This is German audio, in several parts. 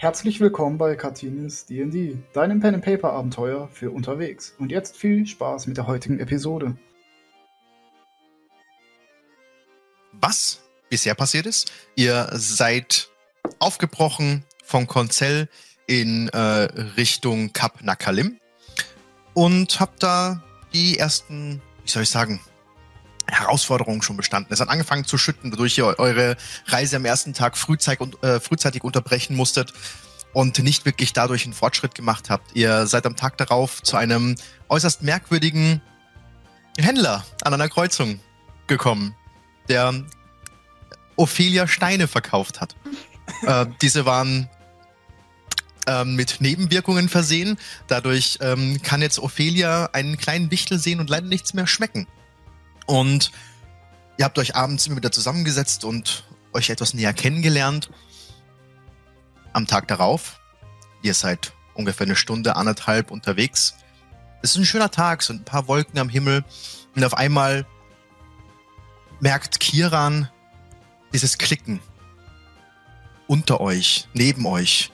Herzlich willkommen bei Cartinis D&D, deinem Pen and Paper Abenteuer für unterwegs. Und jetzt viel Spaß mit der heutigen Episode. Was bisher passiert ist? Ihr seid aufgebrochen von Konzell in äh, Richtung Kap Nakalim und habt da die ersten, wie soll ich sagen, Herausforderungen schon bestanden. Es hat angefangen zu schütten, wodurch ihr eure Reise am ersten Tag frühzeitig, äh, frühzeitig unterbrechen musstet und nicht wirklich dadurch einen Fortschritt gemacht habt. Ihr seid am Tag darauf zu einem äußerst merkwürdigen Händler an einer Kreuzung gekommen, der Ophelia Steine verkauft hat. äh, diese waren ähm, mit Nebenwirkungen versehen. Dadurch ähm, kann jetzt Ophelia einen kleinen Wichtel sehen und leider nichts mehr schmecken. Und ihr habt euch abends immer wieder zusammengesetzt und euch etwas näher kennengelernt. Am Tag darauf, ihr seid ungefähr eine Stunde, anderthalb unterwegs. Es ist ein schöner Tag, sind ein paar Wolken am Himmel. Und auf einmal merkt Kiran dieses Klicken unter euch, neben euch,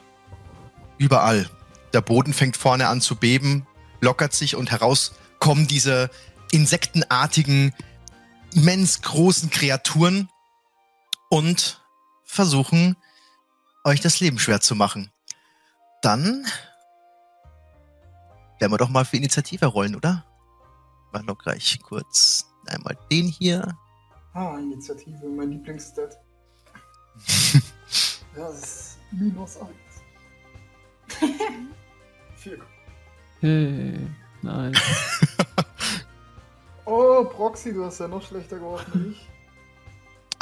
überall. Der Boden fängt vorne an zu beben, lockert sich und heraus kommen diese insektenartigen, immens großen Kreaturen und versuchen, euch das Leben schwer zu machen. Dann werden wir doch mal für Initiative rollen, oder? War noch gleich kurz einmal den hier. Ah, Initiative, mein Lieblingsstat. ja, das ist minus 1. Vier. Hey, nein. Oh, Proxy, du hast ja noch schlechter geworfen als ich.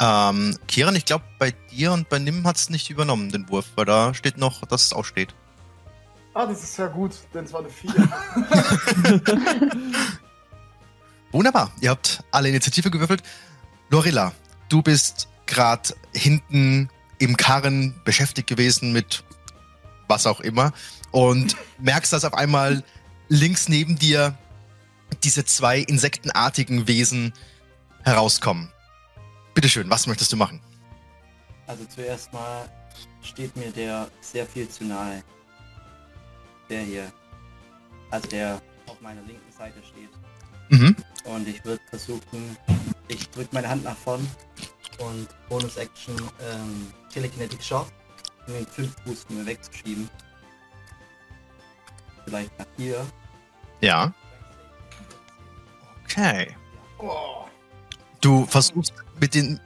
Ähm, Kieran, ich glaube, bei dir und bei Nim hat es nicht übernommen, den Wurf, weil da steht noch, dass es aussteht. Ah, das ist ja gut, denn es war eine 4. Wunderbar, ihr habt alle Initiative gewürfelt. Lorilla, du bist gerade hinten im Karren beschäftigt gewesen mit was auch immer und merkst, dass auf einmal links neben dir diese zwei insektenartigen Wesen herauskommen. Bitteschön, was möchtest du machen? Also zuerst mal steht mir der sehr viel zu nahe. Der hier. Also der auf meiner linken Seite steht. Mhm. Und ich würde versuchen, ich drücke meine Hand nach vorn und Bonus Action ähm, Telekinetic Shot, um den 5 Fuß von mir wegzuschieben. Vielleicht nach hier. Ja. Okay. oh. Du versuchst mit den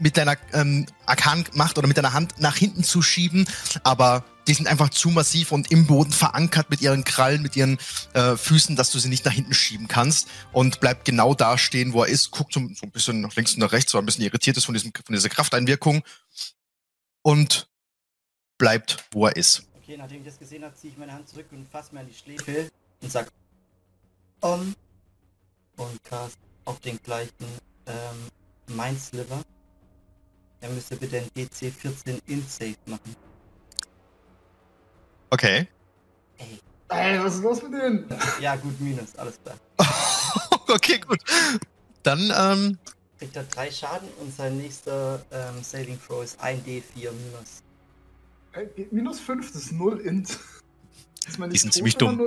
mit deiner ähm, Arkan-Macht oder mit deiner Hand nach hinten zu schieben, aber die sind einfach zu massiv und im Boden verankert mit ihren Krallen, mit ihren äh, Füßen, dass du sie nicht nach hinten schieben kannst und bleibt genau da stehen, wo er ist, guckt so, so ein bisschen nach links und nach rechts, so ein bisschen irritiert ist von, diesem, von dieser Krafteinwirkung und bleibt, wo er ist. Okay, nachdem ich das gesehen habe, ziehe ich meine Hand zurück und fasse mir an die Schläfe und sag um und cast auf den gleichen ähm, Mindsliver. Er müsste bitte ein DC 14 Int Save machen. Okay. Ey, Ey, was ist los mit denen? ja gut, minus, alles klar. okay, gut. Dann, ähm, Kriegt er drei Schaden und sein nächster ähm, Saving Throw ist 1D4 minus. Ey, minus 5, das ist 0 Int. Ist man Die nicht sind ziemlich dumm.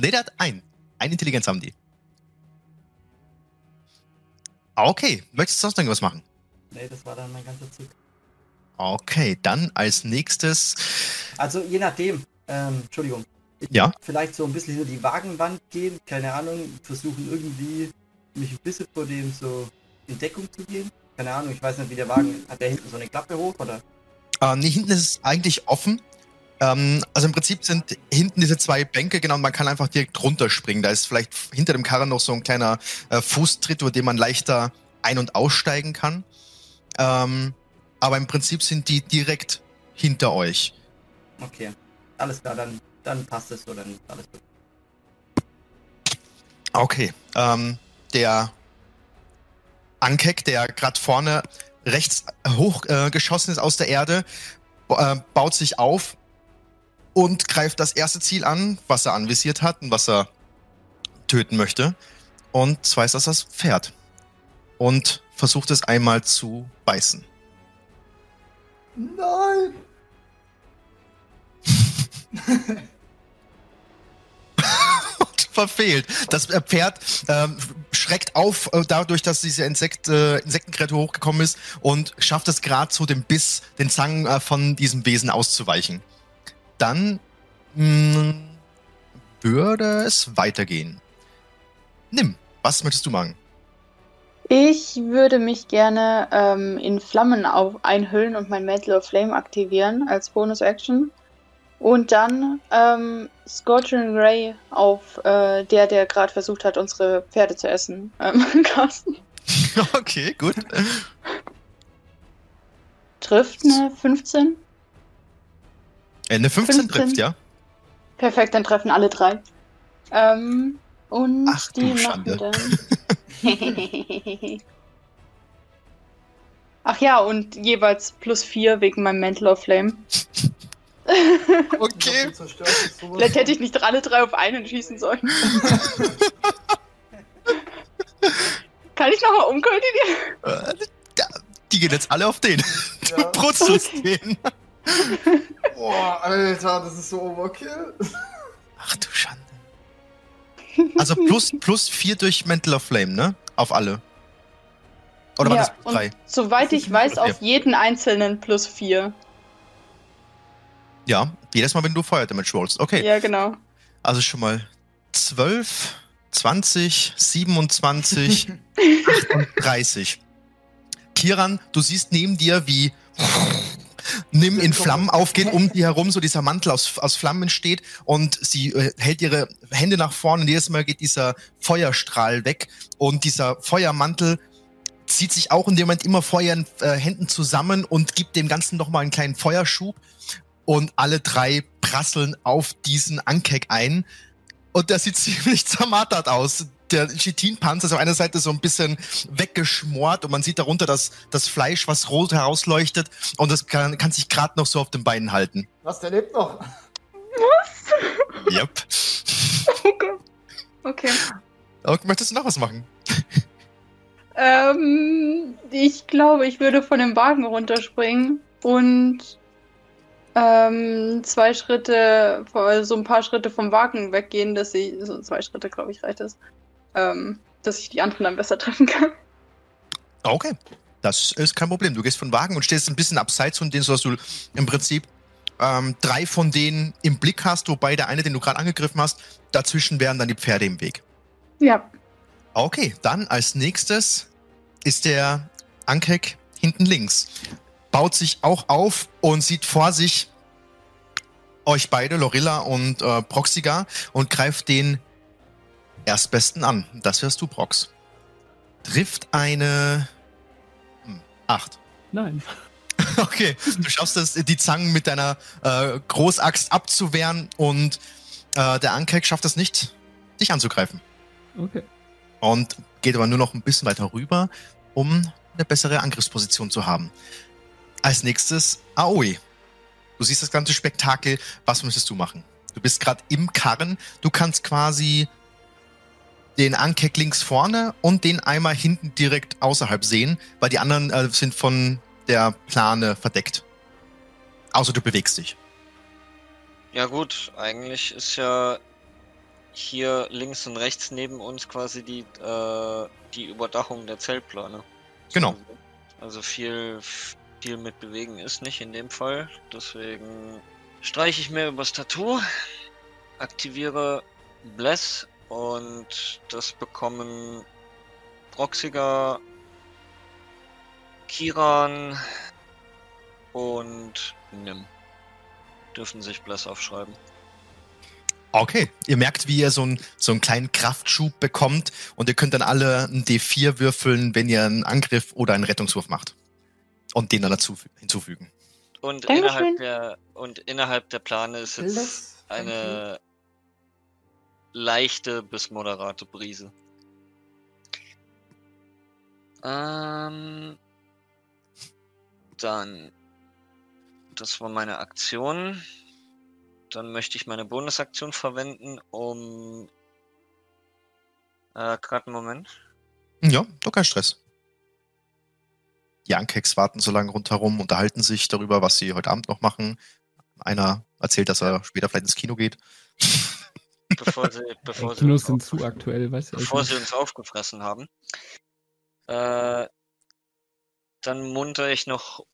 nee, der hat ein. Eine Intelligenz haben die. Okay, möchtest du sonst irgendwas machen? Ne, das war dann mein ganzer Zug. Okay, dann als nächstes. Also je nachdem, ähm, Entschuldigung. Ich Ja. Vielleicht so ein bisschen hinter die Wagenwand gehen, keine Ahnung, versuchen irgendwie mich ein bisschen vor dem so in Deckung zu gehen. Keine Ahnung, ich weiß nicht, wie der Wagen, hat der hinten so eine Klappe hoch oder? Äh, nee, hinten ist es eigentlich offen. Ähm, also im Prinzip sind hinten diese zwei Bänke, genau, und man kann einfach direkt runterspringen. Da ist vielleicht hinter dem Karren noch so ein kleiner äh, Fußtritt, über den man leichter ein- und aussteigen kann. Ähm, aber im Prinzip sind die direkt hinter euch. Okay, alles klar, dann, dann passt es so, dann ist alles gut. Okay. Ähm, der Ankek, der gerade vorne rechts hochgeschossen äh, geschossen ist aus der Erde, äh, baut sich auf und greift das erste Ziel an, was er anvisiert hat und was er töten möchte. Und zwar ist das das Pferd. Und versucht es einmal zu beißen. Nein! Und verfehlt. Das äh, Pferd ähm, schreckt auf, äh, dadurch, dass diese Insekt, äh, Insektenkreatur hochgekommen ist und schafft es gerade so, dem Biss, den Zangen äh, von diesem Wesen auszuweichen. Dann mh, würde es weitergehen. Nimm, was möchtest du machen? Ich würde mich gerne ähm, in Flammen auf einhüllen und mein Mantle of Flame aktivieren als Bonus-Action. Und dann ähm, Scorching Ray auf äh, der, der gerade versucht hat, unsere Pferde zu essen, ähm, okay, gut. Trifft eine 15? Äh, Eine 15, 15. trifft, ja? Perfekt, dann treffen alle drei. Ähm, und Ach du die machen Schande. dann. Ach ja, und jeweils plus 4 wegen meinem Mantle of Flame. Okay. Vielleicht hätte ich nicht alle drei auf einen schießen sollen. Kann ich nochmal umkultivieren? Äh, die gehen jetzt alle auf den. Du Ja. brutzelst den. Boah, Alter, das ist so Overkill. Ach du Schande. Also plus, plus 4 durch Mental of Flame, ne? Auf alle. Oder war ja, das plus 3? und soweit ich weiß, auf jeden einzelnen plus 4. Ja, jedes Mal, wenn du Feuer Damage rollst. Okay. Ja, genau. Also schon mal 12, 20, 27, 38. Kiran, du siehst neben dir, wie Nimm in Flammen aufgeht, um die herum so dieser Mantel aus, aus Flammen entsteht und sie äh, hält ihre Hände nach vorne und jedes Mal geht dieser Feuerstrahl weg und dieser Feuermantel zieht sich auch in dem Moment immer vor ihren äh, Händen zusammen und gibt dem Ganzen nochmal einen kleinen Feuerschub und alle drei prasseln auf diesen Ankek ein und der sieht ziemlich zermartert aus. Der Chitinpanzer ist auf einer Seite so ein bisschen weggeschmort und man sieht darunter das, das Fleisch, was rot herausleuchtet und das kann, kann sich gerade noch so auf den Beinen halten. Was, der lebt noch? Yep. Okay. Okay. Okay, möchtest du noch was machen? Ähm, ich glaube, ich würde von dem Wagen runterspringen und ähm, zwei Schritte, so ein paar Schritte vom Wagen weggehen, dass ich, so zwei Schritte, glaube ich, reicht es, ähm, dass ich die anderen dann besser treffen kann. Okay. Das ist kein Problem. Du gehst von Wagen und stehst ein bisschen abseits von denen, sodass du im Prinzip ähm, drei von denen im Blick hast, wobei der eine, den du gerade angegriffen hast, dazwischen wären dann die Pferde im Weg. Ja. Okay, dann als nächstes ist der Ankek hinten links. Baut sich auch auf und sieht vor sich euch beide, Lorilla und äh, Proxiga, und greift den Erstbesten an. Das wärst du, Prox. Trifft eine hm, acht. Nein. Okay, du schaffst es, die Zangen mit deiner äh, Großaxt abzuwehren und äh, der Ankek schafft es nicht, dich anzugreifen. Okay. Und geht aber nur noch ein bisschen weiter rüber, um eine bessere Angriffsposition zu haben. Als nächstes Aoi. Du siehst das ganze Spektakel. Was möchtest du machen? Du bist gerade im Karren. Du kannst quasi den Ankek links vorne und den einmal hinten direkt außerhalb sehen, weil die anderen äh, sind von der Plane verdeckt. Außer du bewegst dich. Ja gut, eigentlich ist ja hier links und rechts neben uns quasi die, äh, die Überdachung der Zeltplane. Genau. Also viel, viel mit bewegen ist nicht in dem Fall. Deswegen streiche ich mir übers Tattoo, aktiviere Bless und das bekommen Proxiger, Kiran und Nim. Dürfen sich Bless aufschreiben. Okay, ihr merkt, wie ihr so, ein, so einen kleinen Kraftschub bekommt und ihr könnt dann alle einen D4 würfeln, wenn ihr einen Angriff oder einen Rettungswurf macht. Und den dann dazu hinzufügen. Und Dankeschön. innerhalb der und innerhalb der Plane ist jetzt Bless. eine leichte bis moderate Brise. Ähm, dann, das war meine Aktion. Dann möchte ich meine Bonusaktion verwenden, um. Äh, gerade einen Moment. Ja, doch kein Stress. Die Ankeks warten so lange rundherum, unterhalten sich darüber, was sie heute Abend noch machen. einer erzählt, dass er später vielleicht ins Kino geht. Bevor sie, bevor sie, Kinos uns, sind zu aktuell, weißt du. bevor also- sie uns aufgefressen haben. Äh, dann munter ich noch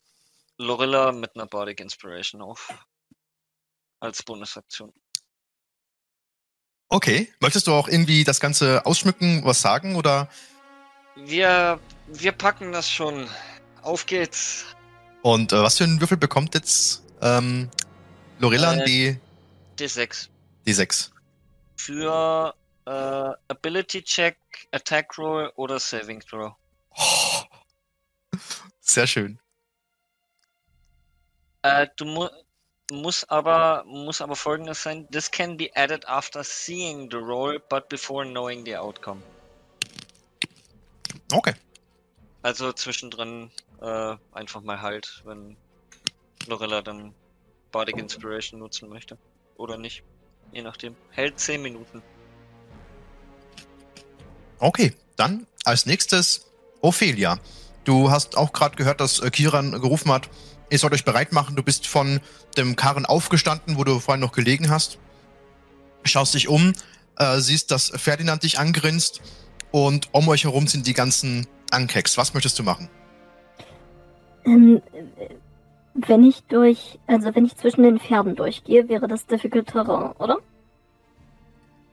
Lorilla mit einer Bardic Inspiration auf. Als Bonusaktion. Okay. Möchtest du auch irgendwie das Ganze ausschmücken, was sagen oder? Wir, wir packen das schon. Auf geht's. Und äh, was für einen Würfel bekommt jetzt ähm, Lorilla? Äh, die, D6. die 6. Für äh, Ability Check, Attack Roll oder Saving Throw. Oh. Sehr schön. Äh, du mu muss aber muss aber folgendes sein. This can be added after seeing the roll, but before knowing the outcome. Okay. Also zwischendrin äh, einfach mal halt, wenn Lorella dann Bardic Inspiration nutzen möchte. Oder nicht. Je nachdem. Hält 10 Minuten. Okay, dann als nächstes Ophelia. Du hast auch gerade gehört, dass äh, Kiran gerufen hat, ihr sollt euch bereit machen. Du bist von dem Karren aufgestanden, wo du vorhin noch gelegen hast. Schaust dich um, äh, siehst, dass Ferdinand dich angrinst und um euch herum sind die ganzen Ankeks. Was möchtest du machen? Ähm, äh, wenn ich durch, also wenn ich zwischen den Pferden durchgehe, wäre das Difficult Terrain, oder?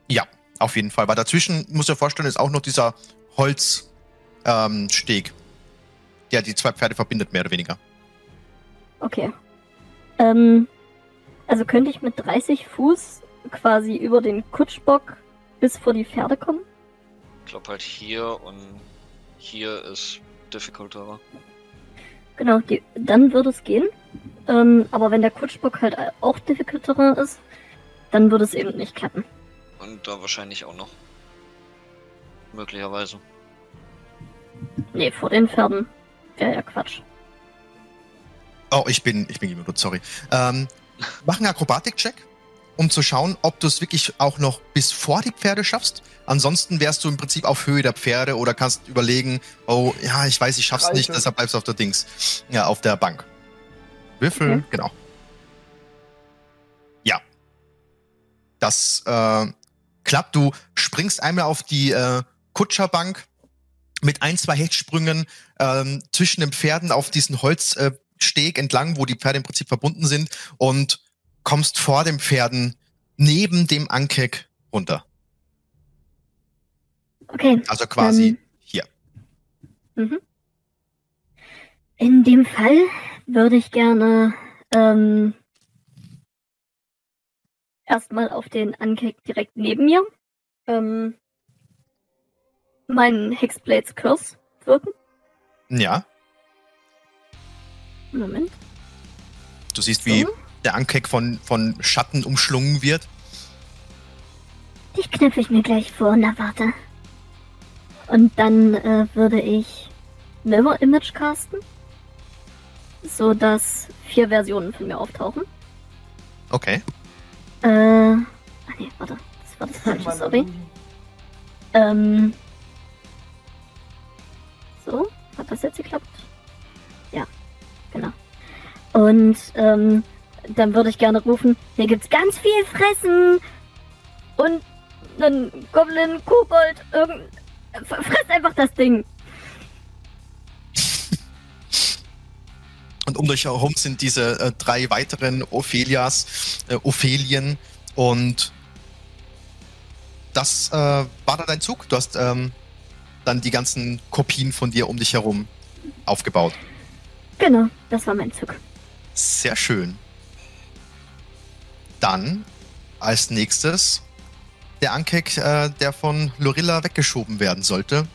Ja, auf jeden Fall. Weil dazwischen, muss dir vorstellen, ist auch noch dieser Holzsteg, ähm, der die zwei Pferde verbindet, mehr oder weniger. Okay. Ähm, also könnte ich mit 30 Fuß quasi über den Kutschbock bis vor die Pferde kommen? Ich glaube halt hier und hier ist Difficult Terrain. Genau, die, dann würde es gehen. Ähm, aber wenn der Kutschbock halt auch Difficult Terrain ist, dann würde es eben nicht klappen. Und da wahrscheinlich auch noch. Möglicherweise. Nee, vor den Pferden wäre ja Quatsch. Oh, ich bin, ich bin gemütet, sorry. Ähm, mach einen Akrobatik-Check, um zu schauen, ob du es wirklich auch noch bis vor die Pferde schaffst. Ansonsten wärst du im Prinzip auf Höhe der Pferde oder kannst überlegen, oh, ja, ich weiß, ich schaff's Reiche. nicht, deshalb bleibst du auf der Dings. Ja, auf der Bank. Würfel, Okay. genau. Ja. Das äh, klappt. Du springst einmal auf die äh, Kutscherbank mit ein, zwei Hechtsprüngen ähm, zwischen den Pferden auf diesen Holzsteg äh, entlang, wo die Pferde im Prinzip verbunden sind und kommst vor den Pferden neben dem Ankek runter. Okay. Also quasi Ähm. hier. Mhm. In dem Fall würde ich gerne ähm, erstmal auf den Ankek direkt neben mir ähm, meinen Hexblades Curse wirken. Ja, Moment. du siehst, So. Der Ankek von, von Schatten umschlungen wird. Die knüpfe ich mir gleich vor, na warte. Und dann äh, würde ich Mirror Image casten, so dass vier Versionen von mir auftauchen. Okay. Äh, ah nee, warte, das war das falsche, sorry. Ähm, so, hat das jetzt geklappt? Ja, genau. Und ähm, dann würde ich gerne rufen, hier gibt's ganz viel Fressen und einen Goblin, Kobold, irgend... f- Fresst einfach das Ding. Und um euch herum sind diese äh, drei weiteren Ophelias, äh, Ophelien. Und das äh, war dann dein Zug. Du hast ähm, dann die ganzen Kopien von dir um dich herum aufgebaut. Genau, das war mein Zug. Sehr schön. Dann als nächstes der Ankek, äh, der von Lorilla weggeschoben werden sollte.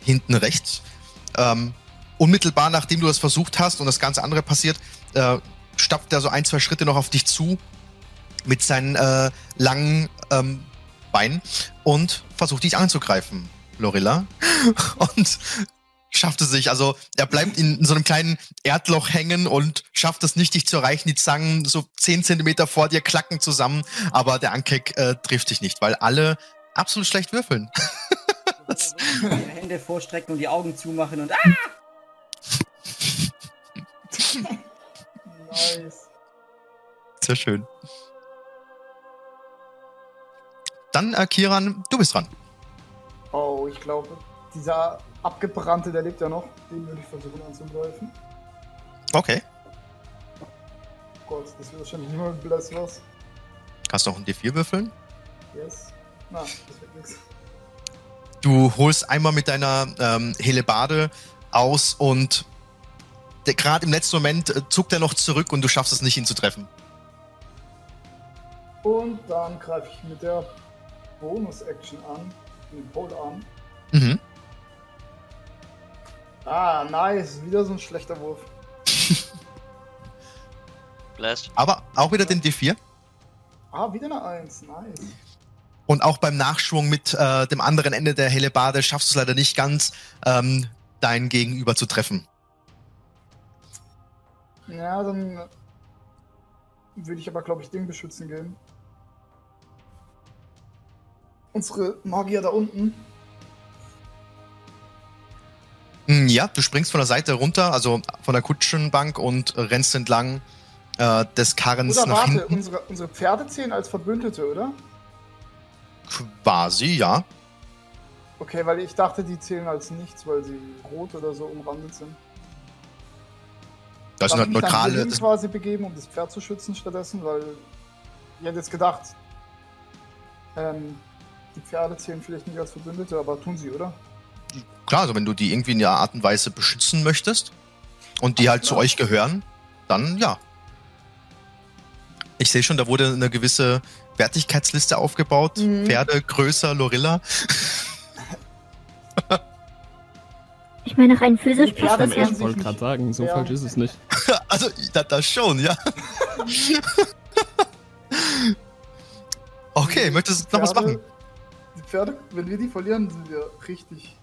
Hinten rechts. Ähm, unmittelbar nachdem du das versucht hast und das ganze andere passiert, äh, stapft er so ein, zwei Schritte noch auf dich zu mit seinen äh, langen ähm, Beinen und versucht dich anzugreifen, Lorilla. Und schafft es sich. Also er bleibt in so einem kleinen Erdloch hängen und schafft es nicht, dich zu erreichen. Die Zangen so 10 Zentimeter vor dir klacken zusammen, aber der Ankek äh, trifft dich nicht, weil alle absolut schlecht würfeln. Die Hände vorstrecken und die Augen zumachen und ah! Nice. Sehr schön. Dann, äh, Kiran, du bist dran. Oh, ich glaube, dieser abgebrannte, der lebt ja noch. Den würde ich versuchen anzugreifen. Okay. Gott, das wird wahrscheinlich nur ein Bless was. Kannst du auch ein D4 würfeln? Yes. Na, das wird nix. Du holst einmal mit deiner ähm, Helebade aus und gerade im letzten Moment äh, zuckt er noch zurück und du schaffst es nicht, ihn zu treffen. Und dann greife ich mit der Bonus-Action an. Den Polearm. Mhm. Ah, nice. Wieder so ein schlechter Wurf. Blast. Aber auch wieder den D4. Ah, wieder eine 1. Nice. Und auch beim Nachschwung mit äh, dem anderen Ende der Helebade schaffst du es leider nicht ganz, ähm, dein Gegenüber zu treffen. Ja, dann würde ich aber, glaube ich, den beschützen gehen. Unsere Magier da unten. Mm, Ja, du springst von der Seite runter, also von der Kutschenbank und rennst entlang äh, des Karrens Oder nach warte, hinten. unsere, unsere Pferde zählen als Verbündete, oder? Quasi, ja. Okay, weil ich dachte, die zählen als nichts, weil sie rot oder so umrandet sind. Das sind halt dann neutrale. Das, quasi begeben, um das Pferd zu schützen stattdessen, weil ich hätte jetzt gedacht, ähm, die Pferde zählen vielleicht nicht als Verbündete, aber tun sie, oder? Klar, also wenn du die irgendwie in der Art und Weise beschützen möchtest und die Alles halt zu klar. euch gehören, dann ja. Ich sehe schon, da wurde eine gewisse Wertigkeitsliste aufgebaut. Mhm. Pferde größer, Lorilla. Ich meine, rein physisch passt das ja. Ich wollte gerade sagen, so Ja. falsch ist es nicht. Also, das, das schon, ja. Okay, möchtest du noch was Pferde- machen? Die Pferde, wenn wir die verlieren, sind wir richtig.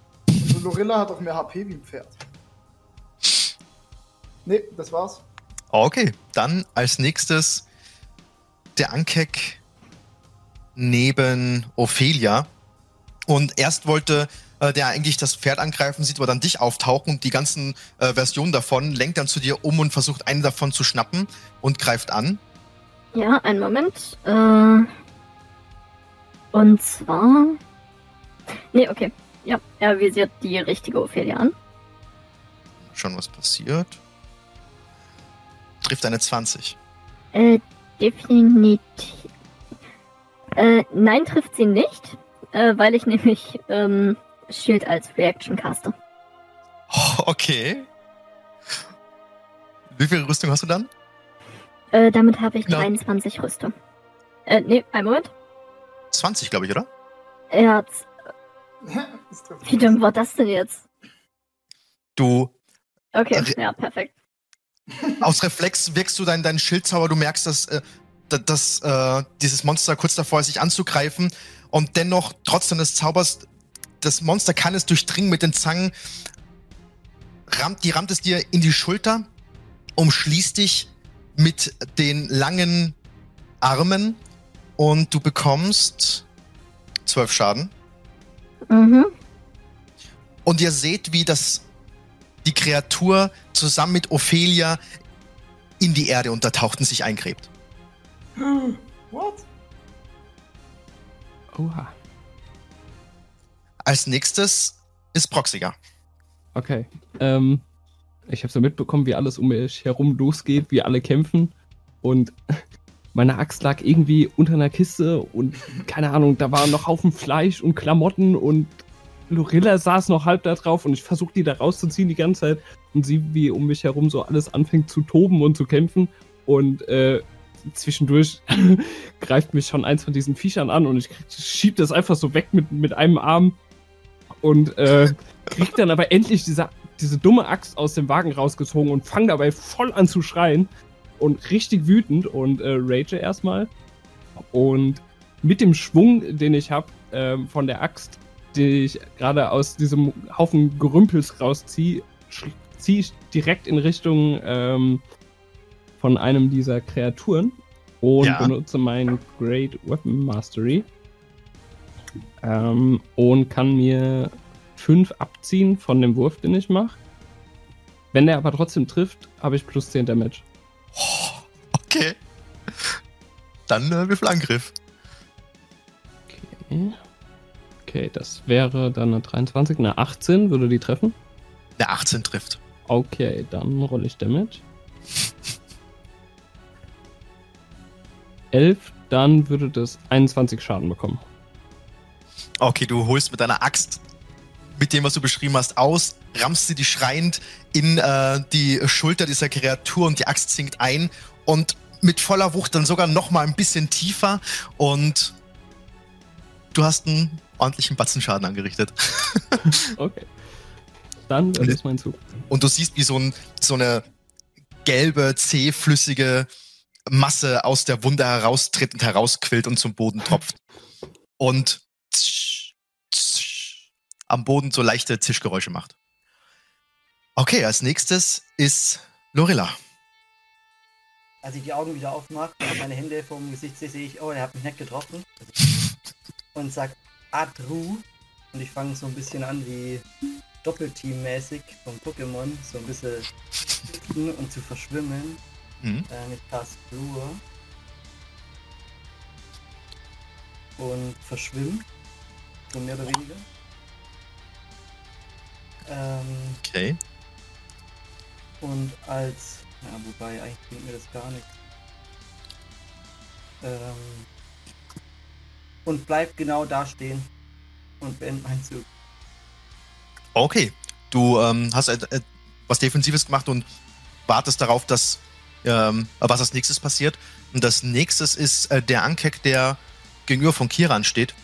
Also Lorilla hat auch mehr HP wie ein Pferd. Nee, das war's. Okay, dann als nächstes der Ankek neben Ophelia. Und erst wollte äh, der eigentlich das Pferd angreifen, sieht aber dann dich auftauchen und die ganzen äh, Versionen davon, lenkt dann zu dir um und versucht eine davon zu schnappen und greift an. Ja, einen Moment. Äh, und zwar. Nee, okay. Ja, er visiert die richtige Ophelia an. Schon was passiert. Trifft eine 20. Äh, definitiv. Äh, nein, trifft sie nicht, äh, weil ich nämlich ähm, Shield als Reaction caste. Okay. Wie viel Rüstung hast du dann? Äh, damit habe ich Ja. 23 Rüstung. Äh, nee, einen Moment. 20, glaube ich, oder? Er hat. Wie dumm war das denn jetzt? Du Okay, Re- ja, perfekt. Aus Reflex wirkst du deinen dein Schildzauber, du merkst, dass, äh, da- dass äh, dieses Monster kurz davor ist, sich anzugreifen und dennoch, trotzdem des Zaubers, das Monster kann es durchdringen mit den Zangen, rammt, die rammt es dir in die Schulter, umschließt dich mit den langen Armen und du bekommst zwölf Schaden. Mhm. Und ihr seht, wie das die Kreatur zusammen mit Ophelia in die Erde untertaucht und sich eingräbt. What? Oha. Als nächstes ist Proxiger. Okay. Ähm, ich habe so mitbekommen, wie alles um mich herum losgeht, wie alle kämpfen. Und meine Axt lag irgendwie unter einer Kiste und keine Ahnung, da waren noch Haufen Fleisch und Klamotten und Lorilla saß noch halb da drauf und ich versuche die da rauszuziehen die ganze Zeit und sie, wie um mich herum so alles anfängt zu toben und zu kämpfen. Und äh, zwischendurch greift mich schon eins von diesen Viechern an und ich schieb das einfach so weg mit, mit einem Arm und äh, krieg dann aber endlich diese, diese dumme Axt aus dem Wagen rausgezogen und fang dabei voll an zu schreien und richtig wütend und äh, rage erstmal. Und mit dem Schwung, den ich habe ähm, von der Axt, die ich gerade aus diesem Haufen Gerümpels rausziehe, ziehe ich direkt in Richtung ähm, von einem dieser Kreaturen und Ja. benutze mein Great Weapon Mastery. Ähm, und kann mir 5 abziehen von dem Wurf, den ich mache. Wenn der aber trotzdem trifft, habe ich plus 10 Damage. Okay. dann äh, Würfel Angriff. Okay. Okay, das wäre dann eine 23, eine 18, würde die treffen. Der 18 trifft. Okay, dann rolle ich Damage. 11, dann würde das 21 Schaden bekommen. Okay, du holst mit deiner Axt, mit dem, was du beschrieben hast, aus, rammst sie die schreiend in äh, die Schulter dieser Kreatur und die Axt sinkt ein und mit voller Wucht dann sogar noch mal ein bisschen tiefer und du hast einen ordentlichen Batzenschaden angerichtet. Okay. Dann das ist mein Zug. Und du siehst, wie so, ein, so eine gelbe, zähflüssige Masse aus der Wunde heraustritt und herausquillt und zum Boden tropft. Und tsch, tsch, am Boden so leichte Zischgeräusche macht. Okay, als nächstes ist Lorilla. Als ich die Augen wieder aufmache und meine Hände vom Gesicht sehe, sehe ich, oh, er hat mich nicht getroffen. Und sag Adru. Und ich fange so ein bisschen an wie Doppelteam-mäßig vom Pokémon. So ein bisschen und zu verschwimmen. Mhm. Äh, mit Cast Blue. Und verschwimmt. So mehr oder weniger. Ähm, Okay. Und als. Ja, wobei, eigentlich bringt mir das gar nichts. Ähm, und bleib genau da stehen. Und beend meinen Zug. Okay. Du ähm, hast äh, äh, was Defensives gemacht und wartest darauf, dass ähm, was als nächstes passiert. Und das nächstes ist äh, der Ankek, der gegenüber von Kiran steht.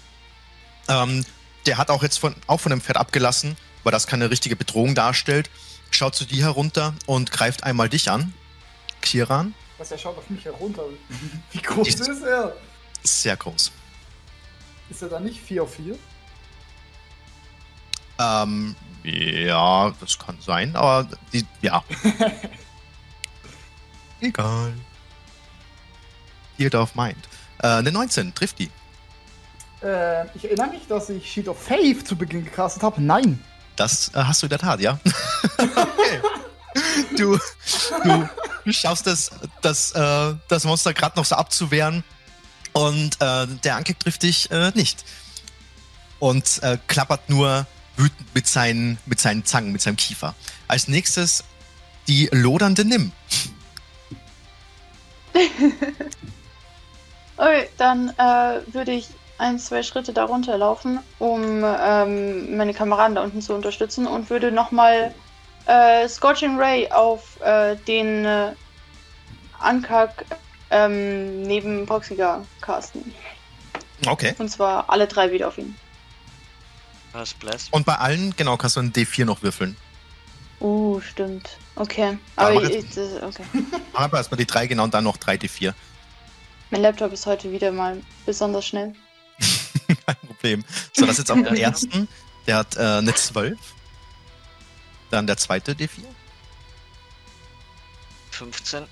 Ähm, der hat auch jetzt von, auch von dem Pferd abgelassen, weil das keine richtige Bedrohung darstellt. Schaut zu dir herunter und greift einmal dich an. Kiran, Was, er schaut auf mich herunter. Wie groß Dieses- ist er? sehr groß. Ist er dann nicht 4 auf 4? Ähm, ja, das kann sein, aber die, ja. Egal. Theater of Mind. Äh, eine 19, trifft die. Äh, ich erinnere mich, dass ich Sheet of Faith zu Beginn gecastet habe. Nein. Das äh, hast du in der Tat, ja. okay. Du, du, schaffst es, das, äh, das Monster gerade noch so abzuwehren und äh, der Ankek trifft dich äh, nicht. Und äh, klappert nur wütend mit seinen, mit seinen Zangen, mit seinem Kiefer. Als nächstes die lodernde Nimm. Okay, dann äh, würde ich ein, zwei Schritte darunter laufen, um ähm, meine Kameraden da unten zu unterstützen und würde nochmal äh, Scorching Ray auf äh, den äh, Ankak ähm, neben Proxiga casten. Okay. Und zwar alle drei wieder auf ihn. Und bei allen, genau, kannst du einen D4 noch würfeln. Uh, stimmt. Okay. Aber mach ich, ich, okay. Aber erstmal die drei, genau, und dann noch drei D4. Mein Laptop ist heute wieder mal besonders schnell. Kein Problem. So, das ist jetzt am ersten. Der hat äh, eine 12. Dann der zweite D4. 15.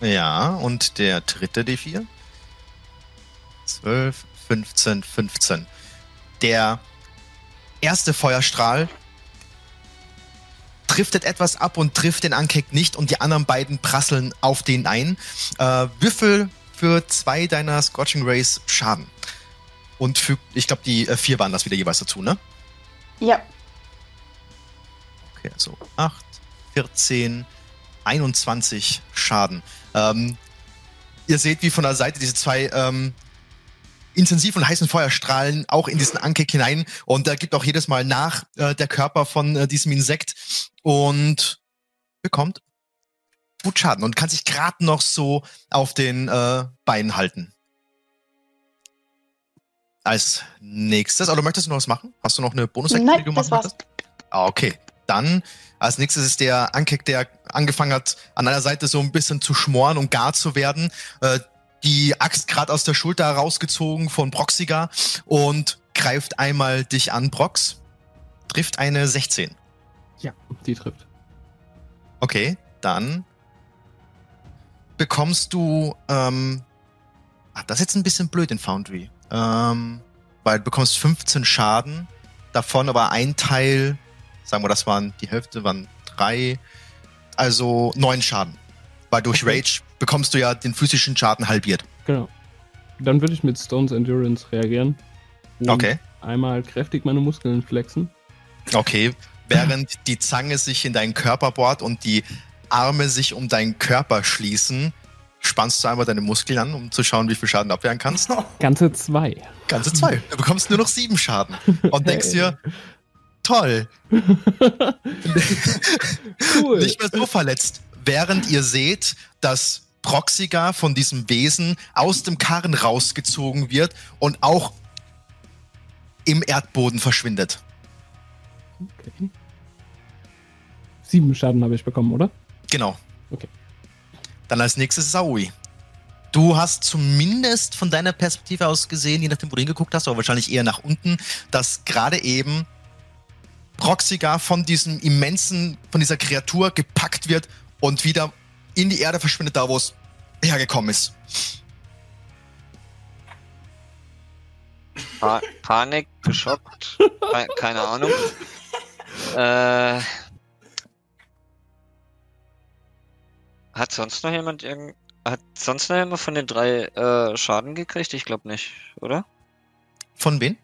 Ja, und der dritte D4. 12, 15, 15. Der erste Feuerstrahl driftet etwas ab und trifft den Ankek nicht und die anderen beiden prasseln auf den ein. Äh, Würfel für zwei deiner Scorching Rays Schaden. Und für, ich glaube, die äh, vier waren das wieder jeweils dazu, ne? Ja. Okay, also 8, 14, 21 Schaden. Ähm, ihr seht, wie von der Seite diese zwei ähm, intensiv und heißen Feuerstrahlen auch in diesen Ankek hinein und da gibt auch jedes Mal nach äh, der Körper von äh, diesem Insekt und bekommt gut Schaden und kann sich gerade noch so auf den äh, Beinen halten. Als nächstes, oder möchtest du noch was machen? Hast du noch eine bonus Nein, die du das machen war's. möchtest? Ah, okay. Dann als nächstes ist der Ankek, der angefangen hat, an einer Seite so ein bisschen zu schmoren und gar zu werden. Äh, die Axt gerade aus der Schulter herausgezogen von Proxiga und greift einmal dich an, Prox. Trifft eine 16. Ja, die trifft. Okay, dann bekommst du, ähm, ach, das ist jetzt ein bisschen blöd in Foundry, ähm, weil du bekommst 15 Schaden, davon aber ein Teil, sagen wir, das waren die Hälfte, waren drei, also neun Schaden. Weil durch Okay. Rage bekommst du ja den physischen Schaden halbiert. Genau. Dann würde ich mit Stones Endurance reagieren. Okay. Einmal kräftig meine Muskeln flexen. Okay. Während die Zange sich in deinen Körper bohrt und die Arme sich um deinen Körper schließen, spannst du einmal deine Muskeln an, um zu schauen, wie viel Schaden du abwehren kannst. Ganze zwei. Ganze zwei. Du bekommst nur noch sieben Schaden. Und denkst dir, toll, Cool. nicht mehr so verletzt. Während ihr seht, dass Proxiga von diesem Wesen aus dem Karren rausgezogen wird und auch im Erdboden verschwindet. Okay. Sieben Schaden habe ich bekommen, oder? Genau. Okay. Dann als nächstes Saoi. Du hast zumindest von deiner Perspektive aus gesehen, je nachdem, wo du hingeguckt hast, aber wahrscheinlich eher nach unten, dass gerade eben Proxiga von diesem immensen, von dieser Kreatur gepackt wird und wieder in die Erde verschwindet, da wo es hergekommen ist. Pa Panik, geschockt, ke- keine Ahnung. Äh, hat sonst noch jemand irgend hat sonst noch jemand von den drei äh, Schaden gekriegt? Ich glaube nicht, oder? Von wen?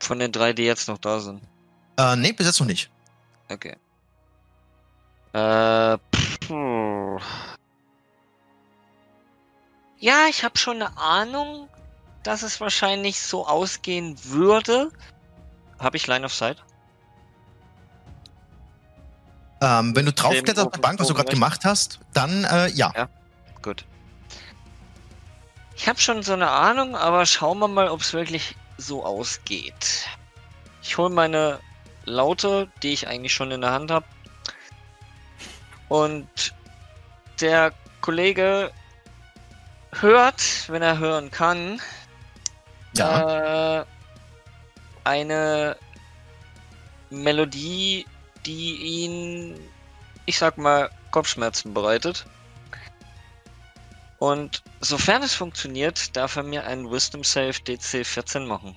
Von den drei, die jetzt noch da sind. Äh, nee, bis jetzt noch nicht. Okay. Äh, puh. Ja, ich habe schon eine Ahnung, dass es wahrscheinlich so ausgehen würde. Habe ich Line of Sight? Ähm, wenn du draufkletterst auf der Bank, was du gerade gemacht hast, dann äh, ja. Ja. Gut. Ich habe schon so eine Ahnung, aber schauen wir mal, ob es wirklich so ausgeht. Ich hole meine Laute, die ich eigentlich schon in der Hand habe. Und der Kollege hört, wenn er hören kann, Ja. äh, eine Melodie, die ihn, ich sag mal, Kopfschmerzen bereitet. Und sofern es funktioniert, darf er mir einen Wisdom Save DC 14 machen.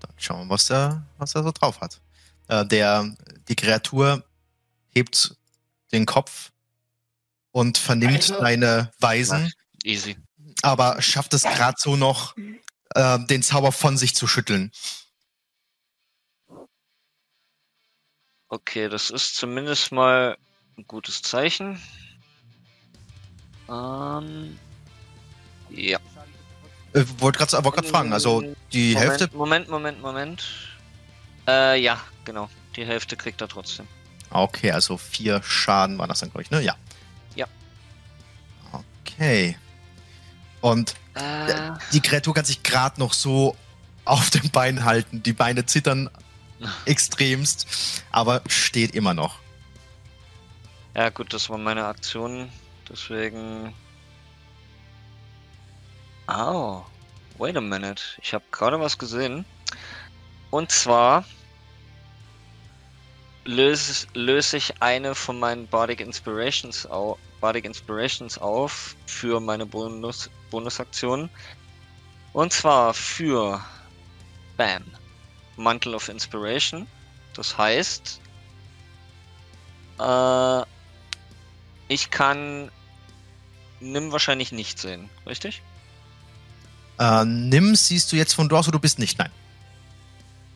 Dann schauen wir, was er, was er so drauf hat. Äh, der, die Kreatur hebt den Kopf und vernimmt Alter. deine Weisen, Easy. aber schafft es gerade so noch, äh, den Zauber von sich zu schütteln. Okay, das ist zumindest mal ein gutes Zeichen. Ähm, ja. Äh, Wollte gerade wollt grad fragen, also die Moment, Hälfte. Moment, Moment, Moment. Äh, ja, genau. Die Hälfte kriegt er trotzdem. Okay, also vier Schaden waren das dann, glaube ich, ne? Ja. Ja. Okay. Und Äh, die Kreatur kann sich gerade noch so auf den Beinen halten. Die Beine zittern extremst, aber steht immer noch. ja gut, das war meine Aktion. Deswegen... Au. Wait a minute. Ich habe gerade was gesehen. Und zwar löse, löse ich eine von meinen Bardic Inspirations auf, Bardic Inspirations auf für meine Bonus, Bonusaktion. Und zwar für Bam. Mantle of Inspiration. Das heißt, äh, ich kann Nimm wahrscheinlich nicht sehen, richtig? Äh, nimm siehst du jetzt von dort, wo du bist, nicht. Nein.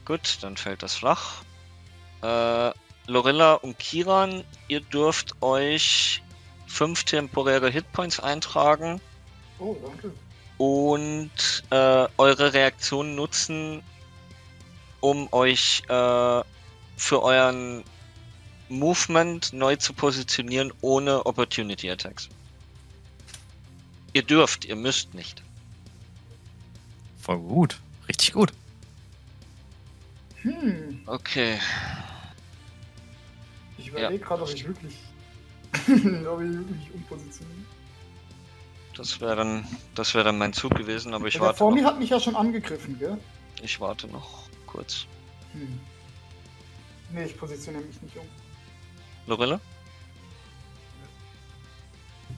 Gut, dann fällt das flach. Äh, Lorilla und Kiran, ihr dürft euch fünf temporäre Hitpoints eintragen Oh, danke. und äh, eure Reaktion nutzen, um euch äh, für euren Movement neu zu positionieren ohne Opportunity Attacks. Ihr dürft, ihr müsst nicht. Voll gut. Richtig gut. Hm, Okay. ich überlege gerade, ob ich wirklich. ob ich wirklich umpositioniere. Das wäre dann, das wäre dann mein Zug gewesen, aber ich Ja, der warte vor mir noch. hat mich ja schon angegriffen, gell? Ich warte noch kurz. Hm. Nee, ich positioniere mich nicht um. Lorilla?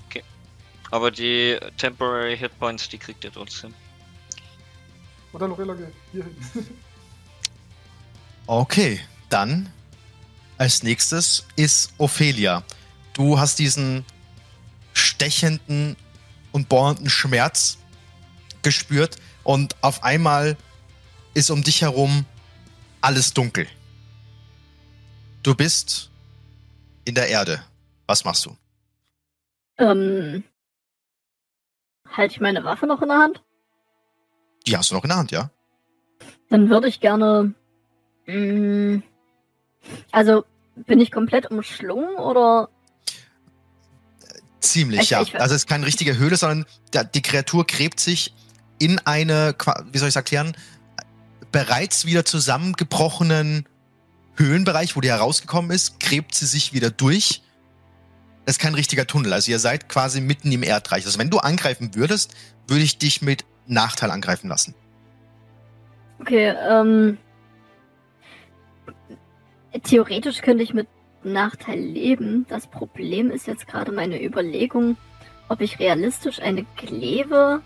Okay. Aber die Temporary Hitpoints, die kriegt ihr trotzdem. Oder Lorella, geh hier hin. Okay, dann als nächstes ist Ophelia. Du hast diesen stechenden und bohrenden Schmerz gespürt und auf einmal ist um dich herum alles dunkel. Du bist in der Erde. Was machst du? Ähm. Halte ich meine Waffe noch in der Hand? Die hast du noch in der Hand, ja? Dann würde ich gerne. Mh, also, bin ich komplett umschlungen oder. Ziemlich, Ich- ja. ich- also es ist keine richtige Höhle, sondern der, die Kreatur gräbt sich in eine, wie soll ich es erklären, bereits wieder zusammengebrochenen Höhlenbereich, wo die herausgekommen ist, gräbt sie sich wieder durch. Das ist kein richtiger Tunnel. Also ihr seid quasi mitten im Erdreich. Also wenn du angreifen würdest, würde ich dich mit Nachteil angreifen lassen. Okay, ähm. Theoretisch könnte ich mit Nachteil leben. Das Problem ist jetzt gerade meine Überlegung, ob ich realistisch eine Kleve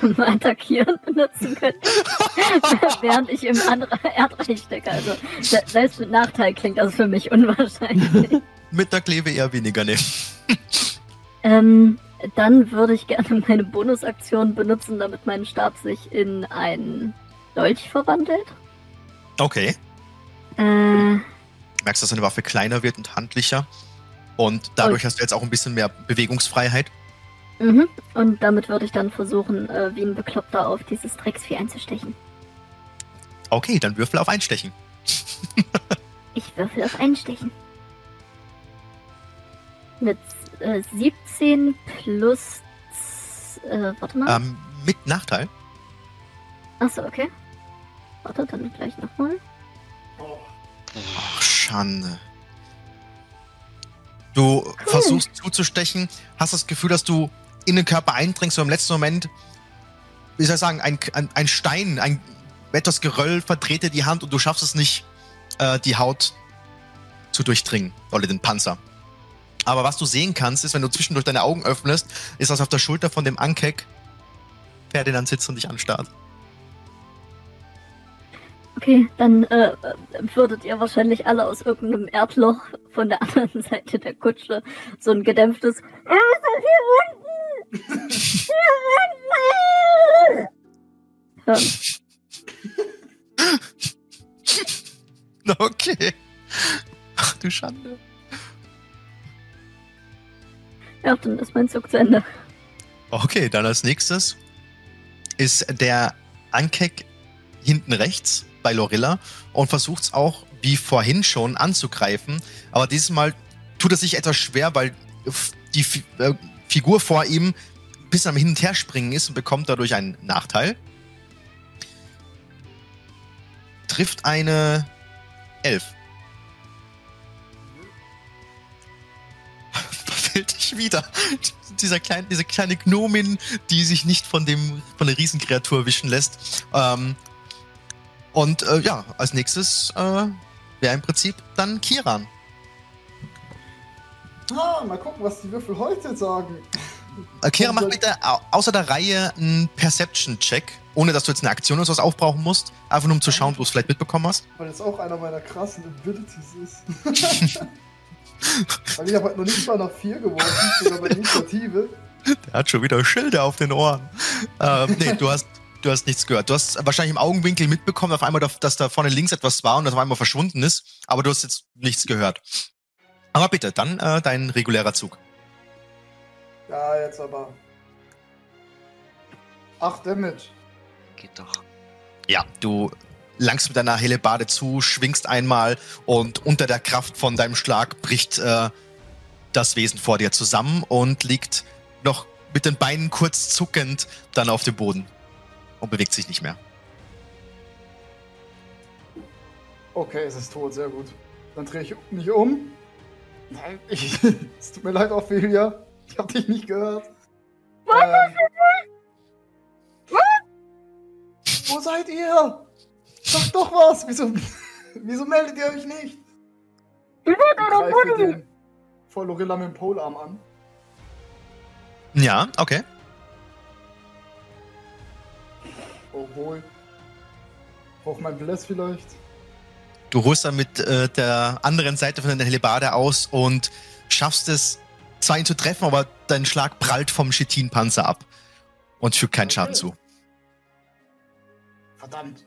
zum Attackieren benutzen könnte, während ich im anderen Erdreich stecke. Also se- selbst mit Nachteil klingt das für mich unwahrscheinlich. Mit der Kleve eher weniger, ne? ähm, dann würde ich gerne meine Bonusaktion benutzen, damit mein Stab sich in einen Dolch verwandelt. Okay. Äh, Du merkst, dass deine Waffe kleiner wird und handlicher. Und dadurch hast du jetzt auch ein bisschen mehr Bewegungsfreiheit. Mhm. Und damit würde ich dann versuchen, äh, wie ein Bekloppter auf dieses Drecksvieh einzustechen. Okay, dann würfel auf Einstechen. Ich würfel auf Einstechen. Mit äh, 17 plus. Äh, warte mal. Ähm, mit Nachteil. Achso, okay. Warte, dann gleich nochmal. Ach, Schande. Du versuchst zuzustechen, hast das Gefühl, dass du in den Körper eindringst und im letzten Moment, wie soll ich sagen, ein, ein, ein Stein, ein etwas Geröll verdreht dir die Hand und du schaffst es nicht, äh, die Haut zu durchdringen oder den Panzer. Aber was du sehen kannst, ist, wenn du zwischendurch deine Augen öffnest, ist, dass auf der Schulter von dem Ankek Ferdinand sitzt und dich anstarrt. Okay, dann äh, würdet ihr wahrscheinlich alle aus irgendeinem Erdloch von der anderen Seite der Kutsche so ein gedämpftes. "Ah, so viel Wunden! Okay. Ach du Schande. Ja, dann ist mein Zug zu Ende. Okay, dann als nächstes ist der Ankek hinten rechts bei Lorilla und versucht es auch wie vorhin schon anzugreifen. Aber dieses Mal tut er sich etwas schwer, weil die äh, Figur vor ihm bisschen am Hin und Her springen ist und bekommt dadurch einen Nachteil. Trifft eine Elf. Verfehlt dich wieder. Dieser kleine, diese kleine Gnomin, die sich nicht von dem von der Riesenkreatur wischen lässt. Ähm, und äh, ja, als nächstes äh, wäre im Prinzip dann Kiran. Ah, mal gucken, was die Würfel heute sagen. Kiran, mach bitte au außer der Reihe einen Perception-Check, ohne dass du jetzt eine Aktion oder sowas aufbrauchen musst. Einfach nur um zu schauen, ob du es vielleicht mitbekommen hast. Weil das auch einer meiner krassen Abilities ist. Weil ich habe halt noch nicht mal nach 4 geworfen, sogar bei Initiative. Der hat schon wieder Schilder auf den Ohren. ähm, nee, du hast, du hast nichts gehört. Du hast wahrscheinlich im Augenwinkel mitbekommen, auf einmal, dass da vorne links etwas war und das auf einmal verschwunden ist. Aber du hast jetzt nichts gehört. Aber bitte, dann äh, dein regulärer Zug. Ja, jetzt aber. 8 Damage. Geht doch. Ja, du langst mit deiner Hellebade zu, schwingst einmal und unter der Kraft von deinem Schlag bricht äh, das Wesen vor dir zusammen und liegt noch mit den Beinen kurz zuckend dann auf dem Boden und bewegt sich nicht mehr. Okay, es ist tot, sehr gut. Dann drehe ich mich um. Nein, ich, es tut mir leid, Ophelia. Ich hab dich nicht gehört. Ähm, wo seid ihr? Sagt doch was! Wieso, wieso meldet ihr euch nicht? Ich greife den vor Lorilla mit dem Polearm an. Ja, okay. Obwohl. Braucht mein Bless vielleicht? Du holst dann mit äh, der anderen Seite von deiner Hellebade aus und schaffst es, zwar ihn zu treffen, aber dein Schlag prallt vom Chitin-Panzer ab und fügt keinen Schaden zu. Verdammt.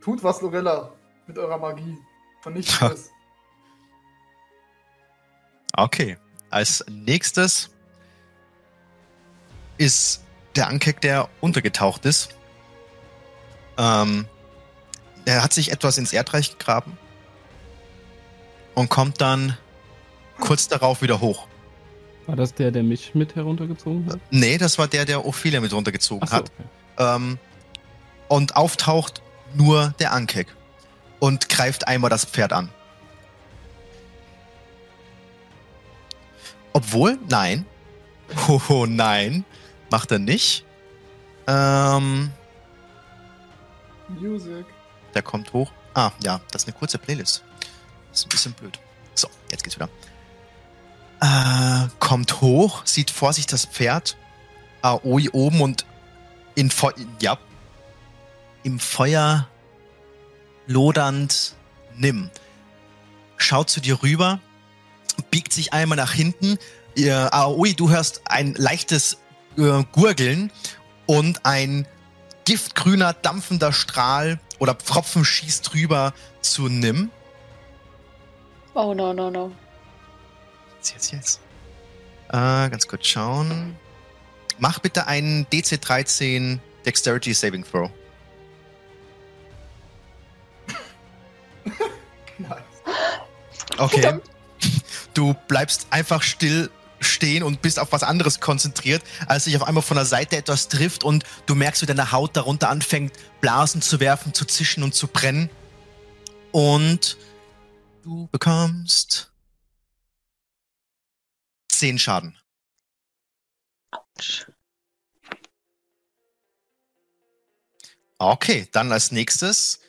Tut was, Lorella, mit eurer Magie. Vernichtet es. Okay. Als nächstes ist der Ankek, der untergetaucht ist. Ähm, er hat sich etwas ins Erdreich gegraben und kommt dann kurz darauf wieder hoch. War das der, der mich mit heruntergezogen hat? Nee, das war der, der Ophelia mit runtergezogen Achso, hat. okay. Ähm, und auftaucht nur der Ankek und greift einmal das Pferd an. Obwohl, nein. Oh, nein. Macht er nicht. Ähm, Music. Der kommt hoch. Ah, ja, das ist eine kurze Playlist. Das ist ein bisschen blöd. So, jetzt geht's wieder. Äh, kommt hoch, sieht vor sich das Pferd. Aoi oben und in Feu ja, im Feuer lodernd nimm. Schaut zu dir rüber, biegt sich einmal nach hinten. Ihr, Aoi, du hörst ein leichtes äh, Gurgeln und ein giftgrüner, dampfender Strahl oder Pfropfen schießt rüber zu Nim. Oh no, no, no. Jetzt, jetzt, jetzt. Äh, ganz kurz schauen. Mach bitte einen DC-13 Dexterity Saving Throw. Nice. Okay. Du bleibst einfach still stehen und bist auf was anderes konzentriert, als sich auf einmal von der Seite etwas trifft und du merkst, wie deine Haut darunter anfängt, Blasen zu werfen, zu zischen und zu brennen. Und du bekommst 10 Schaden. Okay, dann als nächstes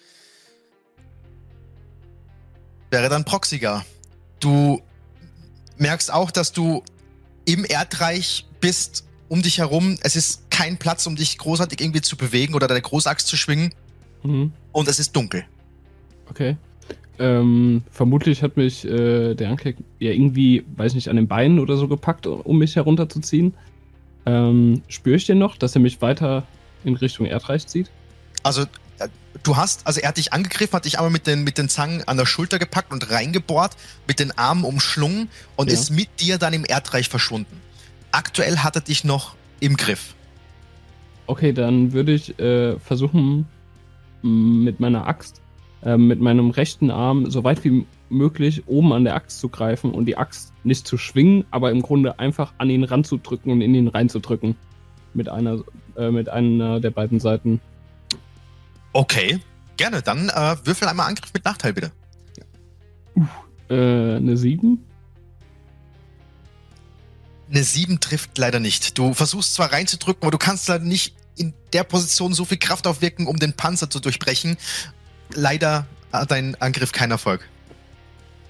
wäre dann Proxiger. Du merkst auch, dass du im Erdreich bist, um dich herum. Es ist kein Platz, um dich großartig irgendwie zu bewegen oder deine Großaxt zu schwingen. Mhm. Und es ist dunkel. Okay. Ähm, vermutlich hat mich äh, der Ankek ja irgendwie, weiß nicht, an den Beinen oder so gepackt, um mich herunterzuziehen. Ähm, spüre ich den noch, dass er mich weiter in Richtung Erdreich zieht? Also, du hast, also er hat dich angegriffen, hat dich einmal mit den, mit den Zangen an der Schulter gepackt und reingebohrt, mit den Armen umschlungen und Ja. ist mit dir dann im Erdreich verschwunden. Aktuell hat er dich noch im Griff. Okay, dann würde ich äh, versuchen, mit meiner Axt, äh, mit meinem rechten Arm so weit wie möglich oben an der Axt zu greifen und die Axt nicht zu schwingen, aber im Grunde einfach an ihn ranzudrücken und in ihn reinzudrücken. Mit einer, äh, mit einer der beiden Seiten. Okay, gerne. Dann äh, würfel einmal Angriff mit Nachteil, bitte. Äh, eine 7? Eine 7 trifft leider nicht. Du versuchst zwar reinzudrücken, aber du kannst leider nicht in der Position so viel Kraft aufwirken, um den Panzer zu durchbrechen. Leider hat dein Angriff keinen Erfolg.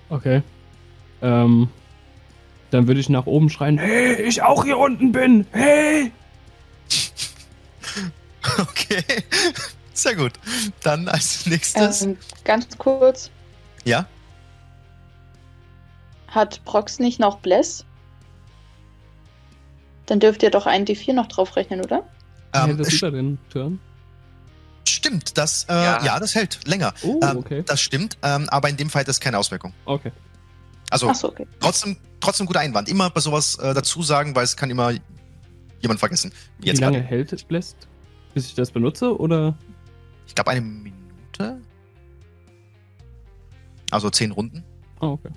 Okay. Ähm, dann würde ich nach oben schreien, hey, ich auch hier unten bin, hey! Okay, sehr gut. Dann als nächstes. Ähm, ganz kurz. Ja? Hat Prox nicht noch Bless? Dann dürft ihr doch einen D4 noch draufrechnen, oder? Ähm, Ähm, das über den Turn. stimmt, das, äh, ja. Ja. das hält länger. Oh, Ähm, okay. Das stimmt, ähm, aber in dem Fall hat das keine Auswirkung. Okay. Also Achso, okay. trotzdem, trotzdem guter Einwand. Immer bei sowas äh, dazu sagen, weil es kann immer jemand vergessen. Wie Jetzt lange gerade. hält es Blessed? Bis ich das benutze, oder? Ich glaube eine Minute. Also zehn Runden. Oh, okay.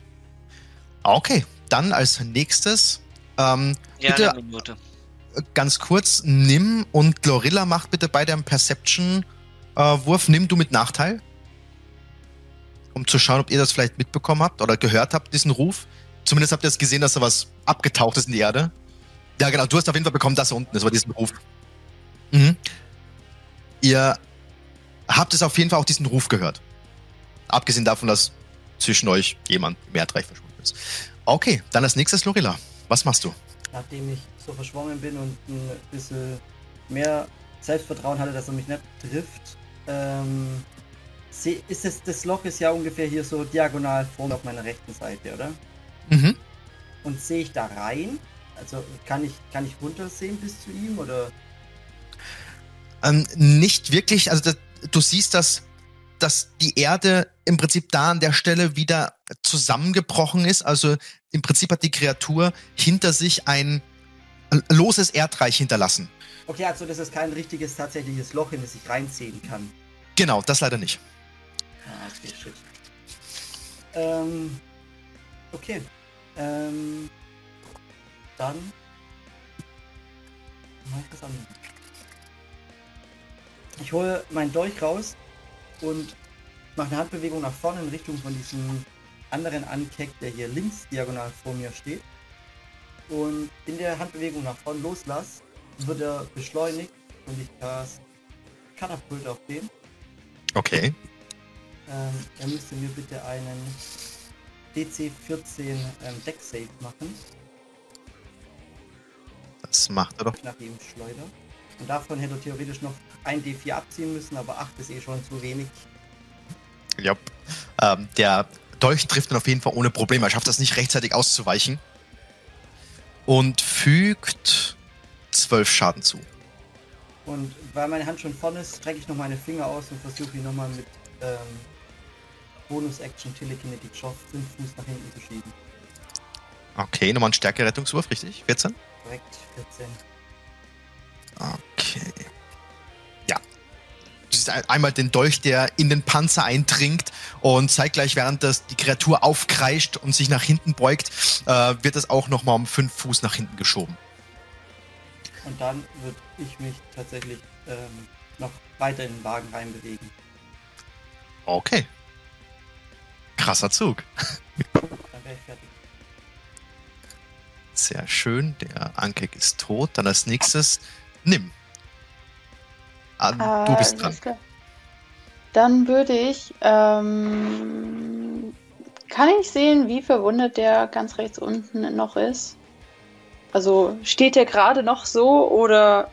Okay, dann als nächstes ähm, Ja, Bitte- eine Minute. ganz kurz, Nimm und Glorilla macht bitte beide einen Perception-Wurf. Nimm du mit Nachteil. Um zu schauen, ob ihr das vielleicht mitbekommen habt oder gehört habt, diesen Ruf. Zumindest habt ihr es gesehen, dass da was abgetaucht ist in die Erde. Ja, genau, du hast auf jeden Fall bekommen, dass er unten ist, war diesen Ruf. Mhm. Ihr habt es auf jeden Fall auch diesen Ruf gehört. Abgesehen davon, dass zwischen euch jemand im Erdreich verschwunden ist. Okay, dann als nächstes Lorilla. Was machst du? Nachdem ich so verschwommen bin und ein bisschen mehr Selbstvertrauen hatte, dass er mich nicht trifft, ähm, ist es, das Loch ist ja ungefähr hier so diagonal vor mir auf meiner rechten Seite, oder? Mhm. Und sehe ich da rein? Also kann ich, kann ich runtersehen bis zu ihm oder? Ähm, nicht wirklich, also das, du siehst, dass, dass die Erde im Prinzip da an der Stelle wieder zusammengebrochen ist. Also im Prinzip hat die Kreatur hinter sich ein loses Erdreich hinterlassen. Okay, also das ist kein richtiges tatsächliches Loch, in das ich reinziehen kann. Genau, das leider nicht. Ah, okay, shit. Ähm. Okay. Ähm. Dann. Mach ich das an. Ich hole meinen Dolch raus und mache eine Handbewegung nach vorne in Richtung von diesem anderen Ankeck, der hier links diagonal vor mir steht. Und in der Handbewegung nach vorne loslasse, wird er beschleunigt und ich cast Katapult auf den. Okay. Ähm, er müsste mir bitte einen DC 14 ähm, Deck Save machen. Das macht er doch. Nach ihm schleudert. Und davon hätte er theoretisch noch ein D4 abziehen müssen, aber 8 ist eh schon zu wenig. Ja. Ähm, der Dolch trifft ihn auf jeden Fall ohne Probleme. Er schafft das nicht rechtzeitig auszuweichen. Und fügt 12 Schaden zu. Und weil meine Hand schon vorne ist, strecke ich noch meine Finger aus und versuche ihn nochmal mit ähm, Bonus-Action Telekinetic Shot 5 Fuß nach hinten zu schieben. Okay, nochmal ein Stärke-Rettungswurf, richtig? 14? Korrekt, 14. Ja. Du siehst ein- einmal den Dolch, der in den Panzer eindringt und zeitgleich, während das die Kreatur aufkreischt und sich nach hinten beugt, äh, wird es auch nochmal um 5 Fuß nach hinten geschoben. Und dann würde ich mich tatsächlich ähm, noch weiter in den Wagen reinbewegen. Okay. Krasser Zug. Dann wäre ich fertig. Sehr schön. Der Ankek ist tot. Dann als nächstes Nimm. Ah, du Äh, bist dran. Dann würde ich. Ähm, kann ich sehen, wie verwundet der ganz rechts unten noch ist? Also steht der gerade noch so oder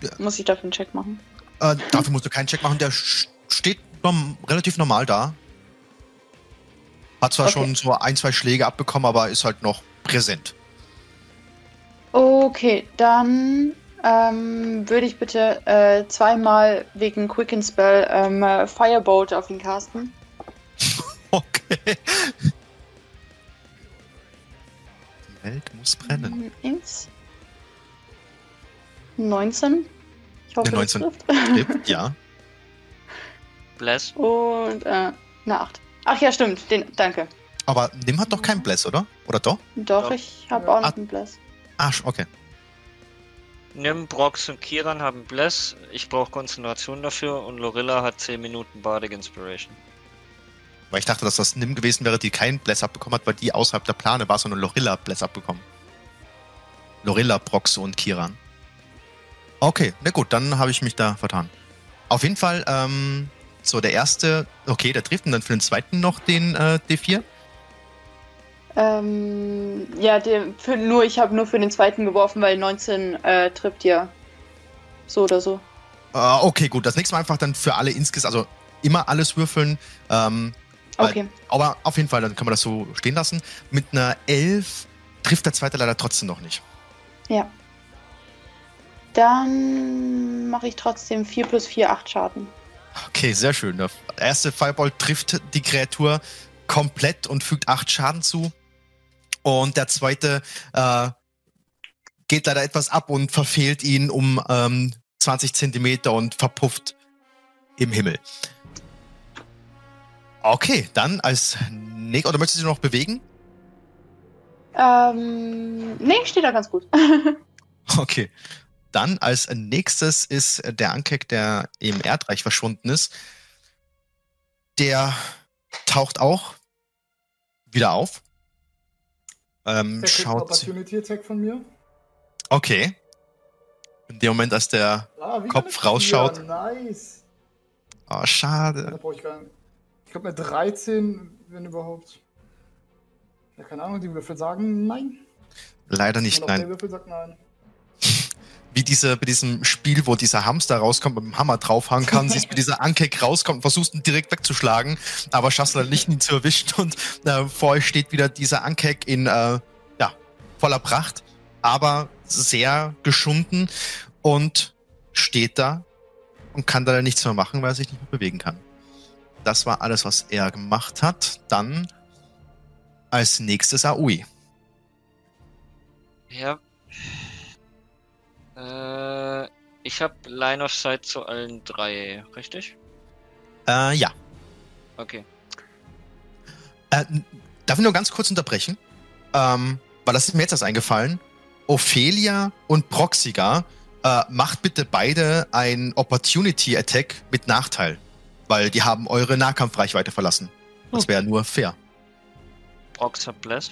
Ja. muss ich dafür einen Check machen? Äh, dafür musst du keinen Check machen. Der steht norm relativ normal da. Hat zwar Okay. schon so ein, zwei Schläge abbekommen, aber ist halt noch präsent. Okay, dann ähm, würde ich bitte äh, zweimal wegen Quicken Spell ähm, äh, Firebolt auf ihn casten. Okay. Die Welt muss brennen. Eins. 19. Ich hoffe, das 19. trifft. Trifft, ja. Bless. Und äh, eine 8. Ach ja, stimmt. Den, danke. Aber Nimm hat doch keinen Bless, oder? Oder doch? Doch, Ja. ich habe Ja. auch noch Ah. einen Bless. Ah, sch- okay. Nim, Brox und Kiran haben Bless. Ich brauche Konzentration dafür und Lorilla hat 10 Minuten Bardic Inspiration. Weil ich dachte, dass das Nimm gewesen wäre, die keinen Bless abbekommen hat, weil die außerhalb der Plane war, sondern Lorilla Bless abbekommen. Lorilla, Brox und Kiran. Okay, na gut, dann habe ich mich da vertan. Auf jeden Fall, ähm, so der erste, okay, der trifft und dann für den zweiten noch den äh, D4. Ähm, ja, der, für, nur ich habe nur für den zweiten geworfen, weil 19 äh, trifft ja. So oder so. Äh, okay, gut, das nächste Mal einfach dann für alle insgesamt, also immer alles würfeln. Ähm, Weil- Okay. aber auf jeden Fall, dann kann man das so stehen lassen. Mit einer 11 trifft der zweite leider trotzdem noch nicht. Ja. Dann mache ich trotzdem 4 plus 4, 8 Schaden. Okay, sehr schön. Der erste Fireball trifft die Kreatur komplett und fügt 8 Schaden zu. Und der zweite äh, geht leider etwas ab und verfehlt ihn um ähm, 20 Zentimeter und verpufft im Himmel. Okay, dann als nächstes. Oder möchtest du noch bewegen? Ähm, nee, steht da ganz gut. Okay. Dann als nächstes ist der Ankek, der im Erdreich verschwunden ist. Der taucht auch wieder auf. Ähm, schaut. Opportunity Attack von mir. Okay. In dem Moment, als der. Ah, Kopf rausschaut. Vier, Nice. Oh, Da schade. brauche ich gar nicht. Ich glaube, eine 13, wenn überhaupt. Ja, keine Ahnung, die Würfel sagen nein. Leider nicht, auch der nein. Würfel sagt nein. Wie diese, bei diesem Spiel, wo dieser Hamster rauskommt, mit dem Hammer draufhauen kann, siehst, wie dieser Ankek rauskommt und versuchst ihn direkt wegzuschlagen, aber schaffst leider nicht, ihn zu erwischen. Und äh, vor euch steht wieder dieser Ankek in, äh, ja, voller Pracht, aber sehr geschunden und steht da und kann da nichts mehr machen, weil er sich nicht mehr bewegen kann. Das war alles, was er gemacht hat. Dann als nächstes Aoi. Ja. Äh, ich habe Line of Sight zu allen drei, richtig? Äh, ja. Okay. Äh, darf ich nur ganz kurz unterbrechen? Ähm, weil das ist mir jetzt erst eingefallen. Ophelia und Proxiga, äh, macht bitte beide ein Opportunity Attack mit Nachteil. Weil die haben eure Nahkampfreichweite verlassen. Das wäre nur fair. Prox hat Bless.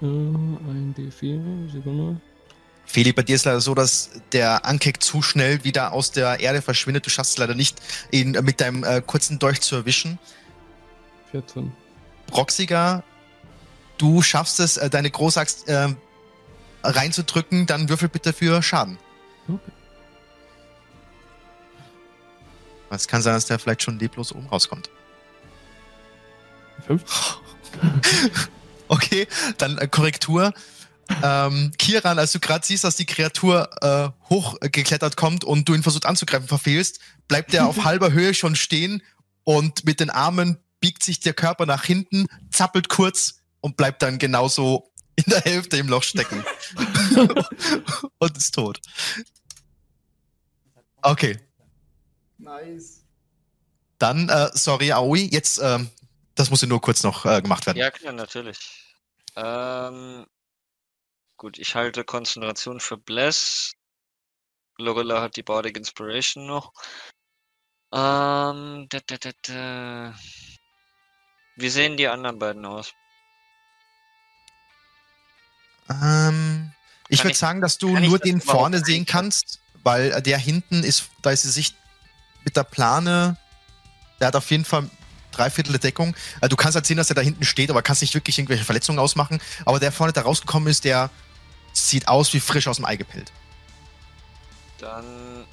Äh, ein D4, Sekunde. Feli, bei dir ist leider so, dass der Ankek zu schnell wieder aus der Erde verschwindet. Du schaffst es leider nicht, ihn mit deinem äh, kurzen Dolch zu erwischen. 14. Proxiga, du schaffst es, äh, deine Großaxt äh, reinzudrücken, dann würfel bitte für Schaden. Okay. Es kann sein, dass der vielleicht schon leblos oben rauskommt. 5. Okay, dann äh, Korrektur. Ähm, Kiran, als du gerade siehst, dass die Kreatur äh, hochgeklettert kommt und du ihn versuchst anzugreifen, verfehlst, bleibt er auf halber Höhe schon stehen und mit den Armen biegt sich der Körper nach hinten, zappelt kurz und bleibt dann genauso in der Hälfte im Loch stecken. und ist tot. Okay, Nice. dann, äh, sorry, Aoi, jetzt, ähm, das muss nur kurz noch äh, gemacht werden. Ja, klar, natürlich. Ähm, gut, ich halte Konzentration für Bless. Lorilla hat die Bardic Inspiration noch. Ähm, da, da, da, da. Wie sehen die anderen beiden aus? Ähm, ich würde sagen, dass du nur das den vorne sehen kannst, weil der hinten ist, da ist die Sicht mit der Plane, der hat auf jeden Fall drei Viertel der Deckung. Äh, du kannst halt sehen, dass er da hinten steht, aber kannst nicht wirklich irgendwelche Verletzungen ausmachen. Aber der vorne, der rausgekommen ist, der sieht aus wie frisch aus dem Ei gepellt. Dann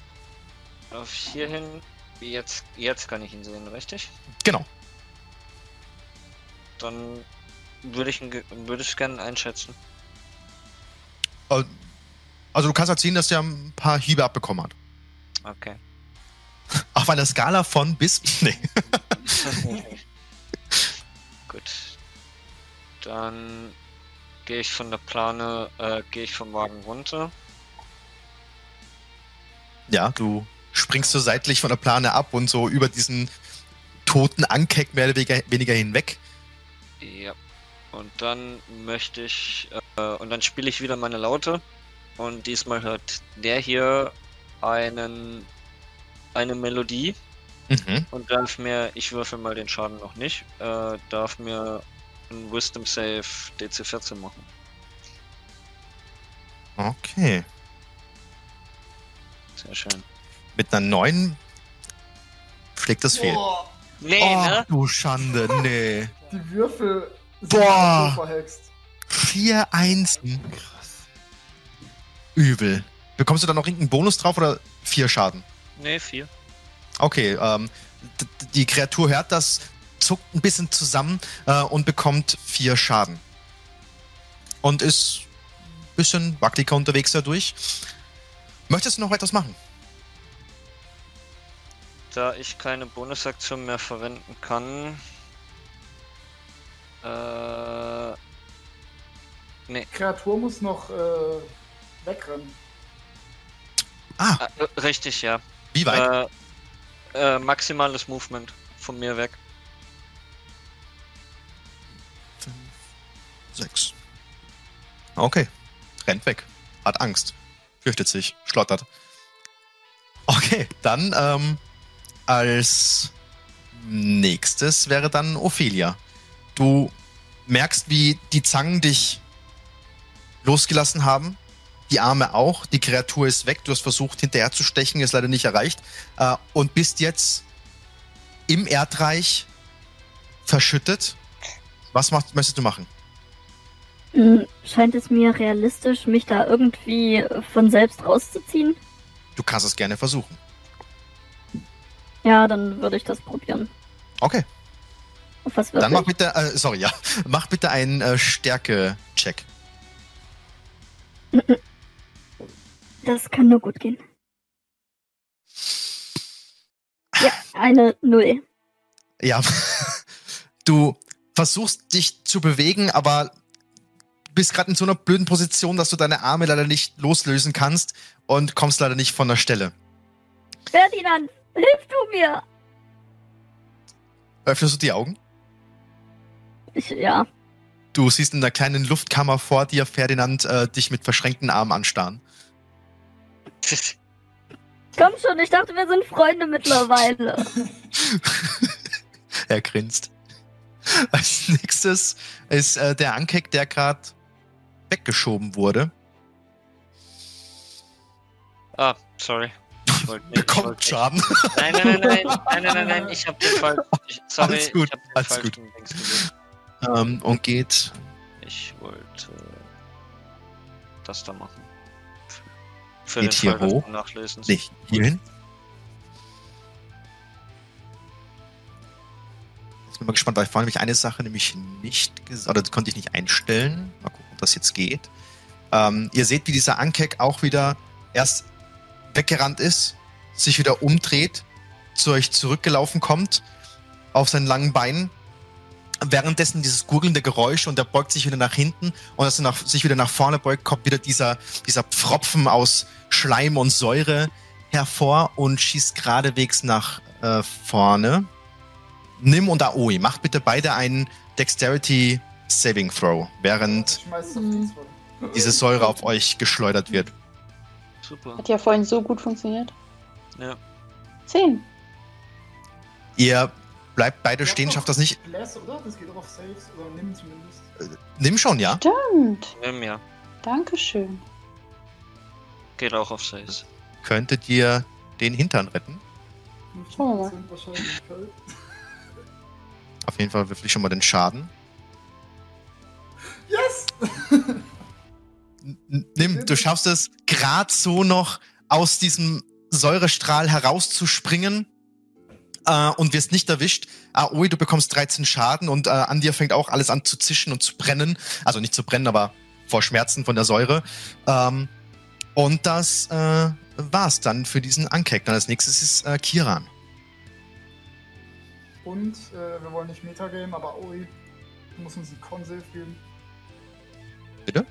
auf hierhin. Jetzt, jetzt kann ich ihn sehen, richtig? Genau. Dann würde ich ihn würde ich gerne einschätzen. Äh, Also du kannst halt sehen, dass der ein paar Hiebe abbekommen hat. Okay. Auf einer Skala von bis. Nee. Gut. Dann gehe ich von der Plane, äh, gehe ich vom Wagen runter. Ja, du springst so seitlich von der Plane ab und so über diesen toten Ankeck mehr oder weniger- hinweg. Ja. Und dann möchte ich, äh, und dann spiele ich wieder meine Laute. Und diesmal hört der hier einen, eine Melodie Mhm. und darf mir, ich würfel mal den Schaden noch nicht, äh, darf mir ein Wisdom Save DC 14 machen. Okay. Sehr schön. Mit einer neuen schlägt das fehl. Oh, Nee, oh, ne? du Schande, nee. die Würfel sind Boah. so verhext. Vier Einsen. Krass. Übel. Bekommst du da noch irgendeinen Bonus drauf oder vier Schaden? Nee, vier. Okay, ähm, die Kreatur hört das, zuckt ein bisschen zusammen äh, und bekommt vier Schaden. Und ist ein bisschen wackeliger unterwegs dadurch. Möchtest du noch etwas machen? Da ich keine Bonusaktion mehr verwenden kann. Äh. Nee. Kreatur muss noch äh, wegrennen. Ah, Äh, richtig, ja. wie weit? Äh, äh, maximales Movement von mir weg. Sechs. Okay. Rennt weg. Hat Angst. Fürchtet sich. Schlottert. Okay, dann ähm, als nächstes wäre dann Ophelia. Du merkst, wie die Zangen dich losgelassen haben. Die Arme auch. Die Kreatur ist weg. Du hast versucht, hinterher zu stechen, ist leider nicht erreicht. Äh, und bist jetzt im Erdreich verschüttet. Was machst, möchtest du machen? Hm, Scheint es mir realistisch, mich da irgendwie von selbst rauszuziehen? Du kannst es gerne versuchen. Ja, dann würde ich das probieren. Okay, Auf was dann mach wirklich? bitte, äh, sorry, ja, mach bitte einen äh, Stärke-Check. Das kann nur gut gehen. Eine Null. Ja. Du versuchst dich zu bewegen, aber bist gerade in so einer blöden Position, dass du deine Arme leider nicht loslösen kannst und kommst leider nicht von der Stelle. Ferdinand, hilf du mir! Öffnest du die Augen? Ich, ja. Du siehst in der kleinen Luftkammer vor dir Ferdinand äh, dich mit verschränkten Armen anstarren. Komm schon, ich dachte, wir sind Freunde mittlerweile. er grinst. Als nächstes ist äh, der Ankek, der gerade weggeschoben wurde. Ah, sorry. Ich ich Bekommt. Schaden. Nein, nein, nein, nein, nein, nein, nein, nein, ich hab den Fall. Ich, sorry, Alles gut, ich alles falschen gut. Ähm, und geht Ich wollte das da machen. Für Geht hier Fall hoch? Nachlesens. nicht hierhin. Jetzt bin ich mal gespannt, weil vorhin nämlich eine Sache nämlich nicht oder das konnte ich nicht einstellen. Mal gucken, das jetzt geht. Ähm, ihr seht, wie dieser Ankek auch wieder erst weggerannt ist, sich wieder umdreht, zu euch zurückgelaufen kommt, auf seinen langen Beinen. Währenddessen dieses gurgelnde Geräusch und er beugt sich wieder nach hinten und als er nach, sich wieder nach vorne beugt, kommt wieder dieser, dieser Pfropfen aus Schleim und Säure hervor und schießt geradewegs nach äh, vorne. Nimm und Aoi, macht bitte beide einen Dexterity Saving Throw, während Ich Mhm. diese Säure auf euch geschleudert wird. Super. Hat ja vorhin so gut funktioniert. Ja. Zehn. Ihr bleibt beide Ja, stehen, schafft das nicht. Bless, oder? Das geht auch auf Saves, oder nimm zumindest. Nimm schon, ja? Stimmt. Ähm, ja. Dankeschön. Geht auch auf Saves. Könntet ihr den Hintern retten? Schauen wir mal. 50% Wahrscheinlichkeit. Auf jeden Fall würfel ich schon mal den Schaden. Yes! Nimm, du schaffst es gerade so noch aus diesem Säurestrahl herauszuspringen äh, und wirst nicht erwischt. Aoi, du bekommst 13 Schaden und äh, an dir fängt auch alles an zu zischen und zu brennen. Also nicht zu brennen, aber vor Schmerzen von der Säure. Ähm, und das äh, war's dann für diesen Ankek. Dann als nächstes ist äh, Kiran. Und äh, wir wollen nicht Metagame, aber Oi muss uns ein Con-Save geben. Bitte?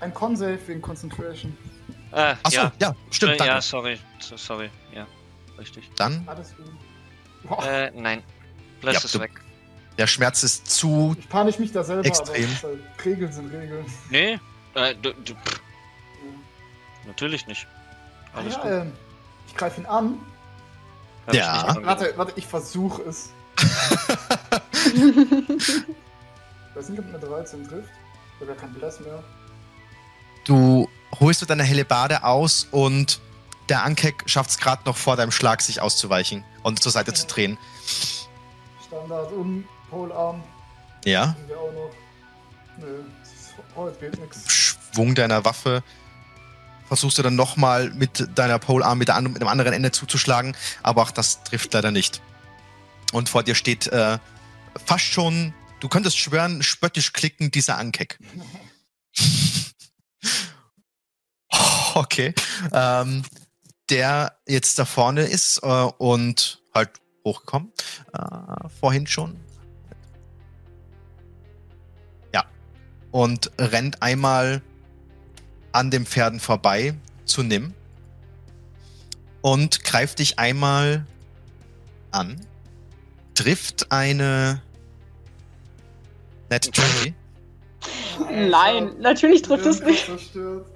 Ein Con-Save wegen Concentration. Ah, Achso, ja, ja. stimmt, Äh, danke. ja, sorry. So, sorry. Ja, richtig. Dann, Alles gut. Äh, nein. Bless Ja, ist du- weg. der Schmerz ist zu ich panisch mich da selber, Extrem. aber es halt, Regeln sind Regeln. Nee, äh, du, du, natürlich nicht. Alles ja, gut. ähm, ich greife ihn an. Hab ja. Warte, warte, ich versuche es. Ich weiß nicht, ob eine 13 trifft. Oder kein Bless mehr. Du holst du deine Hellebade aus und der Ankek schafft es gerade noch vor deinem Schlag, sich auszuweichen und zur Seite zu drehen. Standard und Polearm Ja. wir auch noch. Nö, heute geht nix. Schwung deiner Waffe versuchst du dann nochmal mit deiner Polearm mit, mit dem anderen Ende zuzuschlagen, aber auch das trifft leider nicht. Und vor dir steht äh, fast schon, du könntest schwören, spöttisch klicken, dieser Ankek. okay. Ähm, der jetzt da vorne ist äh, und halt hochgekommen. Äh, vorhin schon. Ja. Und rennt einmal an den Pferden vorbei zu Nim und greift dich einmal an. Trifft eine Net 20. Nein, natürlich trifft es nicht. Zerstört.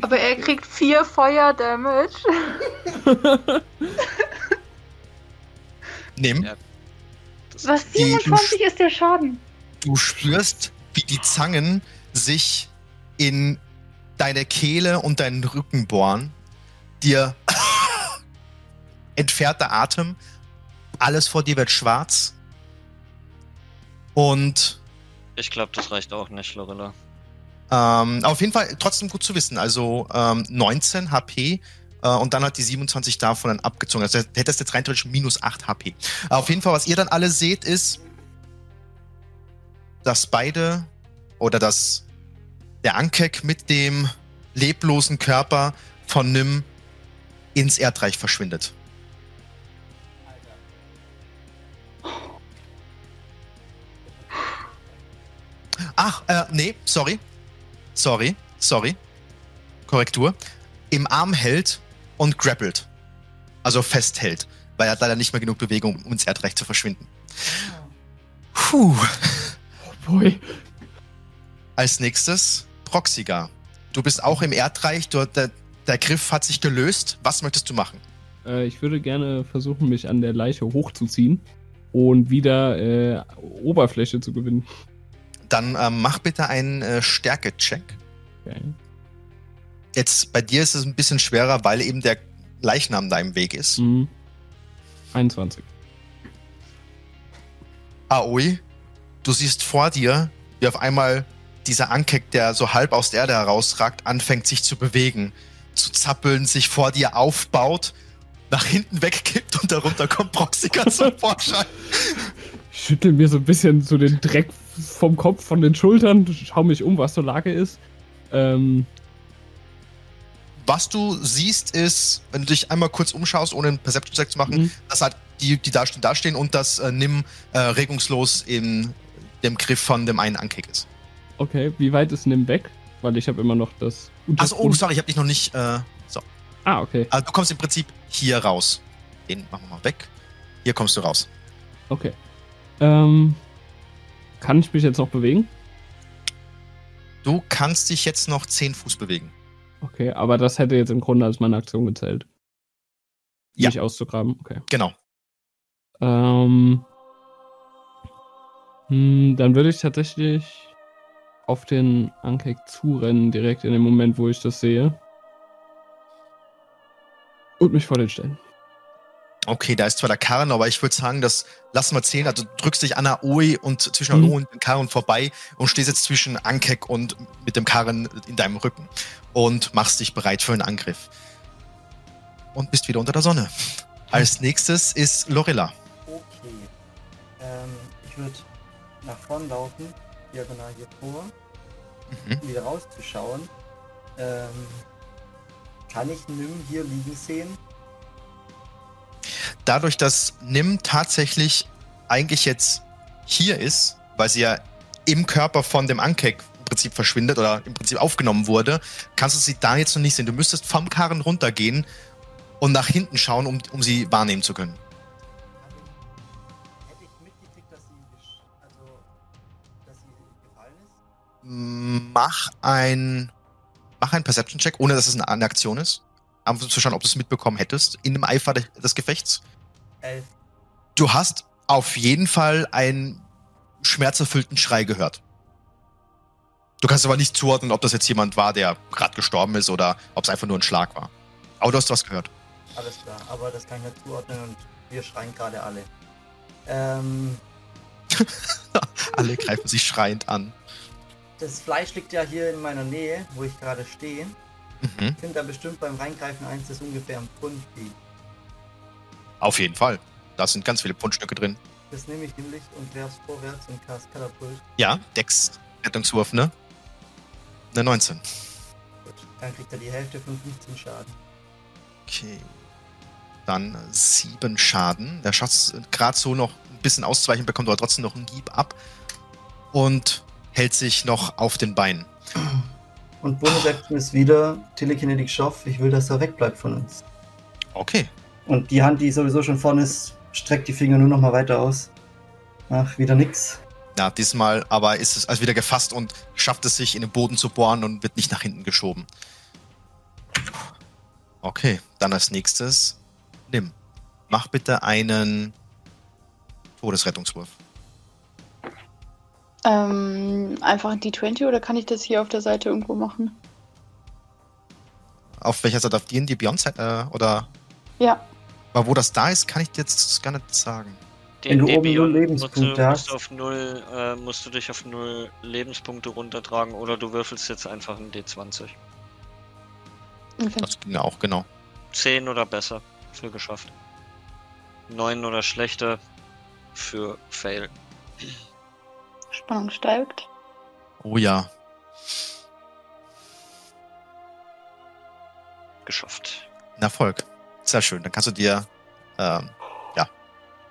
Aber er kriegt vier Feuer-Damage. Nimm. Ja. Was? Die- 27 ist der Schaden. Du spürst, wie die Zangen sich in deine Kehle und deinen Rücken bohren. Dir entfährt der Atem. Alles vor dir wird schwarz. Und ich glaube, das reicht auch nicht, Lorilla. ähm, auf jeden Fall trotzdem gut zu wissen. Also ähm, 19 HP äh, und dann hat die 27 davon dann abgezogen. Also hättest jetzt rein theoretisch minus 8 HP. Auf jeden Fall, was ihr dann alle seht, ist, dass beide oder dass der Ankek mit dem leblosen Körper von Nim ins Erdreich verschwindet. Äh, nee, sorry. Sorry, sorry. Korrektur. Im Arm hält und grappelt. Also festhält. Weil er hat leider nicht mehr genug Bewegung, um ins Erdreich zu verschwinden. Puh. Oh boy. Als nächstes Proxiga. Du bist auch im Erdreich. Du, der, der Griff hat sich gelöst. Was möchtest du machen? Äh, ich würde gerne versuchen, mich an der Leiche hochzuziehen und wieder äh, Oberfläche zu gewinnen. Dann ähm, mach bitte einen äh, Stärke-Check. Okay. Jetzt bei dir ist es ein bisschen schwerer, weil eben der Leichnam da im Weg ist. Mhm. 21. Aoi, du siehst vor dir, wie auf einmal dieser Ankek, der so halb aus der Erde herausragt, anfängt sich zu bewegen, zu zappeln, sich vor dir aufbaut, nach hinten wegkippt und darunter kommt Proxika zum Vorschein. Ich schüttel mir so ein bisschen so den Dreck vom Kopf, von den Schultern, schau mich um, was zur Lage ist. Ähm, Was du siehst, ist, wenn du dich einmal kurz umschaust, ohne einen Perception-Check zu machen, Mhm. dass halt die, die dastehen, dastehen und dass äh, Nim äh, regungslos in dem Griff von dem einen Ankek ist. okay, wie weit ist Nim weg? Weil ich habe immer noch das. Achso, oh, sorry, ich habe dich noch nicht. Äh, so. Ah, okay, Also du kommst im Prinzip hier raus. Den machen wir mal weg. Hier kommst du raus. okay. Ähm, kann ich mich jetzt noch bewegen? Du kannst dich jetzt noch 10 Fuß bewegen. Okay, aber das hätte jetzt im Grunde als meine Aktion gezählt. Ja. Mich auszugraben, okay. Genau. Ähm, hm, dann würde ich tatsächlich auf den Ankek zurennen, direkt in dem Moment, wo ich das sehe. Und mich vor den stellen. Okay, da ist zwar der Karren, aber ich würde sagen, das lassen wir zählen. Also du drückst dich an Aoi und zwischen Mhm. Aoi und dem Karren vorbei und stehst jetzt zwischen Ankek und mit dem Karren in deinem Rücken und machst dich bereit für einen Angriff. Und bist wieder unter der Sonne. Als nächstes ist Lorilla. Okay. Ähm, ich würde nach vorn laufen, diagonal hier vor, Mhm. um wieder rauszuschauen. Ähm, kann ich Nim hier liegen sehen? Dadurch, dass Nim tatsächlich eigentlich jetzt hier ist, weil sie ja im Körper von dem Ankek im Prinzip verschwindet oder im Prinzip aufgenommen wurde, kannst du sie da jetzt noch nicht sehen. Du müsstest vom Karren runtergehen und nach hinten schauen, um, um sie wahrnehmen zu können. Hätte ich mitgekriegt, dass sie, also, dass sie gefallen ist? Mach ein, mach ein Perception-Check, ohne dass es eine, eine Aktion ist. Um zu schauen, ob du es mitbekommen hättest in dem Eifer de- des Gefechts. Elf. Du hast auf jeden Fall einen schmerzerfüllten Schrei gehört. Du kannst aber nicht zuordnen, ob das jetzt jemand war, der gerade gestorben ist oder ob es einfach nur ein Schlag war. Aber du hast was gehört. Alles klar, aber das kann ich nicht zuordnen und wir schreien gerade alle. Ähm, Alle greifen sich schreiend an. das Fleisch liegt ja hier in meiner Nähe, wo ich gerade stehe. Mhm. Ich finde da bestimmt beim Reingreifen eins, das ungefähr ein Pfund wiegt. Auf jeden Fall. Da sind ganz viele Pfundstücke drin. Das nehme ich nämlich und werf's vorwärts und cast Katapult. Ja, Dex, Rettungswurf, ne? Eine 19. Gut, dann kriegt er die Hälfte von 15 Schaden. Okay. Dann sieben Schaden. Der Schatz gerade so noch ein bisschen auszuweichen, bekommt aber trotzdem noch einen Hieb ab. Und hält sich noch auf den Beinen. Und Bonus-Action ist wieder Telekinetic Shove. Ich will, dass er wegbleibt von uns. Okay. Und die Hand, die sowieso schon vorne ist, streckt die Finger nur noch mal weiter aus. Ach, wieder nix. Ja, diesmal aber ist es also wieder gefasst und schafft es sich in den Boden zu bohren und wird nicht nach hinten geschoben. Okay, dann als nächstes nimm. Mach bitte einen Todesrettungswurf. Ähm, einfach ein D20 oder kann ich das hier auf der Seite irgendwo machen? Auf welcher Seite? Auf die in die Beyond Seite? Äh, oder? Ja. Aber wo das da ist, kann ich dir jetzt gar nicht sagen. Wenn du Den oben null Lebenspunkte musst du, hast. musst du auf null, äh, musst du dich auf null Lebenspunkte runtertragen oder du würfelst jetzt einfach einen D20. Okay. Das ging ja auch, genau. 10 oder besser für geschafft. 9 oder schlechter für Fail. Spannung steigt. Oh ja. Geschafft. Ein Erfolg. Sehr schön. Dann kannst du dir ähm, ja,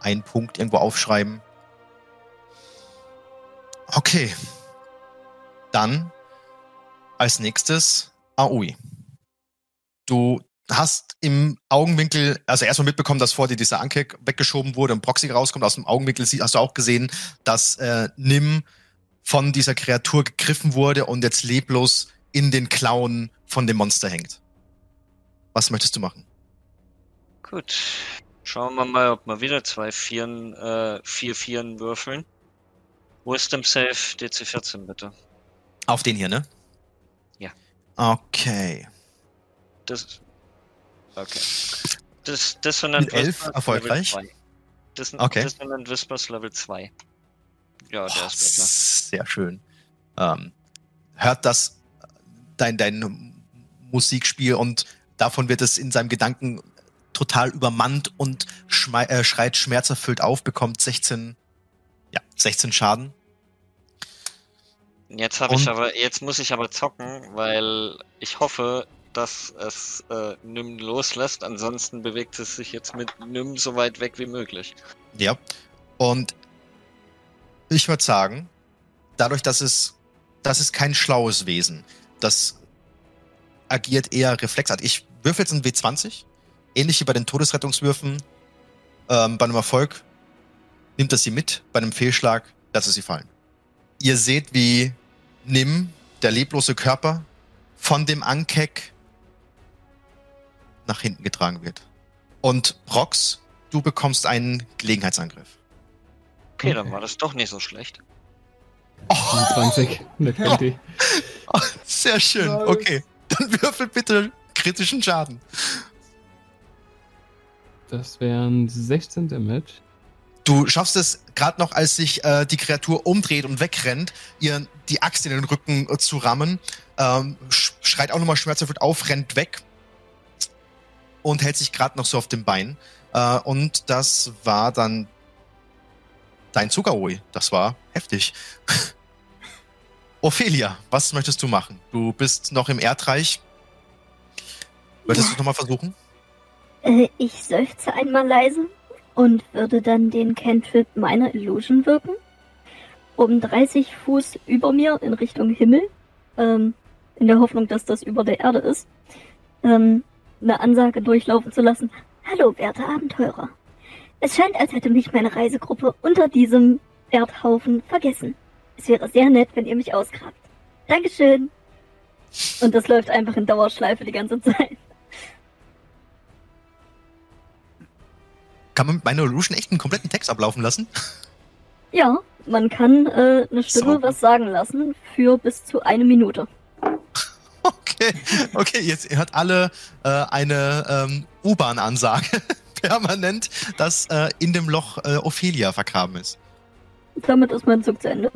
einen Punkt irgendwo aufschreiben. Okay. Dann als nächstes Aoi. Du hast im Augenwinkel, also erstmal mitbekommen, dass vor dir dieser Anke weggeschoben wurde und Proxy rauskommt. Aus dem Augenwinkel hast du auch gesehen, dass äh, Nim von dieser Kreatur gegriffen wurde und jetzt leblos in den Klauen von dem Monster hängt. Was möchtest du machen? Gut. Schauen wir mal, ob wir wieder zwei Vieren, äh, vier Vieren würfeln. Wisdom Save DC14 bitte. Auf den hier, ne? Ja. Okay. Das. Okay. Das, Dissonant Mit elf Whispers erfolgreich? Level 2. Dis Okay. Dissonant Whispers Level 2. Ja, der Oh, ist besser. sehr schön. Ähm, hört das dein, dein Musikspiel und davon wird es in seinem Gedanken total übermannt und äh, schreit schmerzerfüllt auf, bekommt 16, ja, 16 Schaden. Jetzt habe ich aber, jetzt muss ich aber zocken, weil ich hoffe, dass es äh, Nym loslässt. Ansonsten bewegt es sich jetzt mit Nym so weit weg wie möglich. Ja. Und ich würde sagen, dadurch, dass es, das ist kein schlaues Wesen, das agiert eher reflexartig. Ich würfel jetzt ein W20, ähnlich wie bei den Todesrettungswürfen. Ähm, bei einem Erfolg nimmt er sie mit, bei einem Fehlschlag lässt er sie fallen. Ihr seht, wie Nim, der leblose Körper, von dem Ankek nach hinten getragen wird. Und Prox, du bekommst einen Gelegenheitsangriff. Okay, dann war das doch nicht so schlecht. Oh, 20. Eine 20. sehr schön. Nice. Okay, dann würfel bitte kritischen Schaden. Das wären 16 Damage. Du schaffst es gerade noch, als sich äh, die Kreatur umdreht und wegrennt, ihr die Axt in den Rücken äh, zu rammen. Ähm, sch schreit auch nochmal schmerzhaft auf, rennt weg und hält sich gerade noch so auf dem Bein. Äh, und das war dann dein Zugaoi. Das war heftig. Ophelia, was möchtest du machen? Du bist noch im Erdreich. Möchtest du es nochmal versuchen? Äh, ich seufze einmal leise und würde dann den Cantrip meiner Illusion wirken. Um 30 Fuß über mir in Richtung Himmel. Ähm, in der Hoffnung, dass das über der Erde ist. Ähm, eine Ansage durchlaufen zu lassen. Hallo, werte Abenteurer. Es scheint, als hätte mich meine Reisegruppe unter diesem Erdhaufen vergessen. Es wäre sehr nett, wenn ihr mich ausgrabt. Dankeschön. Und das läuft einfach in Dauerschleife die ganze Zeit. Kann man mit meiner Illusion echt einen kompletten Text ablaufen lassen? Ja, man kann äh, eine Stimme Sauber. was sagen lassen für bis zu eine Minute. Okay, okay, jetzt hört alle äh, eine ähm, U-Bahn-Ansage permanent, dass äh, in dem Loch äh, Ophelia vergraben ist. Damit ist mein Zug zu Ende.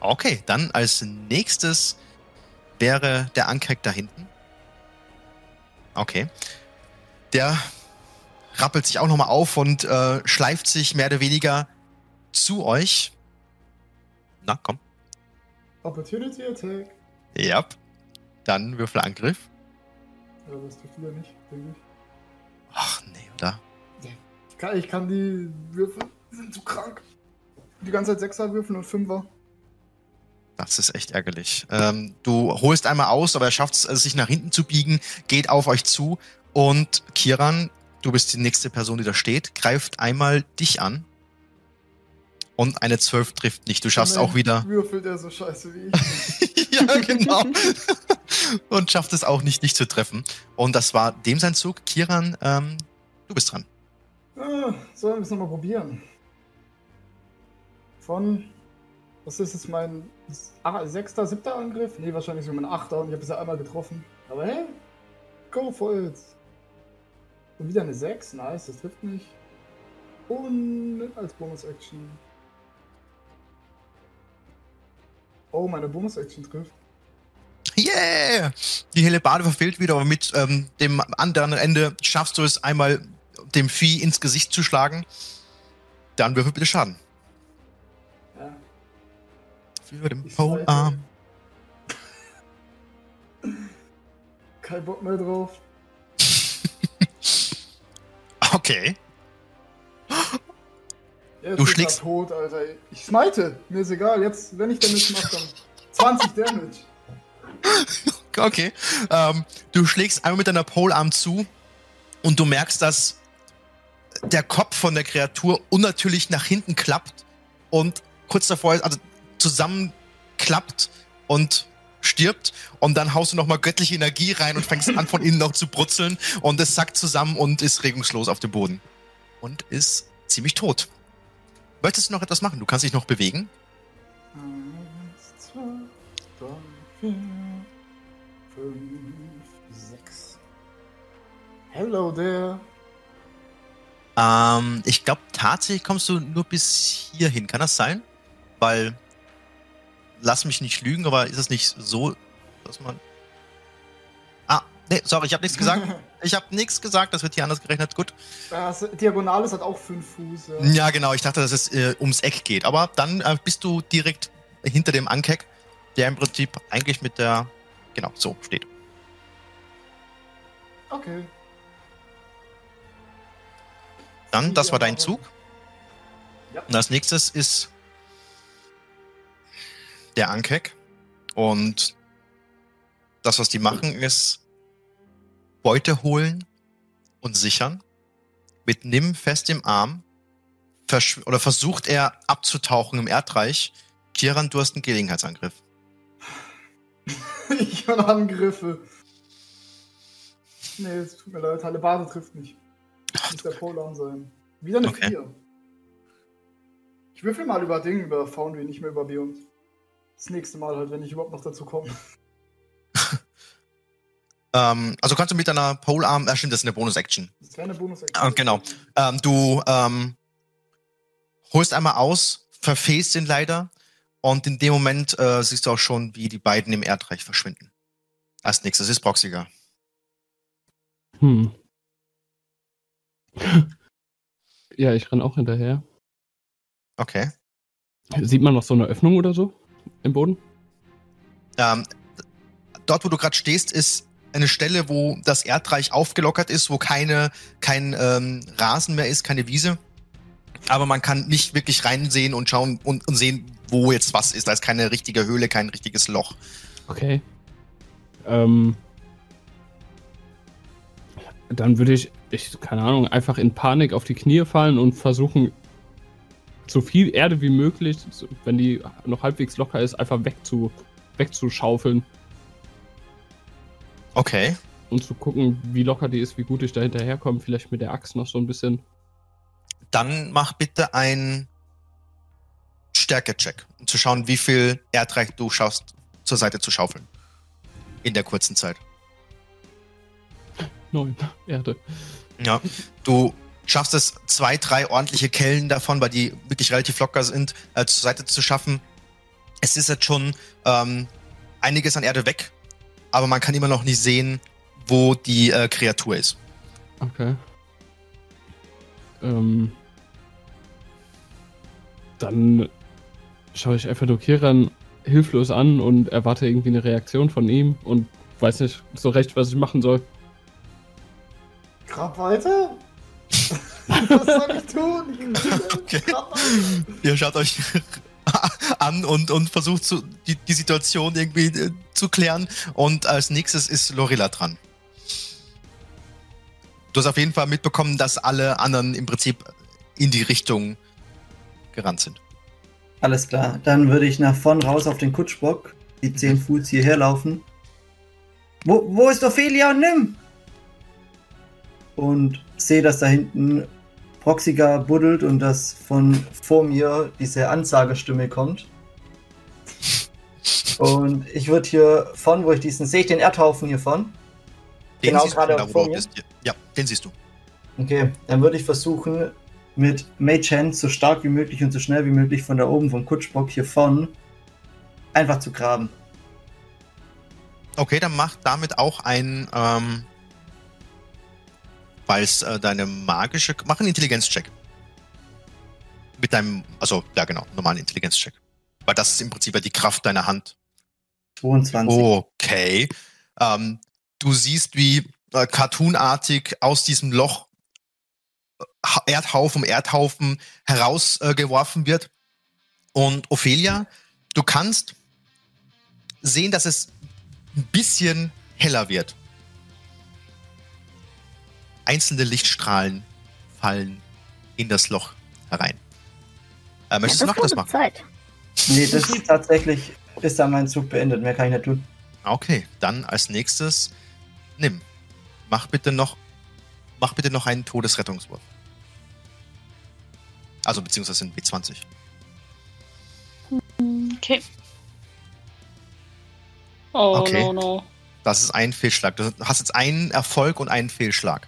Okay, dann als nächstes wäre der Ankek da hinten. Okay. Der rappelt sich auch nochmal auf und äh, schleift sich mehr oder weniger zu euch. Na, komm. Opportunity Attack. Ja. Dann Würfel Angriff. Ja, das trifft wieder nicht, denke ich. Ach nee, oder? Ich kann, ich kann die Würfel, die sind zu krank. Die ganze Zeit Sechser würfeln und Fünfer. Das ist echt ärgerlich. Ähm, du holst einmal aus, aber er schafft es, äh, sich nach hinten zu biegen, geht auf euch zu und Kiran, du bist die nächste Person, die da steht, greift einmal dich an und eine 12 trifft nicht. Du schaffst auch wieder. Würfelt er so scheiße wie ich. ja, genau. und schafft es auch nicht, dich zu treffen. Und das war dem sein Zug. Kiran, ähm, du bist dran. ah, sollen wir es nochmal probieren? Von. Was ist jetzt mein. Sechster, siebter Angriff? Nee, wahrscheinlich sogar mein achter und ich habe bisher einmal getroffen. Aber hey, go for it. Und wieder eine 6, nice, das trifft mich. Und als Bonus-Action. Oh, meine Bonus-Action trifft. Yeah! Die Hellebarde verfehlt wieder, aber mit ähm, dem anderen Ende schaffst du es einmal, dem Vieh ins Gesicht zu schlagen. Dann würfel bitte Schaden. Ja, Für den Polearm. Kein Bock mehr drauf. Okay. Jetzt Du schlägst- tot, Alter. Ich smite. Mir ist egal. Jetzt, wenn ich Damage mache, dann 20 Damage. Okay. Ähm, du schlägst einmal mit deiner Polearm zu und du merkst, dass der Kopf von der Kreatur unnatürlich nach hinten klappt und kurz davor ist, also zusammenklappt und stirbt und dann haust du nochmal göttliche Energie rein und fängst an von innen noch zu brutzeln und es sackt zusammen und ist regungslos auf dem Boden. Und ist ziemlich tot. Möchtest du noch etwas machen? Du kannst dich noch bewegen. Eins, zwei, drei, vier, fünf, sechs. Hello there. Ähm, ich glaube, tatsächlich kommst du nur bis hierhin. Kann das sein? Weil, lass mich nicht lügen, aber ist es nicht so, dass man. Ah, nee, sorry, ich habe nichts gesagt. Ich habe nichts gesagt, das wird hier anders gerechnet. Gut. Das Diagonales hat auch 5 Fuß. Ja. Ja, genau, ich dachte, dass es äh, ums Eck geht. Aber dann äh, bist du direkt hinter dem Ankek, der im Prinzip eigentlich mit der. Genau, so steht. Okay. Dann, das war dein Zug. Ja. Und als nächstes ist der Ankek. Und das, was die machen, ist Beute holen und sichern. Mit Nim fest im Arm. Versch oder versucht er abzutauchen im Erdreich. Kiran, du hast einen Gelegenheitsangriff. ich habe Angriffe. Nee, es tut mir leid. Hallebarde trifft nicht. Muss der Polarm sein. Wieder eine Okay. 4. Ich würfel mal über Ding, über Foundry, nicht mehr über Beyond. Das nächste Mal halt, wenn ich überhaupt noch dazu komme. Ähm, also kannst du mit deiner Polearm, äh, stimmt, das ist eine Bonus-Action. Das wäre eine bonus Ah, genau. Ähm, du ähm, holst einmal aus, verfehlst ihn leider und in dem Moment äh, siehst du auch schon, wie die beiden im Erdreich verschwinden. Als nächstes ist Proxiger. Hm. ja, ich renn auch hinterher. Okay. Sieht man noch so eine Öffnung oder so im Boden? Ähm, dort, wo du gerade stehst, ist eine Stelle, wo das Erdreich aufgelockert ist, wo keine, kein ähm, Rasen mehr ist, keine Wiese. Aber man kann nicht wirklich reinsehen und schauen und, und sehen, wo jetzt was ist. Da ist keine richtige Höhle, kein richtiges Loch. Okay. Ähm. Dann würde ich, ich, keine Ahnung, einfach in Panik auf die Knie fallen und versuchen, so viel Erde wie möglich, wenn die noch halbwegs locker ist, einfach wegzu, wegzuschaufeln Okay. und zu gucken, wie locker die ist, wie gut ich da hinterherkomme. Vielleicht mit der Axt noch so ein bisschen. Dann mach bitte ein Stärke-Check, um zu schauen, wie viel Erdreich du schaffst, zur Seite zu schaufeln. In der kurzen Zeit. Neun Erde. Ja. Du schaffst es, zwei, drei ordentliche Kellen davon, weil die wirklich relativ locker sind, äh, zur Seite zu schaffen. Es ist jetzt schon ähm, einiges an Erde weg, aber man kann immer noch nicht sehen, wo die äh, Kreatur ist. Okay. Ähm. Dann schaue ich einfach nur Kiran hilflos an und erwarte irgendwie eine Reaktion von ihm und weiß nicht so recht, was ich machen soll. Grab weiter? Was soll ich tun? Okay. Ihr schaut euch an und, und versucht zu, die, die Situation irgendwie äh, zu klären. Und als nächstes ist Lorilla dran. Du hast auf jeden Fall mitbekommen, dass alle anderen im Prinzip in die Richtung gerannt sind. Alles klar. Dann würde ich nach vorn raus auf den Kutschbock, die 10 Fuß hierher laufen. Wo, wo ist Ophelia und Nim? Und sehe, dass da hinten Proxiga buddelt und dass von vor mir diese Ansagestimme kommt. Und ich würde hier von, wo ich diesen, sehe ich den Erdhaufen hier von? Den Genau, gerade du, da, wo vor du mir? bist. Ja, den siehst du. Okay, dann würde ich versuchen, mit Mage Hand so stark wie möglich und so schnell wie möglich von da oben vom Kutschbock hier vorn einfach zu graben. Okay, dann mach damit auch ein, ähm, weil es äh, deine magische, mach einen Intelligenzcheck. Mit deinem, also, ja genau, normalen Intelligenzcheck. Weil das ist im Prinzip ja die Kraft deiner Hand. 22. Okay. Ähm, du siehst, wie äh, cartoonartig aus diesem Loch äh, Ha- Erdhaufen Erdhaufen herausgeworfen äh, wird. Und Ophelia, du kannst sehen, dass es ein bisschen heller wird. Einzelne Lichtstrahlen fallen in das Loch herein. Äh, möchtest ja, du noch das machen? Zeit. Nee, das ist tatsächlich, ist da mein Zug beendet. Mehr kann ich nicht tun. Okay, dann als nächstes nimm. Mach bitte noch, mach bitte noch einen Todesrettungswurf. Also beziehungsweise ein B20. Okay. Oh Okay. no no. Das ist ein Fehlschlag. Du hast jetzt einen Erfolg und einen Fehlschlag.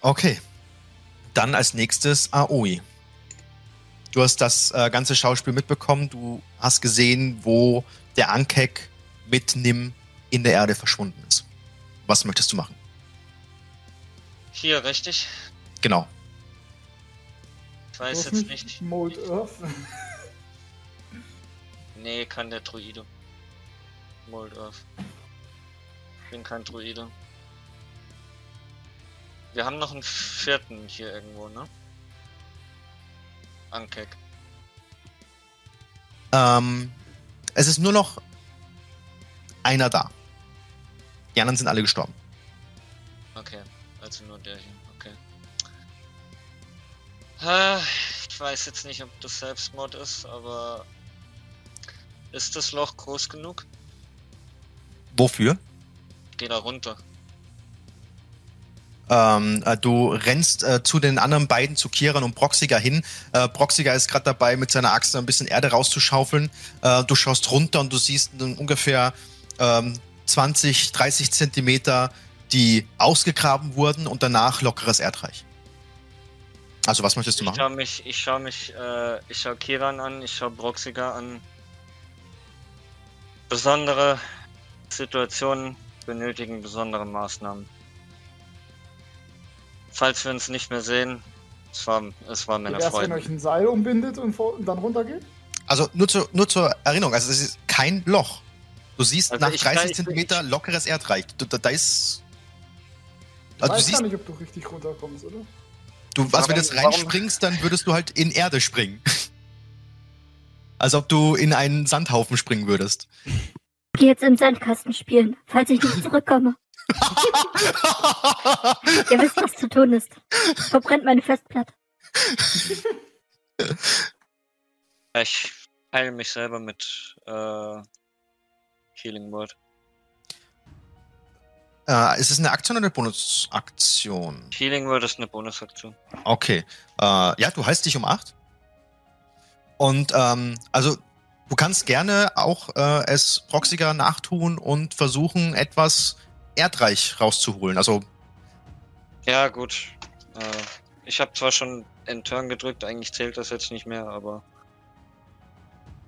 Okay. Dann als nächstes Aoi. Du hast das äh, ganze Schauspiel mitbekommen. Du hast gesehen, wo der Ankek mit Nim in der Erde verschwunden ist. Was möchtest du machen? Hier, richtig? Genau. Ich weiß jetzt nicht. Mold Earth. Nee, kann der Druide. Mold Earth. Ich bin kein Druide. Wir haben noch einen vierten hier irgendwo, ne? Ankek. Ähm, es ist nur noch einer da. Die anderen sind alle gestorben. Okay, also nur der hier, okay. Ah, Ich weiß jetzt nicht, ob das Selbstmord ist, aber ist das Loch groß genug? Wofür? Geh da runter. Ähm, äh, du rennst äh, zu den anderen beiden, zu Kieran und Proxiger hin. Äh, Proxiger ist gerade dabei, mit seiner Axt ein bisschen Erde rauszuschaufeln. Äh, du schaust runter und du siehst ungefähr ähm, 20, 30 Zentimeter, die ausgegraben wurden und danach lockeres Erdreich. Also was möchtest du Ich machen? schau mich, ich schau mich, äh, ich schau Kiran an, ich schau Broxiger an. Besondere Situationen benötigen besondere Maßnahmen. Falls wir uns nicht mehr sehen, es war, es war mir eine Erst wenn Freude. euch ein Seil umbindet und, vor, und dann runtergeht? Also nur, zu, nur zur Erinnerung, also es ist kein Loch. Du siehst Also nach ich 30 kann- ich- Zentimeter lockeres Erdreich. Du, da, da ist... Ich Also du weiß gar nicht, ob du richtig runterkommst, oder? Du, also wenn du Warum- jetzt warum- reinspringst, dann würdest du halt in Erde springen. Als ob du in einen Sandhaufen springen würdest. Geh jetzt im Sandkasten spielen, falls ich nicht zurückkomme. Ihr wisst, was zu tun ist. Verbrennt meine Festplatte. Ich heile mich selber mit äh, Healing Word. äh, ist es eine Aktion oder eine Bonusaktion? Healing Word ist eine Bonusaktion. Okay. Äh, ja, du heilst dich um 8. Und ähm, also du kannst gerne auch äh, es Proxiger nachtun und versuchen, etwas Erdreich rauszuholen. Also Ja, gut. Äh, ich habe zwar schon End-Turn gedrückt, eigentlich zählt das jetzt nicht mehr, aber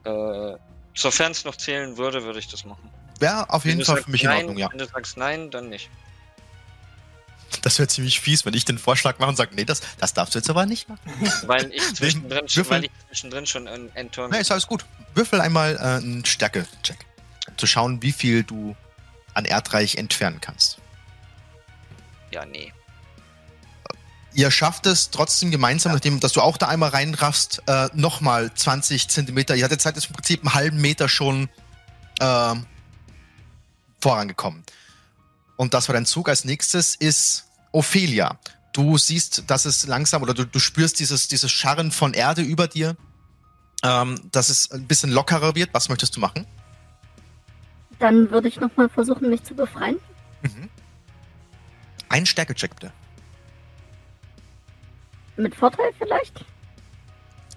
äh, sofern es noch zählen würde, würde ich das machen. wäre auf jeden Fall für mich in nein, Ordnung, ja. Wenn du sagst nein, dann nicht. Das wäre ziemlich fies, wenn ich den Vorschlag mache und sage, nee, das, das darfst du jetzt aber nicht machen. Weil ich zwischendrin, schon, Würfel. weil ich zwischendrin schon einen End-Turn Nee, ist alles gut. Würfel einmal äh, einen Stärke-Check. Zu schauen, wie viel du an Erdreich entfernen kannst. Ja, nee. Ihr schafft es trotzdem gemeinsam, nachdem, dass du auch da einmal reinraffst, äh, nochmal 20 Zentimeter. Ihr hattet Zeit, ist im Prinzip einen halben Meter schon äh, vorangekommen. Und das war dein Zug. Als nächstes ist Ophelia. Du siehst, dass es langsam oder du, du spürst dieses, dieses Scharren von Erde über dir, ähm, dass es ein bisschen lockerer wird. Was möchtest du machen? Dann würde ich nochmal versuchen, mich zu befreien. Mhm. Ein Stärke-Check bitte. Mit Vorteil vielleicht?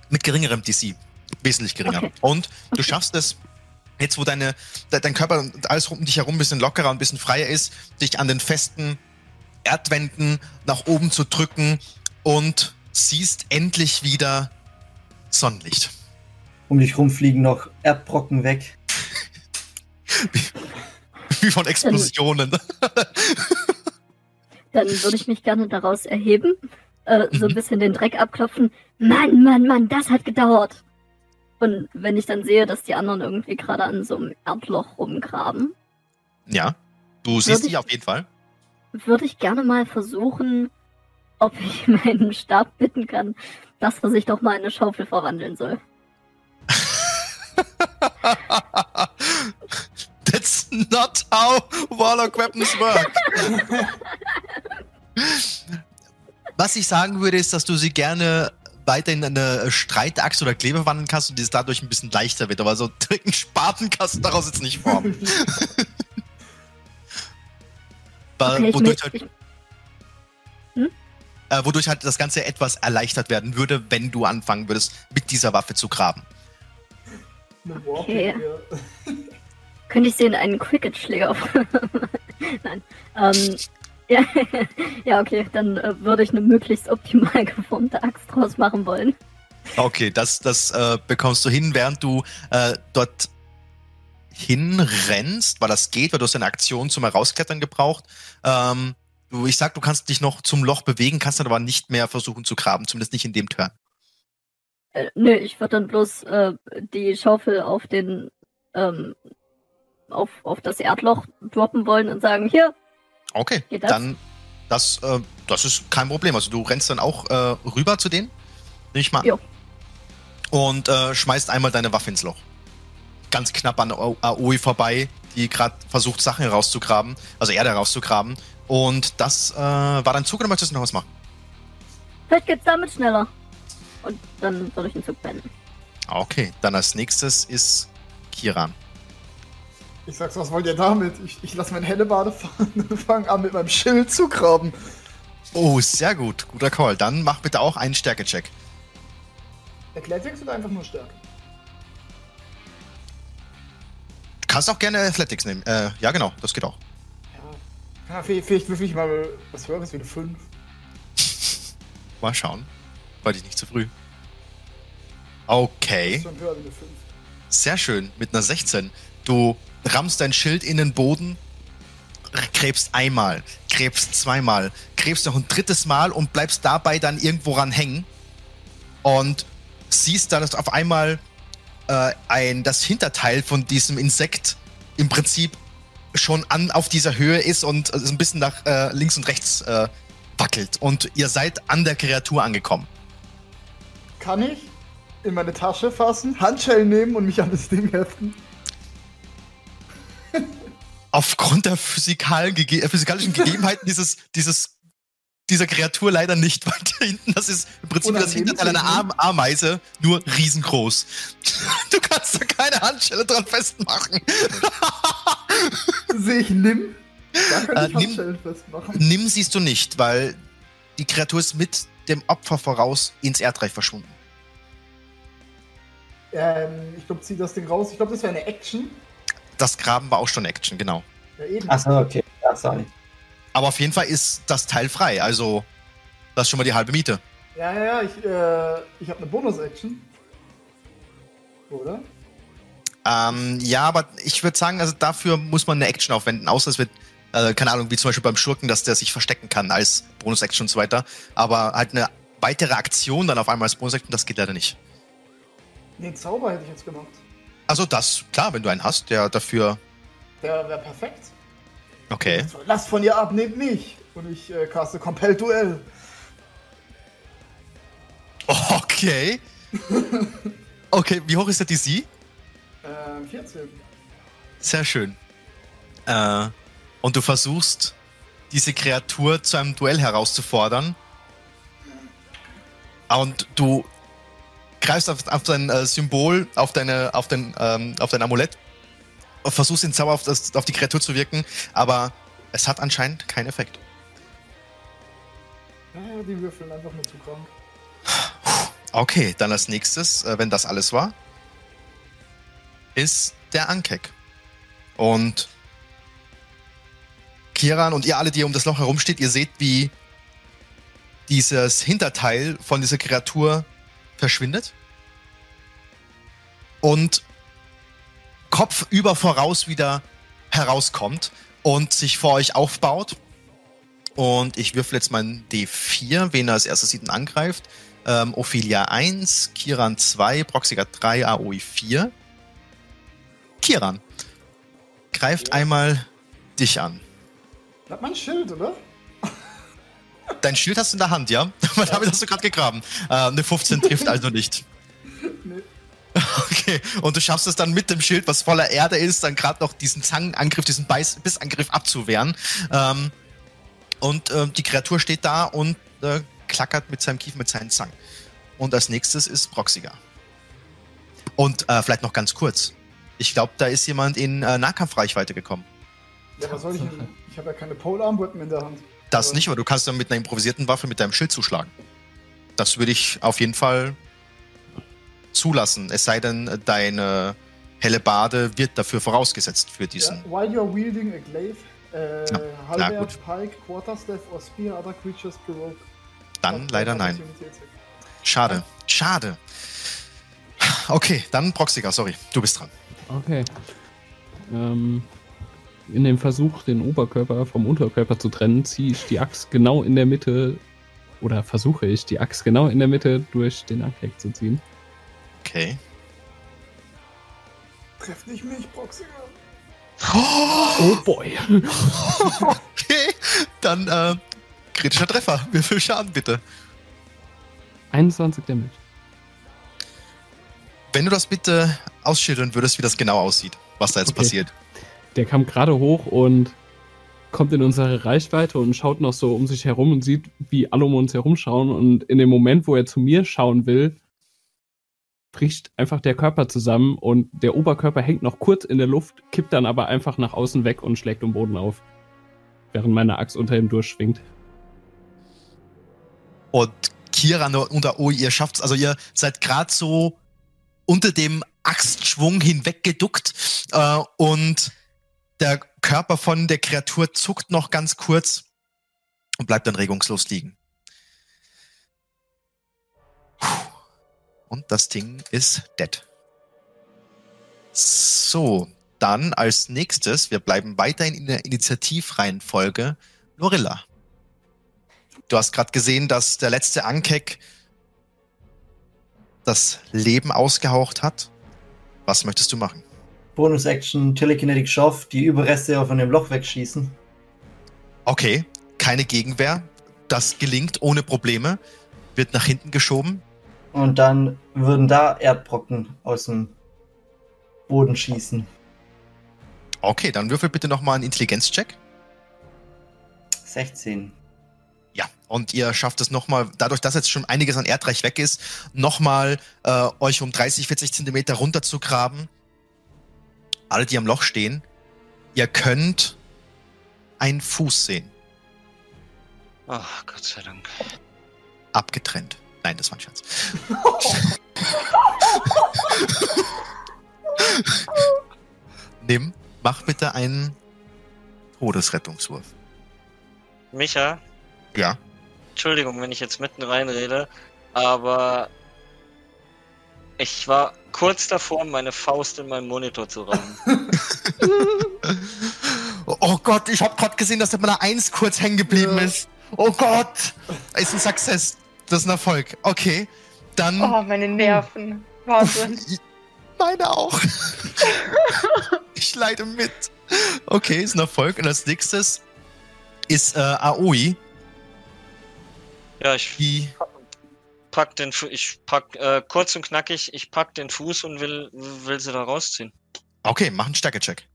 Mit geringerem DC. Wesentlich geringer. Okay. Und du Okay. schaffst es, jetzt wo deine, de, dein Körper und alles um dich herum ein bisschen lockerer und ein bisschen freier ist, dich an den festen Erdwänden nach oben zu drücken und siehst endlich wieder Sonnenlicht. Um dich rum fliegen noch Erdbrocken weg. Wie von Explosionen. Dann würde ich mich gerne daraus erheben, äh, so ein Mhm. bisschen den Dreck abklopfen. Mann, Mann, Mann, das hat gedauert. Und wenn ich dann sehe, dass die anderen irgendwie gerade an so einem Erdloch rumgraben, ja. Du siehst dich ich- auf jeden Fall. Würde ich gerne mal versuchen, ob ich meinen Stab bitten kann, dass er sich doch mal in eine Schaufel verwandeln soll. Not how Warlock Weapons work. Was ich sagen würde, ist, dass du sie gerne weiter in eine Streitaxt oder Klebe wandeln kannst und es dadurch ein bisschen leichter wird. Aber so einen Spaten kannst du daraus jetzt nicht formen. Okay, wodurch, halt, ich, äh, wodurch halt das Ganze etwas erleichtert werden würde, wenn du anfangen würdest, mit dieser Waffe zu graben. Okay. Könnte ich sie in einen Cricket-Schläger Nein. Ähm, ja, ja, okay, dann äh, würde ich eine möglichst optimal geformte Axt draus machen wollen. Okay, das, das äh, bekommst du hin, während du äh, dort hinrennst, weil das geht, weil du hast eine Aktion zum Herausklettern gebraucht. Ähm, du, ich sag, du kannst dich noch zum Loch bewegen, kannst dann aber nicht mehr versuchen zu graben, zumindest nicht in dem Turn. Äh, nö, ich würde dann bloß äh, die Schaufel auf den ähm, auf, auf das Erdloch droppen wollen und sagen, hier, Okay, Geht das? dann das, äh, das ist kein Problem. Also du rennst dann auch äh, rüber zu denen, nehme ich mal. Jo. Und äh, schmeißt einmal deine Waffe ins Loch. Ganz knapp an Aoi vorbei, die gerade versucht, Sachen herauszugraben, also Erde herauszugraben. Und das äh, war dein Zug oder möchtest du noch was machen? vielleicht geht's damit schneller. Und dann würde ich den Zug beenden. Okay, dann als nächstes ist Kiran. Ich sag's, was wollt ihr damit? Ich, ich lasse meine Hellebade fahren und fange an mit meinem Schild zu graben. Oh, sehr gut. Guter Call. Dann mach bitte auch einen Stärke-Check. Athletics oder einfach nur Stärke? Du kannst auch gerne Athletics nehmen. Äh, ja, genau, das geht auch. Ja. ja vielleicht, würfel ich mal was höheres wie eine 5. Mal schauen. Wollte ich nicht zu früh. Okay. Schon höher wie eine 5. Sehr schön. Mit einer 16. Du rammst dein Schild in den Boden, gräbst einmal, gräbst zweimal, gräbst noch ein drittes Mal und bleibst dabei dann irgendwo ran hängen. Und siehst dann, dass auf einmal äh, ein, das Hinterteil von diesem Insekt im Prinzip schon an auf dieser Höhe ist und äh, so ein bisschen nach äh, links und rechts äh, wackelt. Und ihr seid an der Kreatur angekommen. Kann ich in meine Tasche fassen, Handschellen nehmen und mich an das Ding heften? Aufgrund der physikalen, äh, physikalischen Gegebenheiten dieses, dieses, dieser Kreatur leider nicht weiter hinten. Das ist im Prinzip das Hinterteil einer. Am Ameise, nur riesengroß. Du kannst da keine Handschelle dran festmachen. Sehe ich nimm? Da kann Äh, ich nimm- Handschellen festmachen. Nimm siehst du nicht, weil die Kreatur ist mit dem Opfer voraus ins Erdreich verschwunden. Ähm, ich glaube, zieh das Ding raus. Ich glaube, das wäre eine Action. Das Graben war auch schon Action, genau. Ja, eben. Achso, okay. Ja, sorry. Aber auf jeden Fall ist das Teil frei, also das ist schon mal die halbe Miete. Ja, ja, ja, ich, äh, ich habe eine Bonus-Action. Oder? Ähm, ja, aber ich würde sagen, also dafür muss man eine Action aufwenden, außer es wird, äh, keine Ahnung, wie zum Beispiel beim Schurken, dass der sich verstecken kann als Bonus-Action und so weiter. Aber halt eine weitere Aktion dann auf einmal als Bonus-Action, das geht leider nicht. Nee, Zauber hätte ich jetzt gemacht. Also das, klar, wenn du einen hast, der dafür. Der wäre perfekt. Okay. So, Lasst von ihr ab, nehmt mich. Und ich äh, caste Compel Duell. Okay. Okay, wie hoch ist der DC? Ähm, 14. Sehr schön. Äh, und du versuchst, diese Kreatur zu einem Duell herauszufordern. Und du greifst auf, auf dein äh, Symbol, auf, deine, auf, dein, ähm, auf dein Amulett, versuchst den Zauber auf, das, auf die Kreatur zu wirken, aber es hat anscheinend keinen Effekt. Ja, die würfeln einfach nur zu krank. Okay, dann als nächstes, äh, wenn das alles war, ist der Ankek. Und Kiran und ihr alle, die um das Loch herumsteht, ihr seht, wie dieses Hinterteil von dieser Kreatur verschwindet und Kopf über voraus wieder herauskommt und sich vor euch aufbaut. Und ich würfel jetzt meinen D4, wen er als erstes sieht und angreift. Ähm, Ophelia 1, Kiran 2, Proxiga 3, Aoi 4. Kiran, greift einmal dich an. Hat mein Schild, oder? Dein Schild hast du in der Hand, ja? Weil damit hast du gerade gegraben. Äh, eine 15 trifft also nicht. Nee. Okay, und du schaffst es dann mit dem Schild, was voller Erde ist, dann gerade noch diesen Zangenangriff, diesen Beiß Bissangriff abzuwehren. Ähm, und äh, die Kreatur steht da und äh, klackert mit seinem Kiefer, mit seinen Zangen. Und als nächstes ist Proxiga. Und äh, vielleicht noch ganz kurz. Ich glaube, da ist jemand in äh, Nahkampfreichweite gekommen. Ja, was soll ich denn? Ich habe ja keine Polearm-Weapon in der Hand. Das nicht, aber du kannst dann mit einer improvisierten Waffe mit deinem Schild zuschlagen. Das würde ich auf jeden Fall zulassen. Es sei denn, deine Hellebarde wird dafür vorausgesetzt für Ja, diesen. while you're wielding a glaive, äh, Ja, Halberd, gut. Pike, Quarterstaff or Spear, other creatures provoke. Dann leider nein. Schade. Schade. Okay, dann Proxiga, sorry. Du bist dran. Okay. Ähm, in dem Versuch, den Oberkörper vom Unterkörper zu trennen, ziehe ich die Axt genau in der Mitte, oder versuche ich, die Axt genau in der Mitte durch den Ankleck zu ziehen. Okay. Treff nicht mich, Proxiger. Oh boy. Okay, dann äh, kritischer Treffer. Wie viel Schaden bitte? 21 Damage. Wenn du das bitte ausschildern würdest, wie das genau aussieht, was da jetzt Okay. passiert. Der kam gerade hoch und kommt in unsere Reichweite und schaut noch so um sich herum und sieht, wie alle um uns herum schauen. Und in dem Moment, wo er zu mir schauen will, bricht einfach der Körper zusammen und der Oberkörper hängt noch kurz in der Luft, kippt dann aber einfach nach außen weg und schlägt um Boden auf. Während meine Axt unter ihm durchschwingt. Und Kiran und Aoi, ihr schafft's, also ihr seid gerade so unter dem Axtschwung hinweggeduckt äh, und der Körper von der Kreatur zuckt noch ganz kurz und bleibt dann regungslos liegen. Und das Ding ist dead. So, dann als nächstes, wir bleiben weiterhin in der Initiativreihenfolge, Lorilla. Du hast gerade gesehen, dass der letzte Ankek das Leben ausgehaucht hat. Was möchtest du machen? Bonus-Action, Telekinetic Shove, die Überreste von dem Loch wegschießen. Okay, keine Gegenwehr. Das gelingt ohne Probleme. Wird nach hinten geschoben. Und dann würden da Erdbrocken aus dem Boden schießen. Okay, dann würfel bitte nochmal einen Intelligenzcheck. 16. Ja, und ihr schafft es nochmal, dadurch, dass jetzt schon einiges an Erdreich weg ist, nochmal äh, euch um 30, 40 Zentimeter runterzugraben. Alle, die am Loch stehen, ihr könnt einen Fuß sehen, Oh, Gott sei Dank. abgetrennt. Nein, das war ein Scherz. Nimm, mach bitte einen Todesrettungswurf. Micha, Ja. Entschuldigung, wenn ich jetzt mitten reinrede, aber ich war kurz davor, meine Faust in meinen Monitor zu rammen. Oh Gott, ich habe gerade gesehen, dass der bei einer 1 kurz hängen geblieben Ja. ist. Oh Gott. Ist ein Success. Das ist ein Erfolg. Okay. Dann. Oh, meine Nerven. Wahnsinn. Meine auch. ich leide mit. Okay, ist ein Erfolg. Und als nächstes ist äh, Aoi, Ja, ich die. Pack den, ich pack, äh, kurz und knackig, ich pack den Fuß und will, will sie da rausziehen. Okay, mach einen Stärkecheck.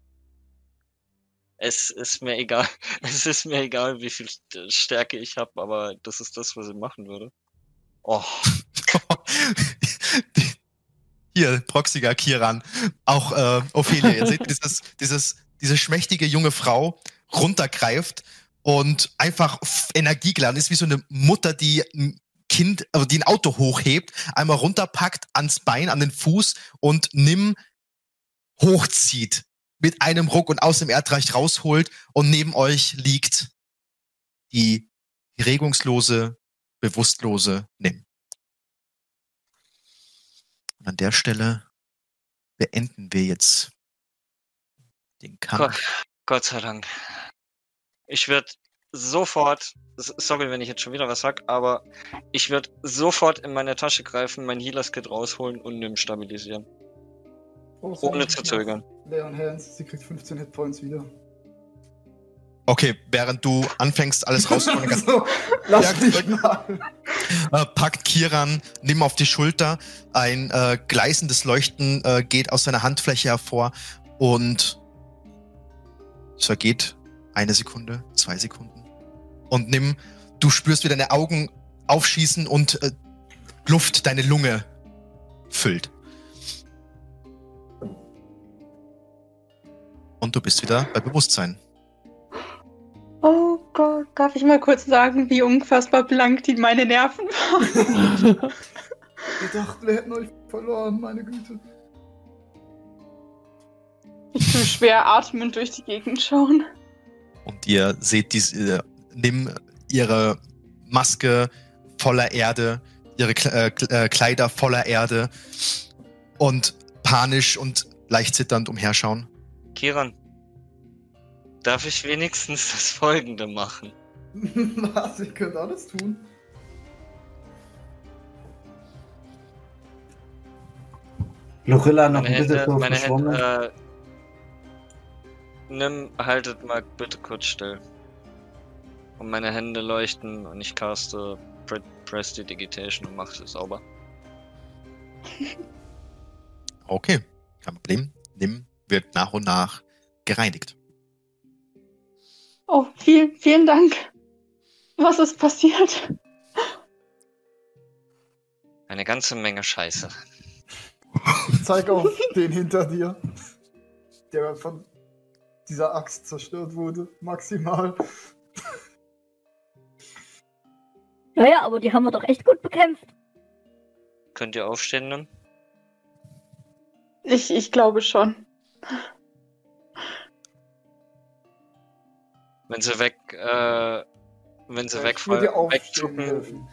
Es ist mir egal, es ist mir egal, wie viel Stärke ich habe, aber das ist das, was ich machen würde. Oh, Hier, Proxiga Kiran, auch äh, Ophelia. Ihr seht, dieses, dieses, diese schmächtige junge Frau runtergreift und einfach energiegeladen ist, wie so eine Mutter, die Kind, also die ein Auto hochhebt, einmal runterpackt ans Bein, an den Fuß und nimm hochzieht mit einem Ruck und aus dem Erdreich rausholt und neben euch liegt die regungslose, bewusstlose Nimm. Und an der Stelle beenden wir jetzt den Kampf. Gott sei Dank. Ich würde sofort, sorry, wenn ich jetzt schon wieder was sag, aber ich würde sofort in meine Tasche greifen, mein Healers-Kit rausholen und nimm stabilisieren. Oh. Ohne zu zögern. Leon Hands, sie kriegt 15 Hitpoints wieder. Okay, während du anfängst, alles rauszuholen, so, lass Ja, dich mal. äh, packt Kiran, nimm auf die Schulter. Ein äh, gleißendes Leuchten äh, geht aus seiner Handfläche hervor und es vergeht eine Sekunde, zwei Sekunden. Und nimm, du spürst, wie deine Augen aufschießen und äh, Luft deine Lunge füllt. Und du bist wieder bei Bewusstsein. Oh Gott, darf ich mal kurz sagen, wie unfassbar blank die meine Nerven waren? Wir dachten, wir hätten euch verloren, meine Güte. Ich tue schwer atmend durch die Gegend schauen. Und ihr seht diese, nimm ihre Maske voller Erde, ihre äh, äh, Kleider voller Erde und panisch und leicht zitternd umherschauen. Kiran, darf ich wenigstens das Folgende machen? Was? Ihr könnt alles tun. Lorilla noch Meine ein bisschen Hände, meine verschwommen. Hände, äh, Nimm, haltet mal bitte kurz still. Und meine Hände leuchten und ich caste Pre Prestidigitation und mache es sauber. Okay, kein Problem. Nimm wird nach und nach gereinigt. Oh, vielen, vielen Dank. Was ist passiert? Eine ganze Menge Scheiße. Ich zeig auf den hinter dir, der von dieser Axt zerstört wurde, maximal. Naja, aber die haben wir doch echt gut bekämpft. Könnt ihr aufstehen, Nimm? Ich, ich glaube schon. Wenn sie weg, äh, wenn sie wegfallen, wegzucken,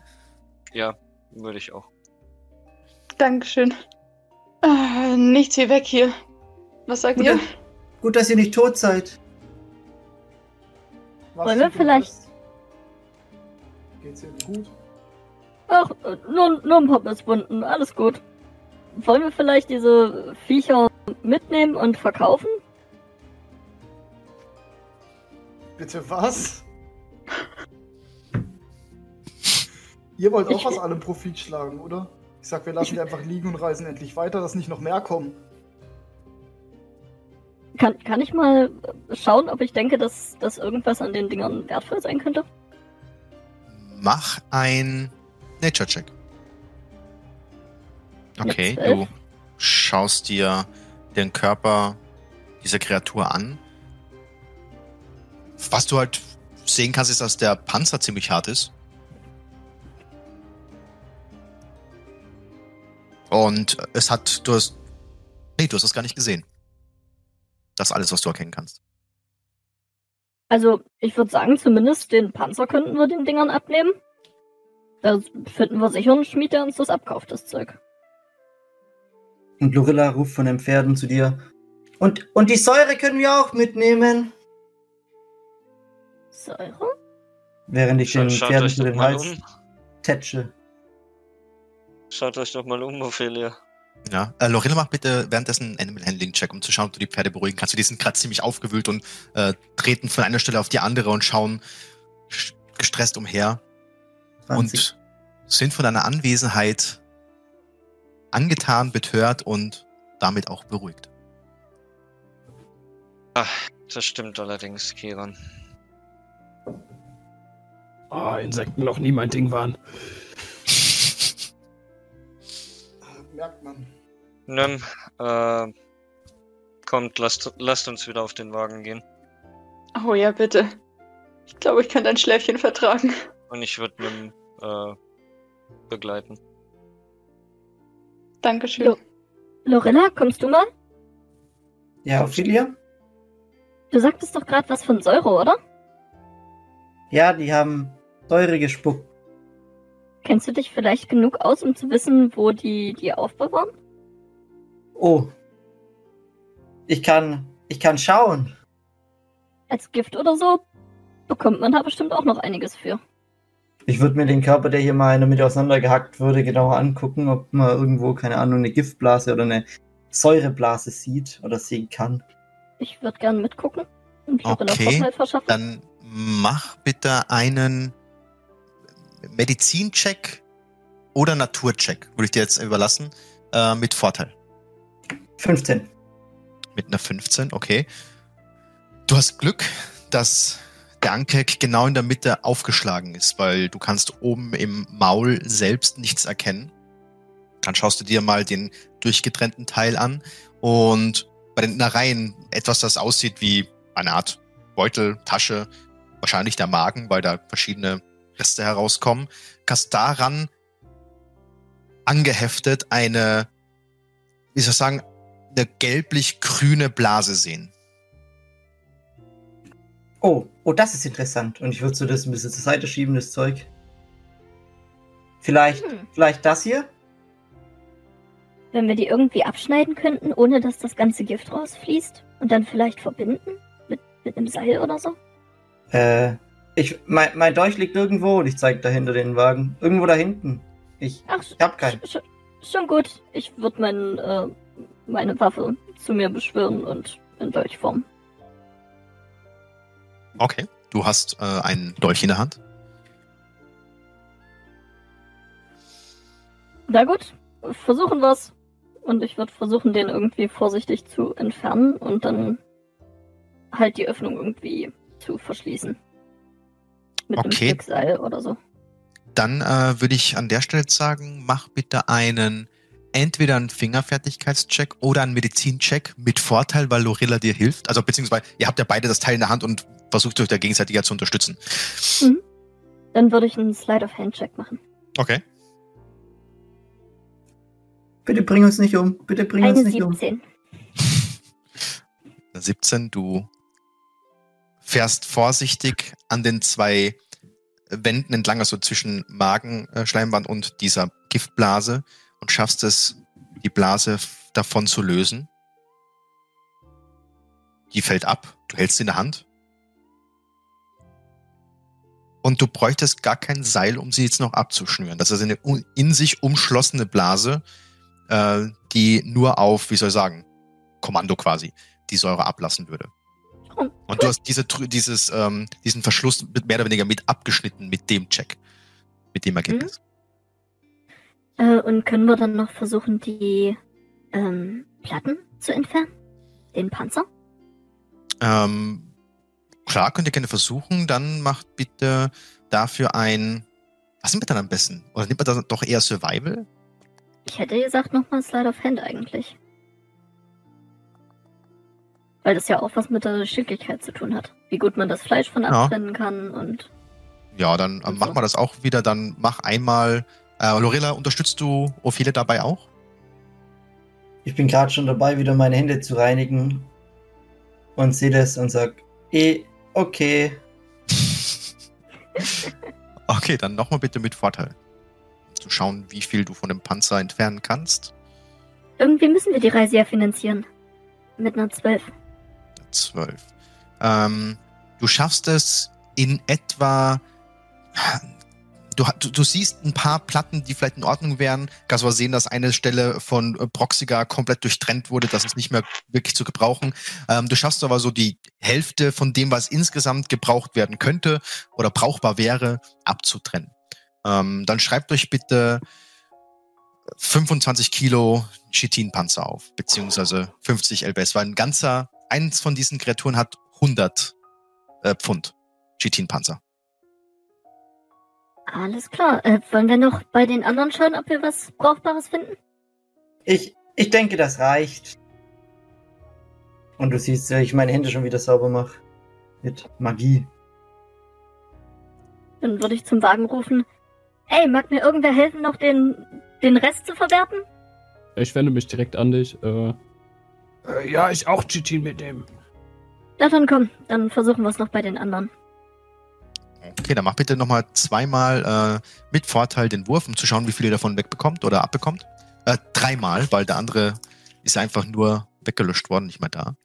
ja, würde ich auch. Dankeschön. Ah, nichts wie weg hier. Was sagt Gut, ihr? Gut, dass ihr nicht tot seid. Was Wollen wir vielleicht-? Geht's dir gut? Ach, nur, nur ein paar Bisswunden, alles gut. Wollen wir vielleicht diese Viecher mitnehmen und verkaufen? Bitte was? Ihr wollt auch Ich- aus allem Profit schlagen, oder? Ich sag, wir lassen die einfach liegen und reisen endlich weiter, dass nicht noch mehr kommen. Kann, kann ich mal schauen, ob ich denke, dass, dass irgendwas an den Dingern wertvoll sein könnte? Mach ein Nature-Check. Okay, du schaust dir den Körper dieser Kreatur an. Was du halt sehen kannst, ist, dass der Panzer ziemlich hart ist. Und es hat, du hast, nee, du hast das gar nicht gesehen. Das ist alles, was du erkennen kannst. Also, ich würde sagen, zumindest den Panzer könnten wir den Dingern abnehmen. Da finden wir sicher einen Schmied, der uns das abkauft, das Zeug. Und Lorilla ruft von den Pferden zu dir. Und, und die Säure können wir auch mitnehmen. Säure? Während ich den Schaut, Pferden zu den Hals um. tätsche. Schaut euch doch mal um, Ophelia. Ja, äh, Lorilla macht bitte währenddessen einen Animal Handling Check, um zu schauen, ob du die Pferde beruhigen kannst. Die sind gerade ziemlich aufgewühlt und äh, treten von einer Stelle auf die andere und schauen sch- gestresst umher 20. und sind von deiner Anwesenheit angetan, betört und damit auch beruhigt. Das stimmt allerdings, Kiran. Ah, Insekten noch nie mein Ding waren. Merkt man. Nimm, äh, kommt, lasst, lasst uns wieder auf den Wagen gehen. Oh ja, bitte. Ich glaube, ich kann dein Schläfchen vertragen. Und ich würde Nimm, äh, begleiten. Dankeschön. Jo. Lorilla, kommst du mal? Ja, Ophelia? Du sagtest doch gerade was von Säure, oder? Ja, die haben Säure gespuckt. Kennst du dich vielleicht genug aus, um zu wissen, wo die die aufbewahren? Oh. Ich kann, ich kann schauen. Als Gift oder so? Bekommt man da bestimmt auch noch einiges für. Ich würde mir den Körper, der hier mal in der Mitte auseinandergehackt wurde, genauer angucken, ob man irgendwo, keine Ahnung, eine Giftblase oder eine Säureblase sieht oder sehen kann. Ich würde gern mitgucken. Und Lorilla Okay, Vorteil verschaffen. Dann mach bitte einen Medizincheck oder Naturcheck, würde ich dir jetzt überlassen, äh, mit Vorteil. 15. Mit einer 15, okay. Du hast Glück, dass der Ankeck genau in der Mitte aufgeschlagen ist, weil du kannst oben im Maul selbst nichts erkennen. Dann schaust du dir mal den durchgetrennten Teil an und bei den Innereien etwas, das aussieht wie eine Art Beutel, Tasche, wahrscheinlich der Magen, weil da verschiedene Reste herauskommen. Kannst daran angeheftet eine, wie soll ich sagen, eine gelblich-grüne Blase sehen. Oh, oh, das ist interessant. Und ich würde so das ein bisschen zur Seite schieben, das Zeug. Vielleicht, Hm. vielleicht das hier? Wenn wir die irgendwie abschneiden könnten, ohne dass das ganze Gift rausfließt und dann vielleicht verbinden mit, mit einem Seil oder so. Äh, ich, mein, mein Dolch liegt irgendwo und ich zeige dahinter den Wagen. Irgendwo da hinten. Ich, Ach, ich hab keinen. sch, sch, schon gut. Ich würde mein, äh, meine Waffe zu mir beschwören und in Dolch formen. Okay. Du hast äh, einen Dolch in der Hand. Na gut, versuchen wir's. Und ich würde versuchen, den irgendwie vorsichtig zu entfernen und dann halt die Öffnung irgendwie zu verschließen. Mit einem Okay. Stück Seil oder so. Dann äh, würde ich an der Stelle sagen, mach bitte einen entweder einen Fingerfertigkeitscheck oder einen Medizincheck mit Vorteil, weil Lorilla dir hilft. Also beziehungsweise ihr habt ja beide das Teil in der Hand und versucht euch da gegenseitig ja zu unterstützen. Dann würde ich einen Slide of Hand Check machen. Okay. Bitte bring uns nicht um. Bitte bring uns Eine nicht um. 17. 17, du fährst vorsichtig an den zwei Wänden entlang, also zwischen Magenschleimband und dieser Giftblase und schaffst es, die Blase davon zu lösen. Die fällt ab, du hältst sie in der Hand. Und du bräuchtest gar kein Seil, um sie jetzt noch abzuschnüren. Das ist eine in sich umschlossene Blase, äh, die nur auf, wie soll ich sagen, Kommando quasi, die Säure ablassen würde. Und du hast diese, dieses, ähm, diesen Verschluss mit- mehr oder weniger mit abgeschnitten mit dem Check. Mit dem Ergebnis. Äh, und können wir dann noch versuchen, die ähm, Platten zu entfernen? Den Panzer? Ähm, klar, könnt ihr gerne versuchen. Dann macht bitte dafür ein. Was nimmt man dann am besten? Oder nimmt man dann doch eher Survival? Ich hätte gesagt, nochmal Slide of Hand eigentlich. Weil das ja auch was mit der Geschicklichkeit zu tun hat. Wie gut man das Fleisch von Ja. abtrennen kann und. Ja, dann äh, Und machen so. wir das auch wieder. Dann mach einmal. Äh, Lorella, unterstützt du Ophile dabei auch? Ich bin gerade schon dabei, wieder meine Hände zu reinigen. Und sehe das und sag, eh, okay. Okay, dann nochmal bitte mit Vorteil. Zu schauen, wie viel du von dem Panzer entfernen kannst. Irgendwie müssen wir die Reise ja finanzieren. Mit einer 12. 12. Ähm, du schaffst es in etwa. Du, du, du siehst ein paar Platten, die vielleicht in Ordnung wären. Kannst aber sehen, dass eine Stelle von äh, Proxiga komplett durchtrennt wurde. Das ist nicht mehr wirklich zu gebrauchen. Ähm, du schaffst aber so die Hälfte von dem, was insgesamt gebraucht werden könnte oder brauchbar wäre, abzutrennen. Ähm, dann schreibt euch bitte 25 Kilo Chitin-Panzer auf, beziehungsweise 50 LBS, weil ein ganzer, eins von diesen Kreaturen hat 100 äh, Pfund Chitin-Panzer. Alles klar. Äh, wollen wir noch bei den anderen schauen, ob wir was Brauchbares finden? Ich, ich denke, das reicht. Und du siehst, ja, ich meine Hände schon wieder sauber mache. Mit Magie. Dann würde ich zum Wagen rufen. Ey, mag mir irgendwer helfen, noch den, den Rest zu verwerten? Ich wende mich direkt an dich. Äh, äh, ja, ich auch Chitin mitnehmen. Na dann komm, dann versuchen wir es noch bei den anderen. Okay, dann mach bitte nochmal zweimal äh, mit Vorteil den Wurf, um zu schauen, wie viel ihr davon wegbekommt oder abbekommt. Äh, dreimal, weil der andere ist einfach nur weggelöscht worden, nicht mehr da.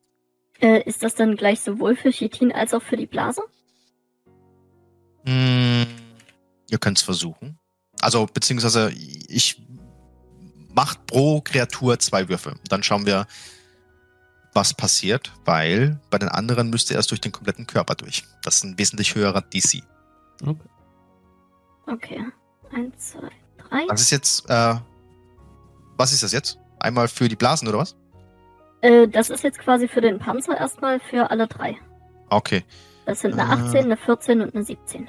Äh, ist das dann gleich sowohl für Chitin als auch für die Blase? Hm, ihr könnt es versuchen. Also, beziehungsweise ich macht pro Kreatur zwei Würfe. Dann schauen wir, was passiert, weil bei den anderen müsste er erst durch den kompletten Körper durch. Das ist ein wesentlich höherer DC. Okay. Okay. Eins, zwei, drei. Das ist jetzt, äh, was ist das jetzt? Einmal für die Blasen oder was? Äh, das ist jetzt quasi für den Panzer erstmal für alle drei. Okay. Das sind eine Ah. 18, eine 14 und eine 17.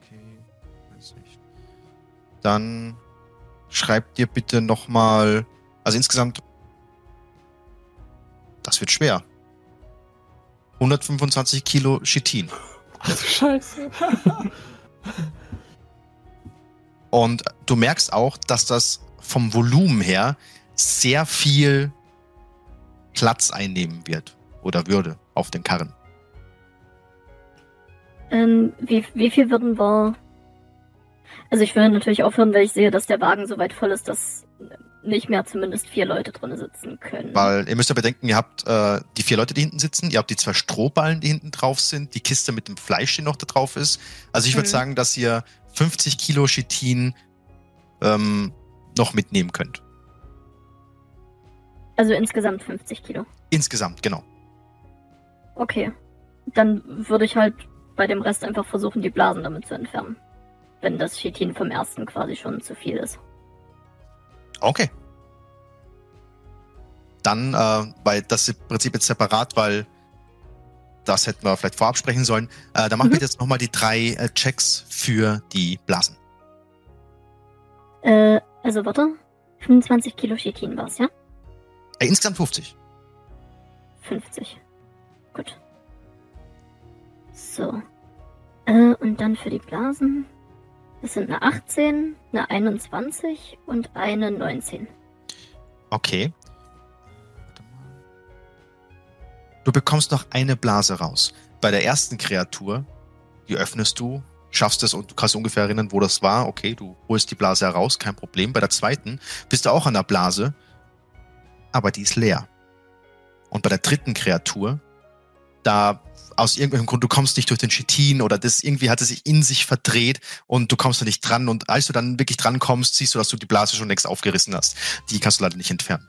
Okay, weiß nicht. Dann schreibt dir bitte nochmal, also insgesamt, das wird schwer. 125 Kilo Chitin. Ach du Scheiße. Und du merkst auch, dass das vom Volumen her sehr viel Platz einnehmen wird oder würde auf den Karren. Ähm, wie, wie viel würden wir. Also ich würde natürlich aufhören, wenn ich sehe, dass der Wagen so weit voll ist, dass nicht mehr zumindest vier Leute drin sitzen können. Weil ihr müsst ja bedenken, ihr habt äh, die vier Leute, die hinten sitzen, ihr habt die zwei Strohballen, die hinten drauf sind, die Kiste mit dem Fleisch, die noch da drauf ist. Also ich würde Mhm. sagen, dass ihr 50 Kilo Chitin ähm, noch mitnehmen könnt. Also insgesamt 50 Kilo. Insgesamt, genau. Okay. Dann würde ich halt bei dem Rest einfach versuchen, die Blasen damit zu entfernen. Wenn das Chitin vom ersten quasi schon zu viel ist. Okay. Dann, äh, weil das im Prinzip jetzt separat, weil das hätten wir vielleicht vorab sprechen sollen. Äh, dann machen Mhm. wir jetzt nochmal die drei äh, Checks für die Blasen. Äh, also warte. 25 Kilo Chitin war's, ja? Äh, insgesamt 50. 50. Gut. So. Äh, und dann für die Blasen. Das sind eine 18, eine 21 und eine 19. Okay. Du bekommst noch eine Blase raus. Bei der ersten Kreatur, die öffnest du, schaffst es und du kannst ungefähr erinnern, wo das war. Okay, du holst die Blase heraus, kein Problem. Bei der zweiten bist du auch an der Blase, aber die ist leer. Und bei der dritten Kreatur, da aus irgendeinem Grund, du kommst nicht durch den Chitin oder das irgendwie hat es sich in sich verdreht und du kommst da nicht dran. Und als du dann wirklich dran kommst, siehst du, dass du die Blase schon längst aufgerissen hast. Die kannst du leider nicht entfernen.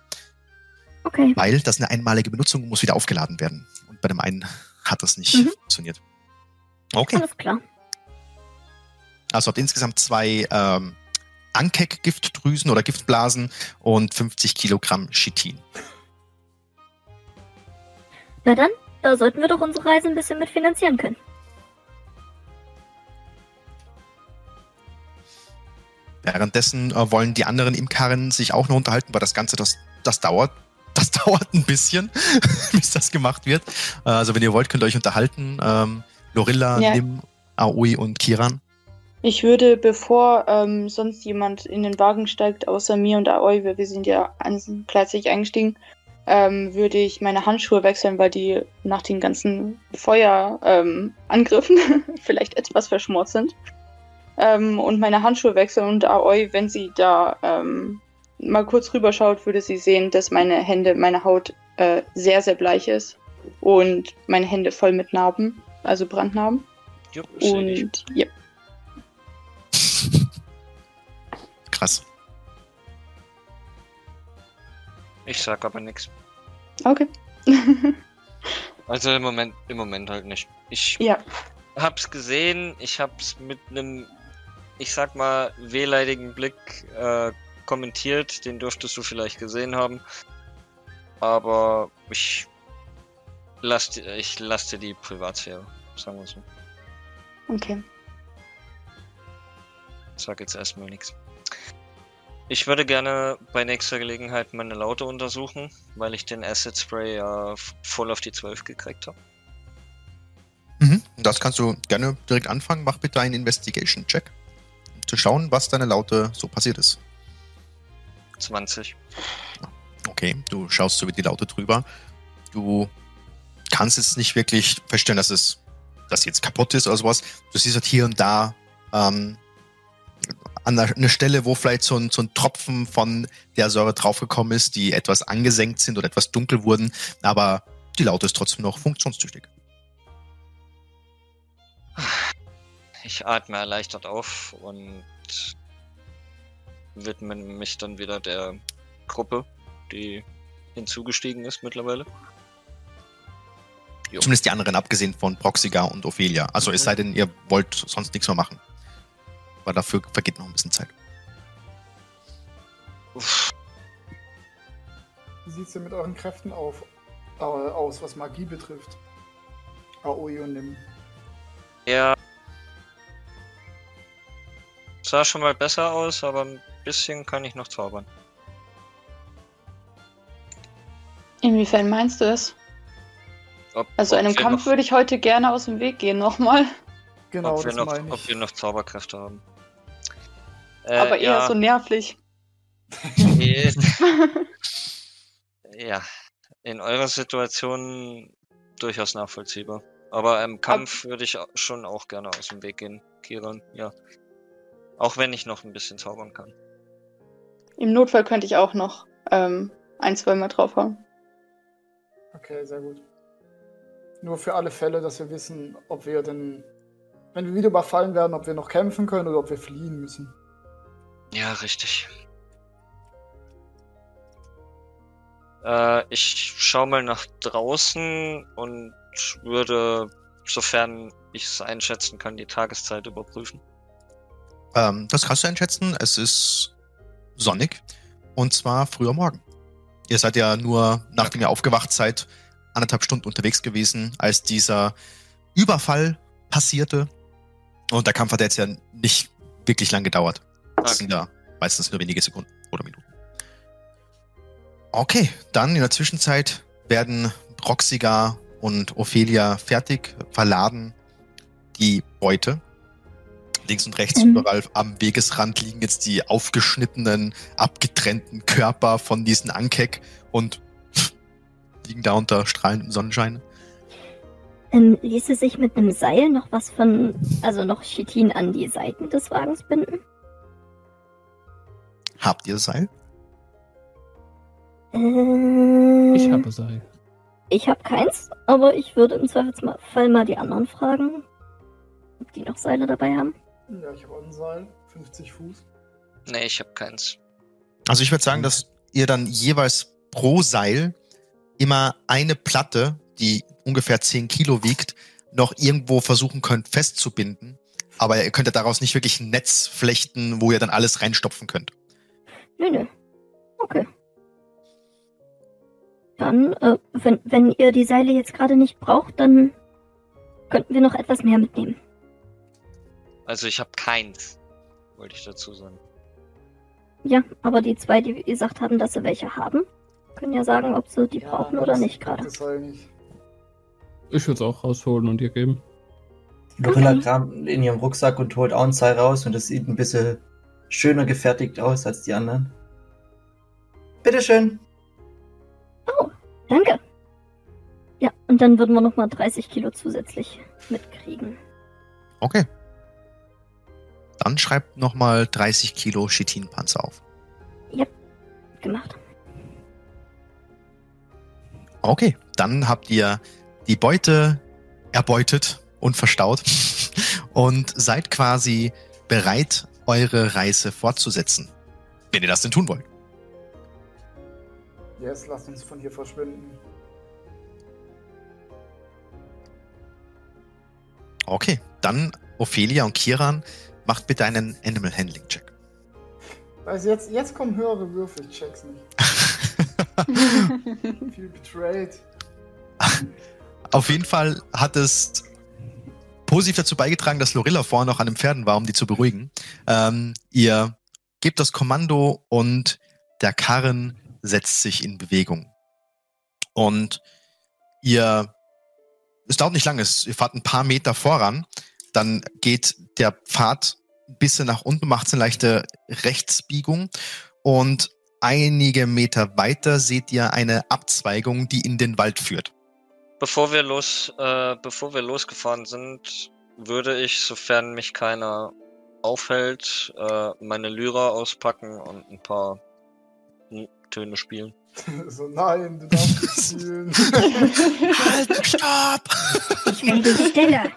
Okay. Weil das eine einmalige Benutzung und muss wieder aufgeladen werden. Und bei dem einen hat das nicht Mhm. funktioniert. Okay. Alles klar. Also habt insgesamt zwei ähm, Ankek-Giftdrüsen oder Giftblasen und 50 Kilogramm Chitin. Na dann, da sollten wir doch unsere Reise ein bisschen mitfinanzieren können. Währenddessen äh, wollen die anderen im Karren sich auch noch unterhalten, weil das Ganze, das, das dauert. Das dauert ein bisschen, bis das gemacht wird. Äh, also wenn ihr wollt, könnt ihr euch unterhalten. Ähm, Lorilla, Ja. Nim, Aoi und Kiran. Ich würde, bevor ähm, sonst jemand in den Wagen steigt, außer mir und Aoi, weil wir sind ja an- gleichzeitig eingestiegen, ähm, würde ich meine Handschuhe wechseln, weil die nach den ganzen Feuerangriffen ähm, Angriffen vielleicht etwas verschmort sind. Ähm, und meine Handschuhe wechseln und Aoi, wenn sie da ähm, mal kurz rüberschaut, würde sie sehen, dass meine Hände, meine Haut äh, sehr, sehr bleich ist und meine Hände voll mit Narben, also Brandnarben. Jupp. Und ja, Krass. Ich sag aber nichts. okay. Also im Moment, im Moment halt nicht. Ich ja. hab's gesehen, ich hab's mit einem, ich sag mal, wehleidigen Blick äh, kommentiert. Den dürftest du vielleicht gesehen haben. Aber ich lass, ich lass dir die Privatsphäre, sagen wir so. Okay. Sag jetzt erstmal nichts. Ich würde gerne bei nächster Gelegenheit meine Laute untersuchen, weil ich den Acid Spray ja voll auf die 12 gekriegt habe. Mhm. Das kannst du gerne direkt anfangen. Mach bitte einen Investigation-Check, um zu schauen, was deine Laute so passiert ist. 20. Okay, du schaust so über die Laute drüber. Du kannst jetzt nicht wirklich feststellen, dass es dass sie jetzt kaputt ist oder sowas. Du siehst halt hier und da ähm, an einer, einer Stelle, wo vielleicht so ein, so ein Tropfen von der Säure draufgekommen ist, die etwas angesenkt sind oder etwas dunkel wurden, aber die Laute ist trotzdem noch funktionstüchtig. Ich atme erleichtert auf und widme mich dann wieder der Gruppe, die hinzugestiegen ist mittlerweile. Jo. Zumindest die anderen, abgesehen von Proxiga und Ophelia. Also es sei denn, ihr wollt sonst nichts mehr machen. Aber dafür vergeht noch ein bisschen Zeit. Uff, Wie sieht's denn mit euren Kräften auf, äh, aus, was Magie betrifft? Aoi und Nim. Ja. Sah schon mal besser aus, aber ein bisschen kann ich noch zaubern. Inwiefern meinst du es? Ob, Also ob einem Kampf noch, würde ich heute gerne aus dem Weg gehen nochmal. Genau, ob wir das noch, meine ob wir noch Zauberkräfte haben. Äh, Aber eher ja, so nervlich. ja, in eurer Situation durchaus nachvollziehbar. Aber im Kampf würde ich schon auch gerne aus dem Weg gehen, Kiran, ja. Auch wenn ich noch ein bisschen zaubern kann. Im Notfall könnte ich auch noch ähm, ein, zwei Mal draufhauen. Okay, sehr gut. Nur für alle Fälle, dass wir wissen, ob wir denn, wenn wir wieder überfallen werden, ob wir noch kämpfen können oder ob wir fliehen müssen. Ja, richtig. Äh, ich schau mal nach draußen und würde, sofern ich es einschätzen kann, die Tageszeit überprüfen. Ähm, das kannst du einschätzen. Es ist sonnig. Und zwar früher Morgen. Ihr seid ja nur, nachdem ihr aufgewacht seid, anderthalb Stunden unterwegs gewesen, als dieser Überfall passierte. Und der Kampf hat jetzt ja nicht wirklich lang gedauert. Das sind ja meistens nur wenige Sekunden oder Minuten. Okay, dann in der Zwischenzeit werden Proxiga und Ophelia fertig, verladen die Beute. Links und rechts Mhm. überall am Wegesrand liegen jetzt die aufgeschnittenen, abgetrennten Körper von diesen Ankek und liegen da unter strahlendem Sonnenschein. Ähm, ließe sich mit einem Seil noch was von, also noch Chitin an die Seiten des Wagens binden? Habt ihr Seil? Äh, Ich habe Seil. Ich habe keins, aber ich würde im Zweifelsfall mal die anderen fragen, ob die noch Seile dabei haben. Ja, ich habe auch ein Seil, 50 Fuß. Nee, ich habe keins. Also ich würde sagen, dass ihr dann jeweils pro Seil immer eine Platte, die ungefähr 10 Kilo wiegt, noch irgendwo versuchen könnt festzubinden. Aber ihr könnt ja daraus nicht wirklich ein Netz flechten, wo ihr dann alles reinstopfen könnt. Nö, nö. Okay. Dann, äh, wenn, wenn ihr die Seile jetzt gerade nicht braucht, dann könnten wir noch etwas mehr mitnehmen. Also ich habe keins, wollte ich dazu sagen. Ja, aber die zwei, die gesagt haben, dass sie welche haben, können ja sagen, ob sie die Ja, brauchen oder das- nicht gerade. Ich würde es auch rausholen und dir geben. Lorilla Okay. kramt in ihrem Rucksack und holt auch ein Seil raus und es sieht ein bisschen schöner gefertigt aus als die anderen. Bitteschön. Danke. Ja, und dann würden wir nochmal 30 Kilo zusätzlich mitkriegen. Okay. Dann schreibt nochmal 30 Kilo Chitinpanzer auf. Gemacht. Okay, dann habt ihr die Beute erbeutet und verstaut und seid quasi bereit, eure Reise fortzusetzen. Wenn ihr das denn tun wollt. Yes, lasst uns von hier verschwinden. Okay, dann Ophelia und Kiran, macht bitte einen Animal Handling Check. Weiß jetzt, jetzt kommen höhere Würfel, ich check's nicht. Viel betrayed. Auf jeden Fall hat es positiv dazu beigetragen, dass Lorilla vorher noch an den Pferden war, um die zu beruhigen. Ähm, ihr gebt das Kommando und der Karren setzt sich in Bewegung. Und ihr, es dauert nicht lange, ihr fahrt ein paar Meter voran, dann geht der Pfad ein bisschen nach unten, macht eine leichte Rechtsbiegung und einige Meter weiter seht ihr eine Abzweigung, die in den Wald führt. Bevor wir los, äh, bevor wir losgefahren sind, würde ich, sofern mich keiner aufhält, äh, meine Lyra auspacken und ein paar Töne spielen. so, nein, du darfst nicht spielen. Halt, stopp! Ich will die Stelle.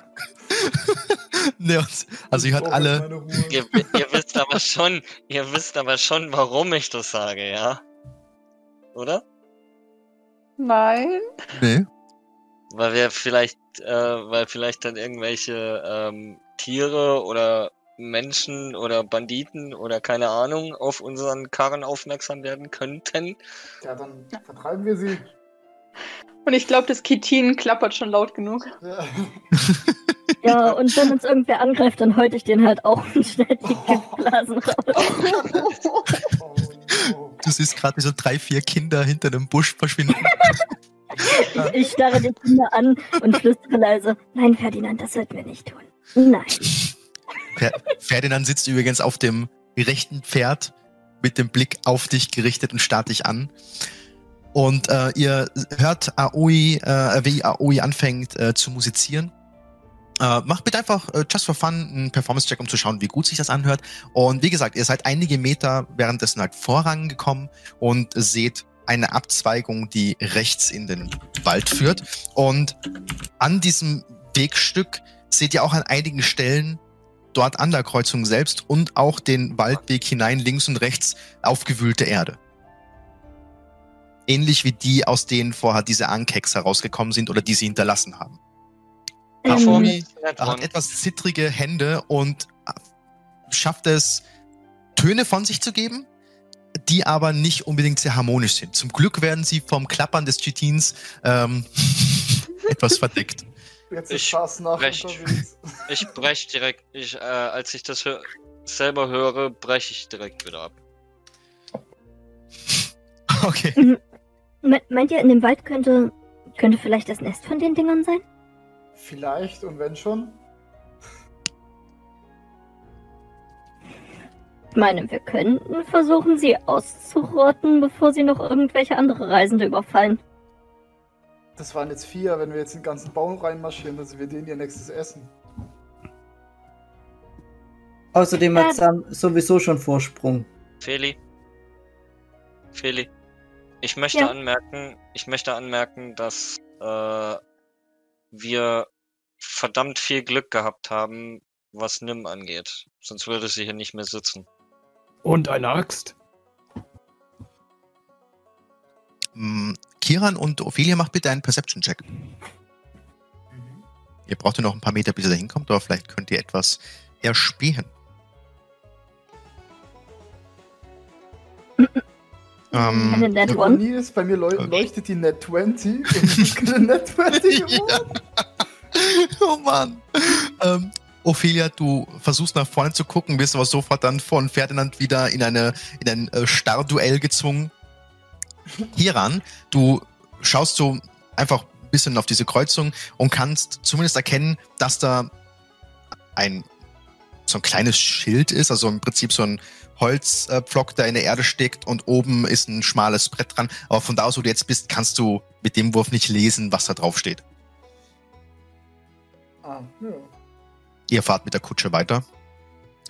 ne, und- also ihr hört brauch alle, ihr, ihr wisst aber schon, ihr wisst aber schon, warum ich das sage, ja? Oder? Nein. Nee. Weil wir vielleicht, äh, weil vielleicht dann irgendwelche ähm, Tiere oder Menschen oder Banditen oder keine Ahnung auf unseren Karren aufmerksam werden könnten. Ja, dann vertreiben wir sie. Und ich glaube, das Kitin klappert schon laut genug. Ja. Ja, und wenn uns irgendwer angreift, dann häute ich den halt auch und schnell die Giftblasen raus. Oh, no. Du siehst gerade, wie so drei, vier Kinder hinter einem Busch verschwinden. Ich, ich starre die Kinder an und flüstere leise. Nein, Ferdinand, das sollten wir nicht tun. Nein. Fer Ferdinand sitzt übrigens auf dem rechten Pferd mit dem Blick auf dich gerichtet und starrt dich an. Und äh, ihr hört Aoi, äh, wie Aoi anfängt äh, zu musizieren. Äh, macht bitte einfach äh, just for fun einen Performance-Check, um zu schauen, wie gut sich das anhört. Und wie gesagt, ihr seid einige Meter währenddessen halt vorangekommen und seht eine Abzweigung, die rechts in den Wald führt. Und an diesem Wegstück seht ihr auch an einigen Stellen dort an der Kreuzung selbst und auch den Waldweg hinein links und rechts aufgewühlte Erde. Ähnlich wie die, aus denen vorher diese Ankeks herausgekommen sind oder die sie hinterlassen haben. Ähm, Afomi hat etwas zittrige Hände und schafft es, Töne von sich zu geben, die aber nicht unbedingt sehr harmonisch sind. Zum Glück werden sie vom Klappern des Chitins ähm, etwas verdeckt. Jetzt ist Ich Spaß nach brech. unterwegs. Ich brech direkt, ich, äh, als ich das hör selber höre, breche ich direkt wieder ab. Okay. Me meint ihr, in dem Wald könnte, könnte vielleicht das Nest von den Dingern sein? Vielleicht, und wenn schon. Ich meine, wir könnten versuchen, sie auszurotten, bevor sie noch irgendwelche andere Reisende überfallen. Das waren jetzt vier. Wenn wir jetzt den ganzen Baum reinmarschieren, sind wir denen ihr nächstes Essen. Außerdem hat. Sam sowieso schon Vorsprung. Feli. Feli. Ich möchte Ja. anmerken, ich möchte anmerken, dass äh, wir verdammt viel Glück gehabt haben, was Nim angeht. Sonst würde sie hier nicht mehr sitzen. Und eine Axt. Mm, Kiran und Ophelia macht bitte einen Perception-Check. Ihr braucht ja noch ein paar Meter, bis ihr da hinkommt, aber vielleicht könnt ihr etwas erspähen. ähm, Eine Net One. Bei mir leu Okay. leuchtet die Net 20 und es ist keine Net 20 geworden. oh Mann. Ähm, Ophelia, du versuchst nach vorne zu gucken, wirst aber sofort dann von Ferdinand wieder in, eine, in ein äh, Starrduell gezwungen. Hieran, du schaust so einfach ein bisschen auf diese Kreuzung und kannst zumindest erkennen, dass da ein so ein kleines Schild ist, also im Prinzip so ein Holzpflock, der in der Erde steckt und oben ist ein schmales Brett dran. Aber von da aus, wo du jetzt bist, kannst du mit dem Wurf nicht lesen, was da drauf steht. Ah, ja. Ihr fahrt mit der Kutsche weiter.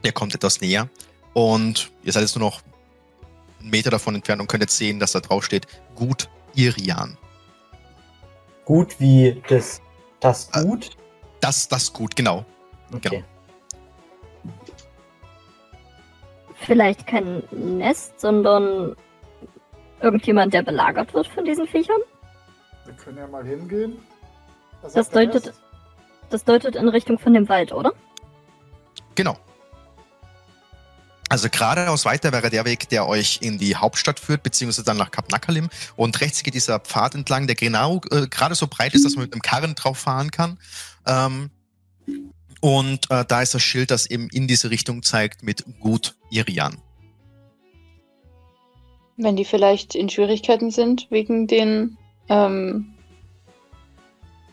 Ihr kommt etwas näher und ihr seid jetzt nur noch einen Meter davon entfernt und könnt jetzt sehen, dass da drauf steht, gut Irian. Gut wie das, das Äh, gut. Das, das gut, genau. Okay. Vielleicht kein Nest, sondern irgendjemand, der belagert wird von diesen Viechern? Wir können ja mal hingehen. Das der deutet- Rest? Das deutet in Richtung von dem Wald, oder? Genau. Also geradeaus weiter wäre der Weg, der euch in die Hauptstadt führt, beziehungsweise dann nach Kap Nakalim. Und rechts geht dieser Pfad entlang, der genau äh, gerade so breit ist, dass man mit einem Karren drauf fahren kann. Ähm, und äh, da ist das Schild, das eben in diese Richtung zeigt mit Gut Irian. Wenn die vielleicht in Schwierigkeiten sind wegen den ähm,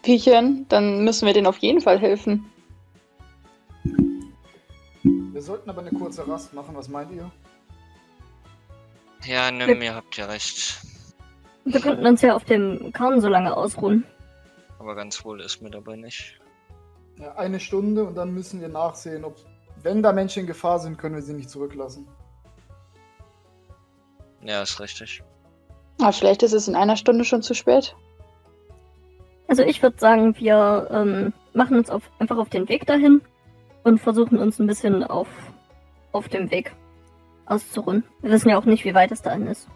Viechern, dann müssen wir denen auf jeden Fall helfen. Wir sollten aber eine kurze Rast machen. Was meint ihr? Ja, Nim, ihr habt ja recht. Wir könnten uns ja auf dem Karren so lange ausruhen. Aber ganz wohl ist mir dabei nicht. Ja, eine Stunde und dann müssen wir nachsehen, ob, wenn da Menschen in Gefahr sind, können wir sie nicht zurücklassen. Ja, ist richtig. Aber vielleicht ist es in einer Stunde schon zu spät. Also ich würde sagen, wir ähm, machen uns auf, einfach auf den Weg dahin und versuchen uns ein bisschen auf, auf dem Weg auszuruhen. Wir wissen ja auch nicht, wie weit es dahin ist.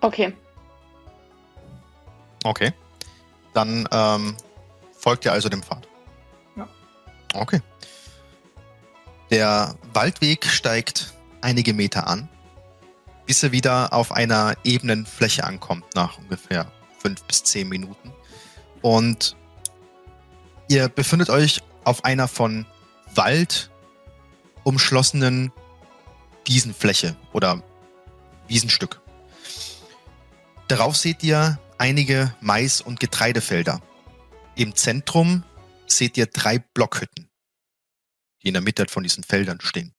Okay. Okay. Dann ähm, folgt ihr also dem Pfad. Ja. Okay. Der Waldweg steigt einige Meter an, bis er wieder auf einer ebenen Fläche ankommt nach ungefähr fünf bis zehn Minuten. Und ihr befindet euch auf einer von Wald umschlossenen Wiesenfläche oder Wiesenstück. Darauf seht ihr einige Mais- und Getreidefelder. Im Zentrum seht ihr drei Blockhütten, die in der Mitte von diesen Feldern stehen.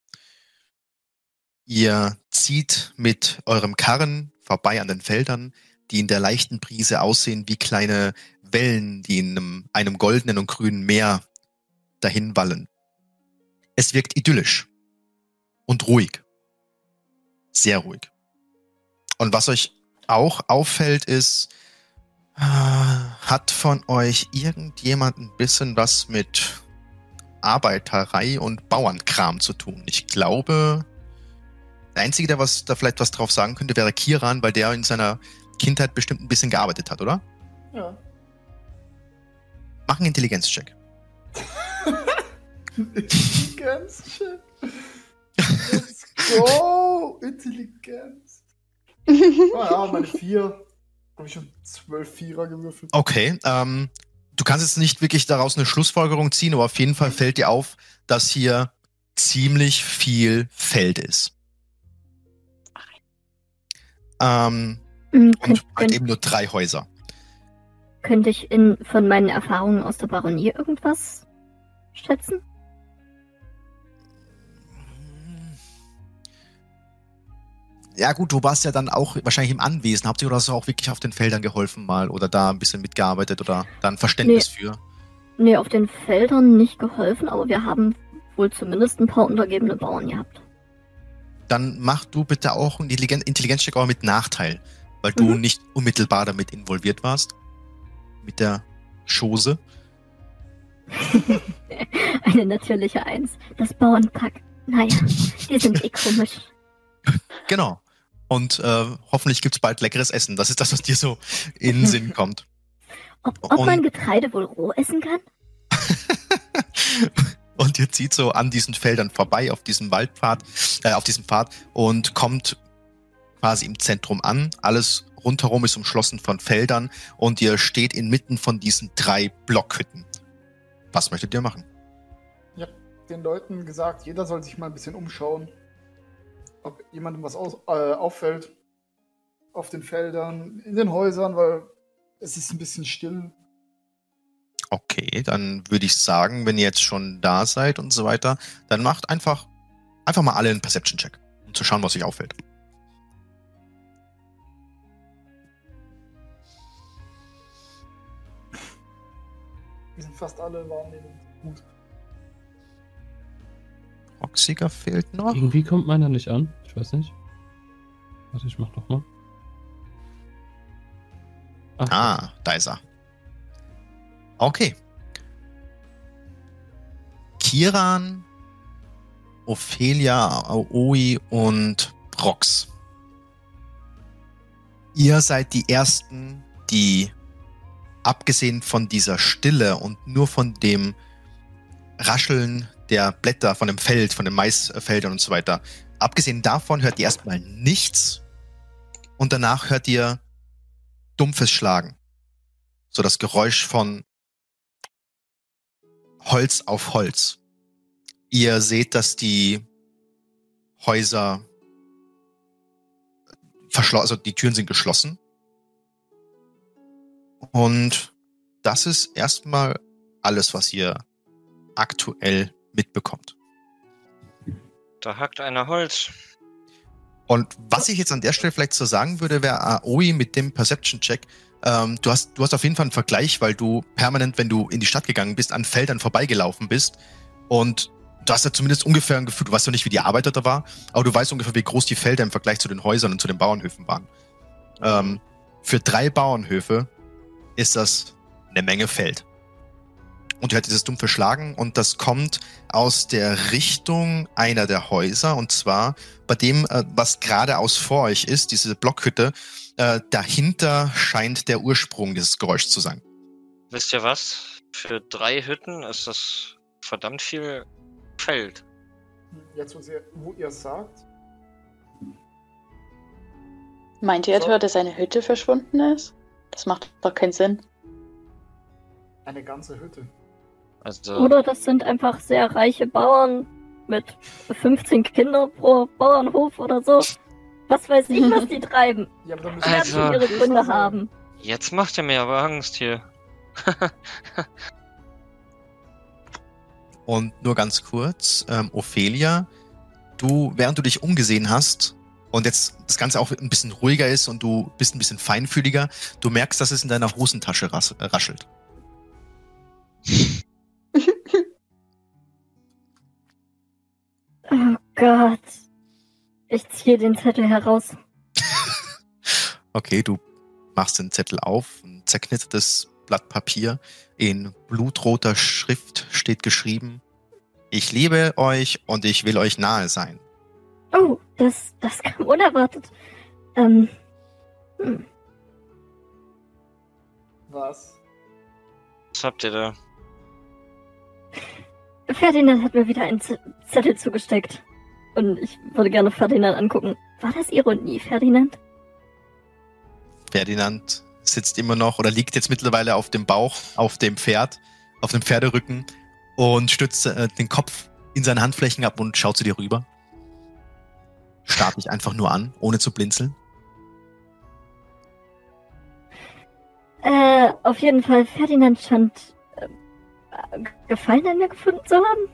Ihr zieht mit eurem Karren vorbei an den Feldern, die in der leichten Brise aussehen wie kleine Wellen, die in einem, einem goldenen und grünen Meer dahin wallen. Es wirkt idyllisch und ruhig. Sehr ruhig. Und was euch auch auffällt, ist, äh, hat von euch irgendjemand ein bisschen was mit Arbeiterei und Bauernkram zu tun? Ich glaube, der Einzige, der was da vielleicht was drauf sagen könnte, wäre Kiran, weil der in seiner Kindheit bestimmt ein bisschen gearbeitet hat, oder? Ja. Mach einen Intelligenzcheck. Intelligenz-Check. Let's go! Intelligenz. Ah ja, meine vier. Habe ich schon zwölf Vierer gewürfelt. Okay, ähm, du kannst jetzt nicht wirklich daraus eine Schlussfolgerung ziehen, aber auf jeden Fall fällt dir auf, dass hier ziemlich viel Feld ist. Ähm, Hm, und halt eben nur drei Häuser. könnte ich in, von meinen Erfahrungen aus der Baronie irgendwas schätzen? Ja gut, du warst ja dann auch wahrscheinlich im Anwesen. Habt ihr oder hast du auch wirklich auf den Feldern geholfen mal oder da ein bisschen mitgearbeitet oder da ein Verständnis für? Nee, auf den Feldern nicht geholfen, aber wir haben wohl zumindest ein paar untergebene Bauern gehabt. Dann mach du bitte auch einen Intelligen- Intelligenzcheck aber mit Nachteil, weil du Mhm. nicht unmittelbar damit involviert warst. Mit der Chose. Eine natürliche Eins. Das Bauernpack. Naja, die sind eh komisch. Genau. Und äh, hoffentlich gibt's bald leckeres Essen. Das ist das, was dir so in den Sinn kommt. Ob, ob man Getreide wohl roh essen kann? und ihr zieht so an diesen Feldern vorbei auf diesem Waldpfad, äh, auf diesem Pfad und kommt quasi im Zentrum an. Alles rundherum ist umschlossen von Feldern und ihr steht inmitten von diesen drei Blockhütten. Was möchtet ihr machen? Ich habe den Leuten gesagt, jeder soll sich mal ein bisschen umschauen, ob jemandem was aus, äh, auffällt auf den Feldern, in den Häusern, weil es ist ein bisschen still. Okay, dann würde ich sagen, wenn ihr jetzt schon da seid und so weiter, dann macht einfach, einfach mal alle einen Perception-Check, um zu schauen, was euch auffällt. Wir sind fast alle Wahrnehmung. Gut. Roxiger fehlt noch. Irgendwie kommt meiner nicht an. Ich weiß nicht. Warte, ich mach noch mal. Ach, Ah, da ist er. Okay. Kiran, Ophelia, Aoi und Rox. Ihr seid die Ersten, die abgesehen von dieser Stille und nur von dem Rascheln der Blätter von dem Feld, von den Maisfeldern und so weiter, abgesehen davon hört ihr erstmal nichts und danach hört ihr dumpfes Schlagen. So das Geräusch von Holz auf Holz. Ihr seht, dass die Häuser verschlossen, also die Türen sind geschlossen. Und das ist erstmal alles, was ihr aktuell mitbekommt. Da hackt einer Holz. Und was ich jetzt an der Stelle vielleicht so sagen würde, wäre Aoi mit dem Perception-Check. Ähm, du, hast, du hast auf jeden Fall einen Vergleich, weil du permanent, wenn du in die Stadt gegangen bist, an Feldern vorbeigelaufen bist. Und du hast ja zumindest ungefähr ein Gefühl, du weißt noch nicht, wie die Arbeiter da war, aber du weißt ungefähr, wie groß die Felder im Vergleich zu den Häusern und zu den Bauernhöfen waren. Ähm, für drei Bauernhöfe ist das eine Menge Feld. Und ihr hört dieses dumpfe Schlagen und das kommt aus der Richtung einer der Häuser und zwar bei dem, äh, was geradeaus vor euch ist, diese Blockhütte, äh, dahinter scheint der Ursprung dieses Geräuschs zu sein. Wisst ihr was? Für drei Hütten ist das verdammt viel Feld. Jetzt, wo, sie, wo ihr es sagt. Meint ihr So. etwa, dass seine Hütte verschwunden ist? Das macht doch keinen Sinn. Eine ganze Hütte. Also, Oder das sind einfach sehr reiche Bauern mit 15 Kindern pro Bauernhof oder so. Was weiß ich, was die treiben. Ja, aber da Die müssen Also- schon ihre Gründe haben. jetzt macht ihr mir aber Angst hier. Und nur ganz kurz, ähm, Ophelia, du, während du dich umgesehen hast und jetzt das Ganze auch ein bisschen ruhiger ist und du bist ein bisschen feinfühliger, du merkst, dass es in deiner Hosentasche ras raschelt. Oh Gott. Ich ziehe den Zettel heraus. Okay, du machst den Zettel auf, ein zerknittertes Blatt Papier. In blutroter Schrift steht geschrieben, ich liebe euch und ich will euch nahe sein. Oh, das, das kam unerwartet. Ähm, hm. Was? Was habt ihr da? Ferdinand hat mir wieder einen Z Zettel zugesteckt. Und ich würde gerne Ferdinand angucken. War das Ironie, Ferdinand? Ferdinand sitzt immer noch oder liegt jetzt mittlerweile auf dem Bauch, auf dem Pferd, auf dem Pferderücken und stützt äh, den Kopf in seine Handflächen ab und schaut zu dir rüber. Starrt dich einfach nur an, ohne zu blinzeln. Äh, auf jeden Fall, Ferdinand scheint äh, Gefallen an mir gefunden zu haben.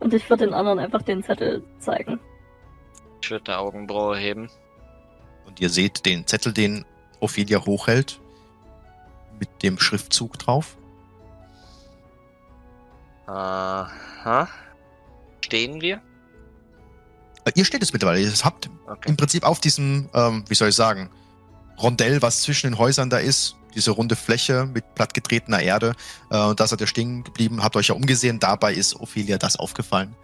Und ich würde den anderen einfach den Zettel zeigen. Ich würde eine Augenbraue heben. Und ihr seht den Zettel, den Ophelia hochhält, mit dem Schriftzug drauf. Aha. Stehen wir? Ihr steht es mittlerweile, ihr habt Okay. im Prinzip auf diesem, ähm, wie soll ich sagen, Rondell, was zwischen den Häusern da ist, diese runde Fläche mit plattgetretener Erde, äh, und da seid ihr stehen geblieben, habt euch ja umgesehen, dabei ist Ophelia das aufgefallen.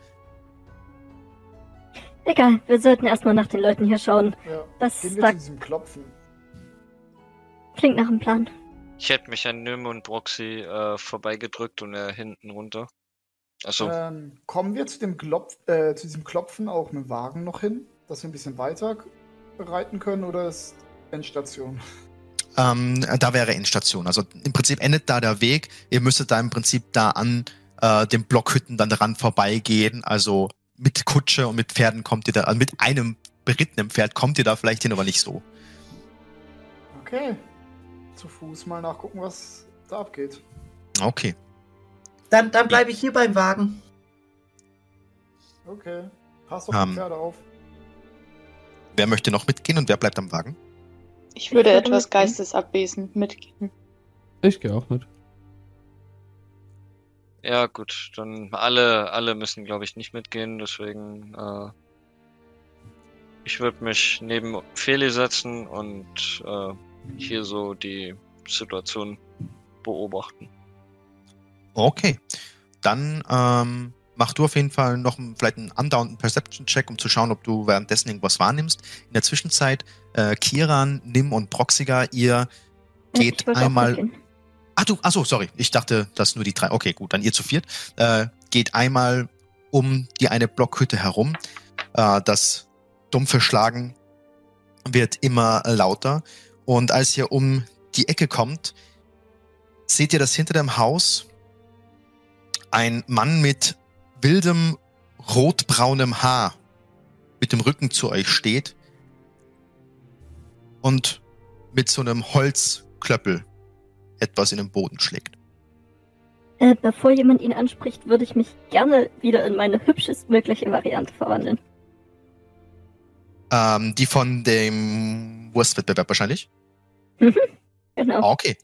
Egal, wir sollten erstmal nach den Leuten hier schauen. Ja. Das wir da diesem Klopfen. klingt nach einem Plan. Ich hätte mich an Nym und Broxy äh, vorbeigedrückt und er hinten runter. Also, Ähm, kommen wir zu dem Klopf, äh, zu diesem Klopfen auch mit dem Wagen noch hin, dass wir ein bisschen weiter reiten können oder ist Endstation? Ähm, da wäre Endstation. Also im Prinzip endet da der Weg. Ihr müsstet da im Prinzip da an äh, den Blockhütten dann dran vorbeigehen. Also mit Kutsche und mit Pferden kommt ihr da, also mit einem berittenen Pferd kommt ihr da vielleicht hin, aber nicht so. Okay. Zu Fuß mal nachgucken, was da abgeht. Okay. Dann, dann bleibe ich hier beim Wagen. Okay. Pass auf Ähm. die Pferde auf. Wer möchte noch mitgehen und wer bleibt am Wagen? Ich würde würde etwas mitgehen. geistesabwesend mitgehen. Ich gehe auch mit. ja gut, dann alle, alle müssen glaube ich nicht mitgehen, deswegen äh, ich würde mich neben Feli setzen und äh, hier so die Situation beobachten. Okay. Dann ähm, mach du auf jeden Fall noch einen, vielleicht einen andauernden Perception-Check, um zu schauen, ob du währenddessen irgendwas wahrnimmst. In der Zwischenzeit, äh, Kiran, Nim und Proxiga, ihr geht einmal. Ah, du, ach so, sorry. Ich dachte, dass nur die drei. Okay, gut, dann ihr zu viert. Äh, geht einmal um die eine Blockhütte herum. Äh, das dumpfe Schlagen wird immer lauter. Und als ihr um die Ecke kommt, seht ihr, dass hinter dem Haus ein Mann mit wildem rotbraunem Haar mit dem Rücken zu euch steht und mit so einem Holzklöppel etwas in den Boden schlägt. Äh, bevor jemand ihn anspricht, würde ich mich gerne wieder in meine hübschestmögliche Variante verwandeln. Ähm, die von dem Wurstwettbewerb wahrscheinlich? Genau. Ah, okay.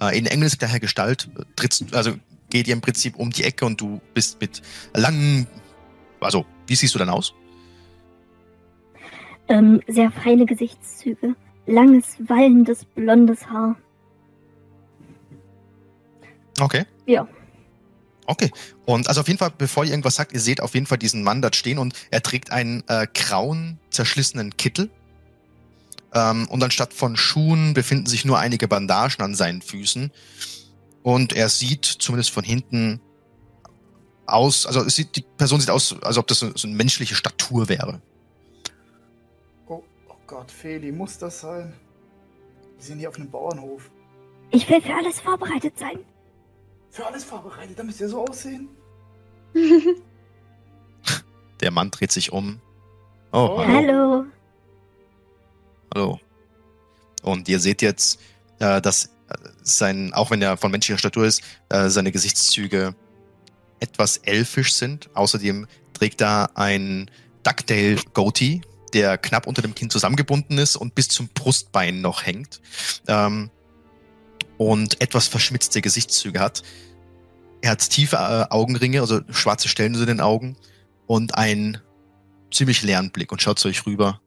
Äh, in engelsgleicher Gestalt äh, trittst, also geht ihr im Prinzip um die Ecke und du bist mit langen, also wie siehst du dann aus? Ähm, sehr feine Gesichtszüge. Langes, wallendes, blondes Haar. Okay. Ja. Okay. Und also auf jeden Fall, bevor ihr irgendwas sagt, ihr seht auf jeden Fall diesen Mann dort stehen und er trägt einen äh, grauen, zerschlissenen Kittel Ähm, und anstatt von Schuhen befinden sich nur einige Bandagen an seinen Füßen. Und er sieht zumindest von hinten aus, also es sieht, die Person sieht aus, als ob das so, so eine menschliche Statur wäre. Oh, oh Gott, Feli, muss das sein? Wir sind hier auf einem Bauernhof. Ich will für alles vorbereitet sein. Für alles vorbereitet, da müsst ihr so aussehen. Der Mann dreht sich um. Oh, Oh. hallo. Hallo. Hallo. Und ihr seht jetzt, äh, dass sein, auch wenn er von menschlicher Statur ist, äh, seine Gesichtszüge etwas elfisch sind. Außerdem trägt er ein Ducktail Goatee, der knapp unter dem Kinn zusammengebunden ist und bis zum Brustbein noch hängt. Ähm, und etwas verschmitzte Gesichtszüge hat. Er hat tiefe äh, Augenringe, also schwarze Stellen zu den Augen und einen ziemlich leeren Blick und schaut zu euch rüber.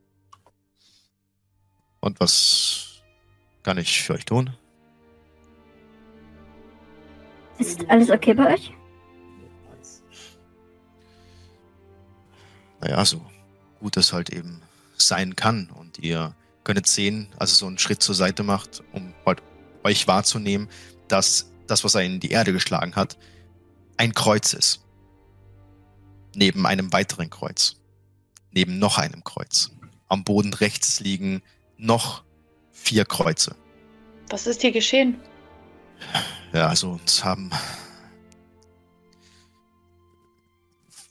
Und was kann ich für euch tun? Ist alles okay bei euch? Naja, so gut es halt eben sein kann. Und ihr könntet sehen, als er so einen Schritt zur Seite macht, um halt euch wahrzunehmen, dass das, was er in die Erde geschlagen hat, ein Kreuz ist. Neben einem weiteren Kreuz. Neben noch einem Kreuz. Am Boden rechts liegen noch vier Kreuze. Was ist hier geschehen? Ja, also uns haben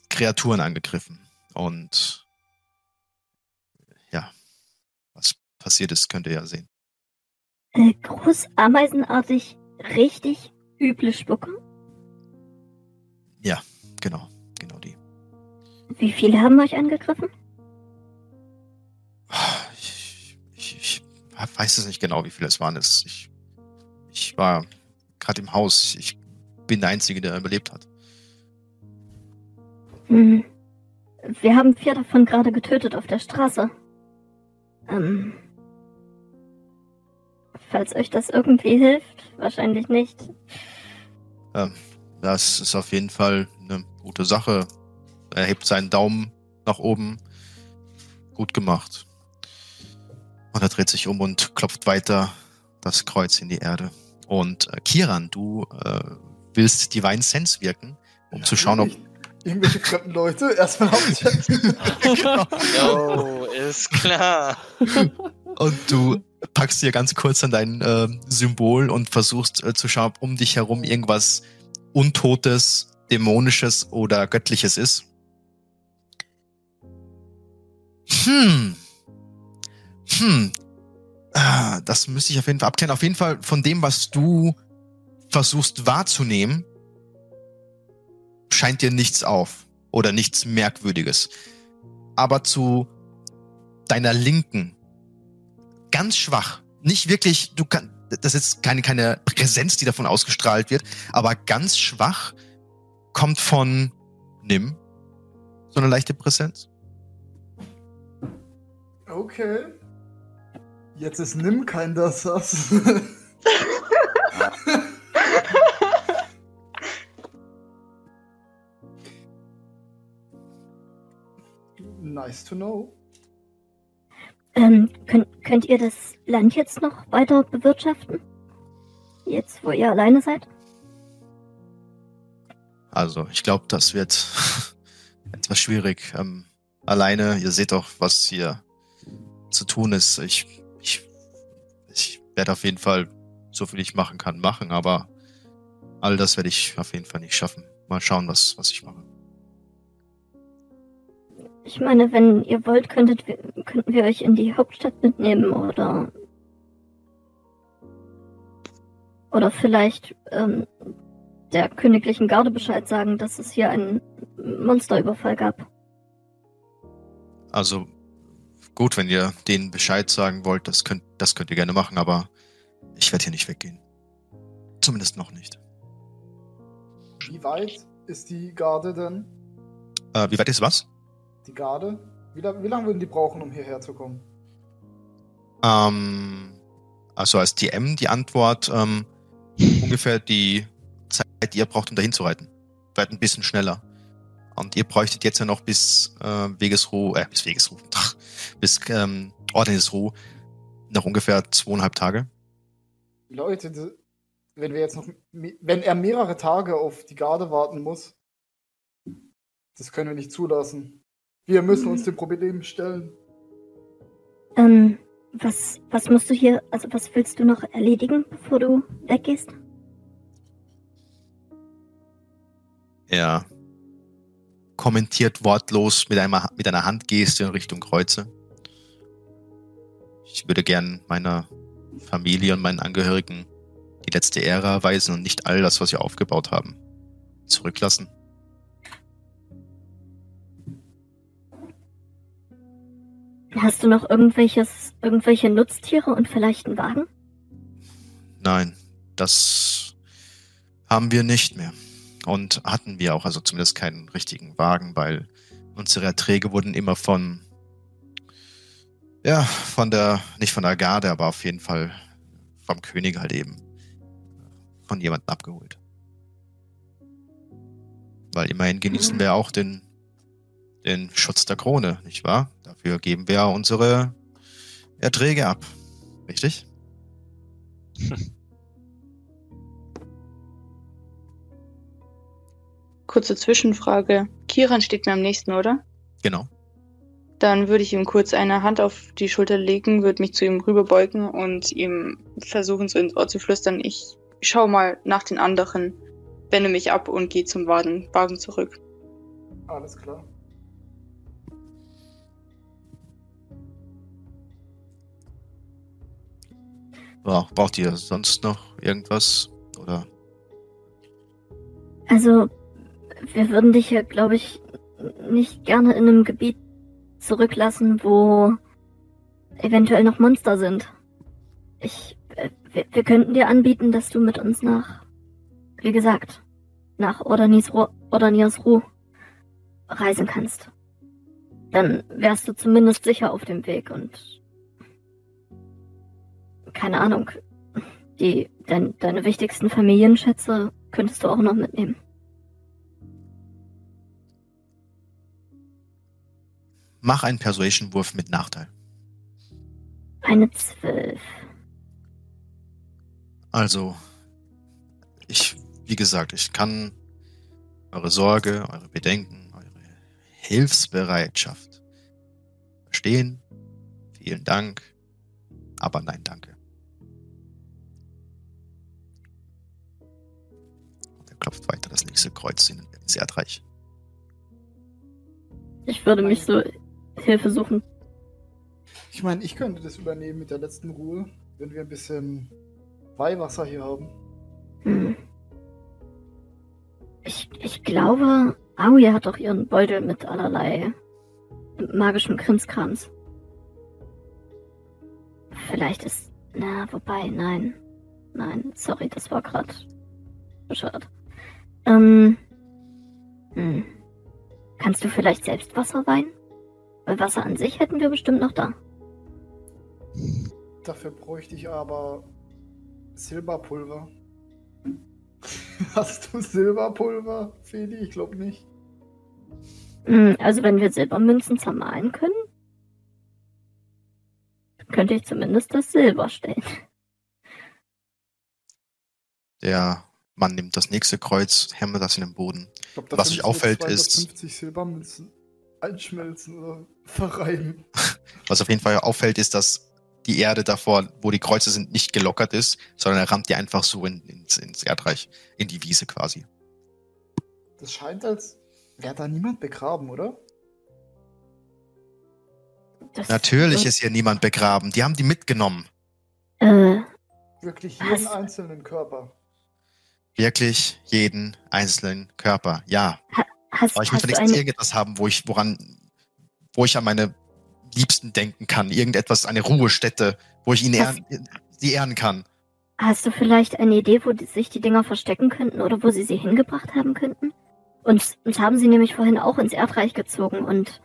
Kreaturen angegriffen. Und ja, was passiert ist, könnt ihr ja sehen. Äh, groß, ameisenartig, richtig üble Spucke. Genau, genau die. Wie viele haben euch angegriffen? Ich, ich, ich weiß es nicht genau, wie viele es waren. Es- Ich, ich war gerade im Haus. Ich bin der Einzige, der überlebt hat. Hm. Wir haben vier davon gerade getötet auf der Straße. Ähm. Falls euch das irgendwie hilft, wahrscheinlich nicht. Das ist auf jeden Fall eine gute Sache. Er hebt seinen Daumen nach oben. Gut gemacht. Und er dreht sich um und klopft weiter das Kreuz in die Erde. Und äh, Kiran, du äh, willst Divine Sense wirken, um zu schauen, ob. Irgendwelche fremden Leute erstmal abchecken. Jo, ist klar. Und du packst dir ganz kurz an dein äh, Symbol und versuchst äh, zu schauen, ob um dich herum irgendwas Untotes, Dämonisches oder Göttliches ist. Hm. Hm. Ah, das müsste ich auf jeden Fall abklären. Auf jeden Fall von dem, was du versuchst wahrzunehmen, scheint dir nichts auf oder nichts Merkwürdiges. Aber zu deiner Linken ganz schwach. Nicht wirklich, du kannst, das ist keine, keine Präsenz, die davon ausgestrahlt wird, aber ganz schwach kommt von Nim so eine leichte Präsenz. Okay. Jetzt ist Nimm kein das. nice to know. Ähm, könnt, könnt ihr das Land jetzt noch weiter bewirtschaften? Jetzt, wo ihr alleine seid? Also, ich glaube, das wird etwas schwierig. Ähm, alleine, ihr seht doch, was hier zu tun ist. Ich werde auf jeden Fall so viel ich machen kann, machen, aber all das werde ich auf jeden Fall nicht schaffen. Mal schauen, was, was ich mache. Ich meine, wenn ihr wollt, könntet könnten wir euch in die Hauptstadt mitnehmen oder. Oder vielleicht ähm, der königlichen Garde Bescheid sagen, dass es hier einen Monsterüberfall gab. Also gut, wenn ihr denen Bescheid sagen wollt, das könnt, das könnt ihr gerne machen, aber ich werde hier nicht weggehen. Zumindest noch nicht. Wie weit ist die Garde denn? Äh, wie weit ist was? Die Garde? Wie, lang- wie lange würden die brauchen, um hierher zu kommen? Ähm, also als DM die Antwort ähm, ungefähr die Zeit, die ihr braucht, um dahin zu reiten. Vielleicht ein bisschen schneller. Und ihr bräuchtet jetzt ja noch bis äh, Wegesruh, äh, bis Wegesruh, bis ähm, Ordensruh Noch ungefähr zweieinhalb Tage. Leute, wenn wir jetzt noch, wenn er mehrere Tage auf die Garde warten muss, das können wir nicht zulassen. Wir müssen uns dem Problem stellen. Ähm, was, was musst du hier, also was willst du noch erledigen, bevor du weggehst? Er kommentiert wortlos mit, einer mit einer Handgeste in Richtung Kreuze. Ich würde gern meiner Familie und meinen Angehörigen die letzte Ehre erweisen und nicht all das, was wir aufgebaut haben, zurücklassen. Hast du noch irgendwelches, irgendwelche Nutztiere und vielleicht einen Wagen? Nein, das haben wir nicht mehr. Und hatten wir auch, also zumindest keinen richtigen Wagen, weil unsere Erträge wurden immer von, ja, von der, nicht von der Garde, aber auf jeden Fall vom König halt eben, von jemandem abgeholt. Weil immerhin genießen wir auch den, den Schutz der Krone, nicht wahr? Dafür geben wir unsere Erträge ab. Richtig? Kurze Zwischenfrage. Kiran steht mir am nächsten, oder? Genau. Dann würde ich ihm kurz eine Hand auf die Schulter legen, würde mich zu ihm rüberbeugen und ihm versuchen, so ins Ohr zu flüstern. Ich schau mal nach den anderen, wende mich ab und gehe zum Wagen, Wagen zurück. Alles klar. Ja, braucht ihr sonst noch irgendwas? Oder? Also, wir würden dich ja, glaube ich, nicht gerne in einem Gebiet zurücklassen, wo eventuell noch Monster sind. Ich, äh, wir, wir könnten dir anbieten, dass du mit uns nach, wie gesagt, nach Ordanias Ruh reisen kannst. Dann wärst du zumindest sicher auf dem Weg und keine Ahnung, die, dein, deine wichtigsten Familienschätze könntest du auch noch mitnehmen. Mach einen Persuasion-Wurf mit Nachteil. Eine Zwölf. Also, ich, wie gesagt, ich kann eure Sorge, eure Bedenken, eure Hilfsbereitschaft verstehen. Vielen Dank. Aber nein, danke. Und er klopft weiter das nächste Kreuz in, ins Erdreich. Ich würde mich so Hilfe suchen. Ich meine, ich könnte das übernehmen mit der letzten Ruhe, wenn wir ein bisschen Weihwasser hier haben. Hm. Ich, ich glaube, Aoi hat doch ihren Beutel mit allerlei magischem Krimskrams. Vielleicht ist. Na, wobei, nein. Nein, sorry, das war gerade bescheuert. Ähm. Hm. Kannst du vielleicht selbst Wasser weinen? Weil Wasser an sich hätten wir bestimmt noch da. Dafür bräuchte ich aber Silberpulver. Hast du Silberpulver, Feli? Ich glaube nicht. Hm, also wenn wir Silbermünzen zermahlen können, könnte ich zumindest das Silber stellen. Der Mann nimmt das nächste Kreuz, hämmert das in den Boden. Ich glaub, Was wir auffällt, ist- 250 Silbermünzen einschmelzen oder verreiben. Was auf jeden Fall auffällt, ist, dass die Erde davor, wo die Kreuze sind, nicht gelockert ist, sondern er rammt die einfach so in, ins, ins Erdreich, in die Wiese quasi. Das scheint, als wäre da niemand begraben, oder? Das Natürlich ist hier niemand begraben. Die haben die mitgenommen. Äh, Wirklich Was? jeden einzelnen Körper. Wirklich jeden einzelnen Körper. Ja. Hast, Aber ich möchte nichts irgendetwas haben, wo ich, woran, wo ich an meine Liebsten denken kann. Irgendetwas, eine Ruhestätte, wo ich Was? ehren, sie ehren kann. hast du vielleicht eine Idee, wo die, sich die Dinger verstecken könnten oder wo sie sie hingebracht haben könnten? Uns, uns haben sie nämlich vorhin auch ins Erdreich gezogen und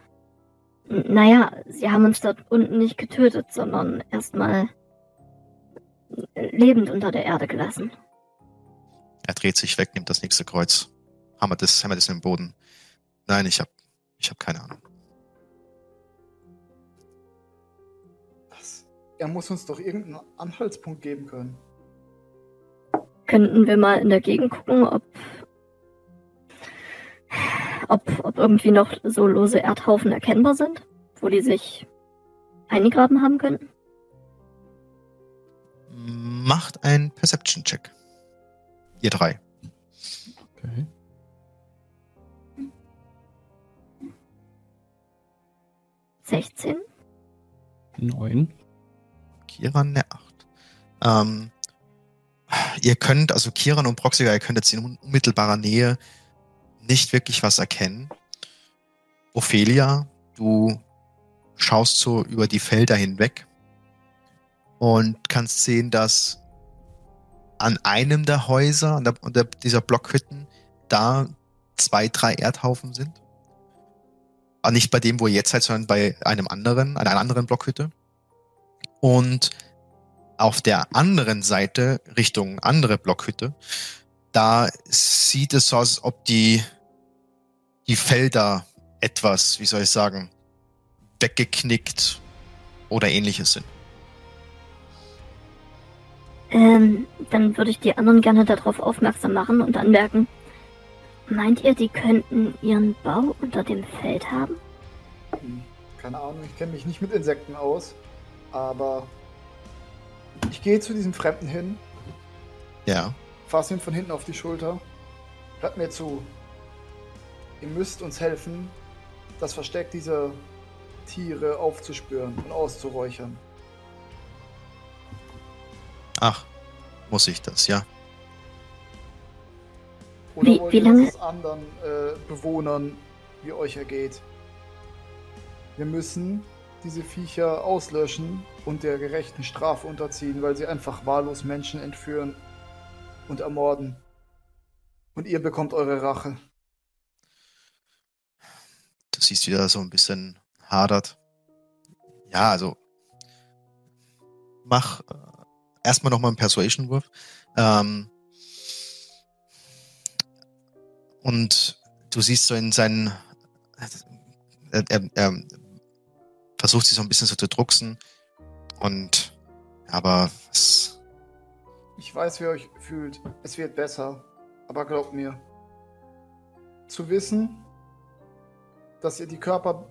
naja, sie haben uns dort unten nicht getötet, sondern erstmal lebend unter der Erde gelassen. Er dreht sich weg, nimmt das nächste Kreuz, hammert es, hämmert es in den Boden. Nein, ich hab, ich hab keine Ahnung. Was? Er muss uns doch irgendeinen Anhaltspunkt geben können. Könnten wir mal in der Gegend gucken, ob, ob, ob irgendwie noch so lose Erdhaufen erkennbar sind, wo die sich eingegraben haben könnten? Macht einen Perception-Check. Ihr drei. Okay. Sechzehn? Neun. Kiran eine 8. Ähm, ihr könnt, also Kiran und Proxiga, ihr könnt jetzt in unmittelbarer Nähe nicht wirklich was erkennen. Ophelia, du schaust so über die Felder hinweg und kannst sehen, dass an einem der Häuser, an der, an der, dieser Blockhütten, da zwei, drei Erdhaufen sind. Aber nicht bei dem, wo ihr jetzt seid, sondern bei einem anderen, einer anderen Blockhütte. Und auf der anderen Seite, Richtung andere Blockhütte, da sieht es so aus, als ob die, die Felder etwas, wie soll ich sagen, weggeknickt oder ähnliches sind. Ähm, dann würde ich die anderen gerne darauf aufmerksam machen und anmerken. Meint ihr, die könnten ihren Bau unter dem Feld haben? Hm, Keine Ahnung, ich kenne mich nicht mit Insekten aus. Aber ich gehe zu diesem Fremden hin, Ja. fasse ihn von hinten auf die Schulter. Hört mir zu. Ihr müsst uns helfen, das Versteck dieser Tiere aufzuspüren und auszuräuchern. Ach, muss ich das, ja. Oder Wie- wollt wie ihr, lange- dass es anderen äh, Bewohnern wie euch ergeht? Wir müssen diese Viecher auslöschen und der gerechten Strafe unterziehen, weil sie einfach wahllos Menschen entführen und ermorden. Und ihr bekommt eure Rache. Du siehst wieder so ein bisschen hadert. Ja, also mach äh, erstmal nochmal einen Persuasion-Wurf. Ähm, und du siehst so in seinen. Er, er, er versucht sich so ein bisschen so zu drucksen. Und. Aber es, Ich weiß, wie ihr euch fühlt. Es wird besser. Aber glaubt mir. Zu wissen, dass ihr die Körper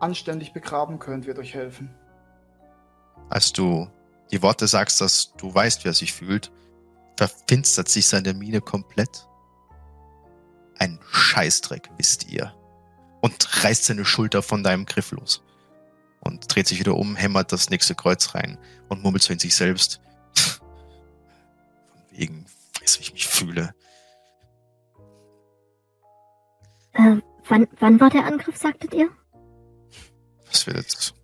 anständig begraben könnt, wird euch helfen. als du die Worte sagst, dass du weißt, wie er sich fühlt, verfinstert sich seine Miene komplett. Ein Scheißdreck, wisst ihr. Und reißt seine Schulter von deinem Griff los. Und dreht sich wieder um, hämmert das nächste Kreuz rein und murmelt so in sich selbst. Von wegen, weiß, wie ich mich fühle. Äh, wann, wann war der Angriff, sagtet ihr? Das wird jetzt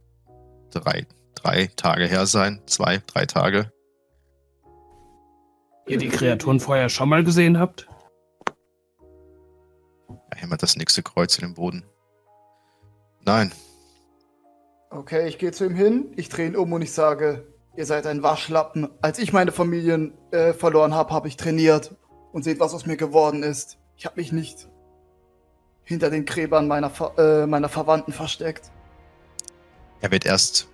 drei, drei Tage her sein. Zwei, drei Tage. Ihr die Kreaturen vorher schon mal gesehen habt? Er hämmert das nächste Kreuz in den Boden. Nein, Okay, ich gehe zu ihm hin, ich drehe ihn um und ich sage, ihr seid ein Waschlappen. Als ich meine Familien äh, verloren habe, habe ich trainiert. Und seht, was aus mir geworden ist. Ich habe mich nicht hinter den Gräbern meiner, Ver äh, meiner Verwandten versteckt. Er wird erst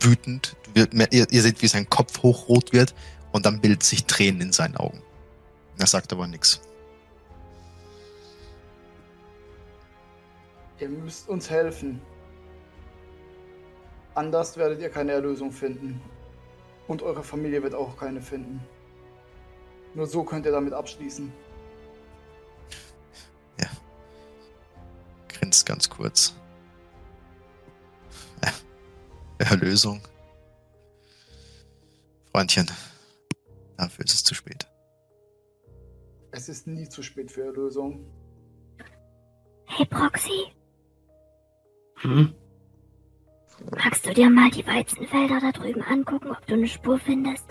wütend. Ihr, ihr seht, wie sein Kopf hochrot wird und dann bildet sich Tränen in seinen Augen. Er sagt aber nichts. Ihr müsst uns helfen. Anders werdet ihr keine Erlösung finden. Und eure Familie wird auch keine finden. Nur so könnt ihr damit abschließen. Grinst ganz kurz. Ja. Erlösung. Freundchen, dafür ist es zu spät. Es ist nie zu spät für Erlösung. Hey Proxy, Hm? magst du dir mal die Weizenfelder da drüben angucken, ob du eine Spur findest?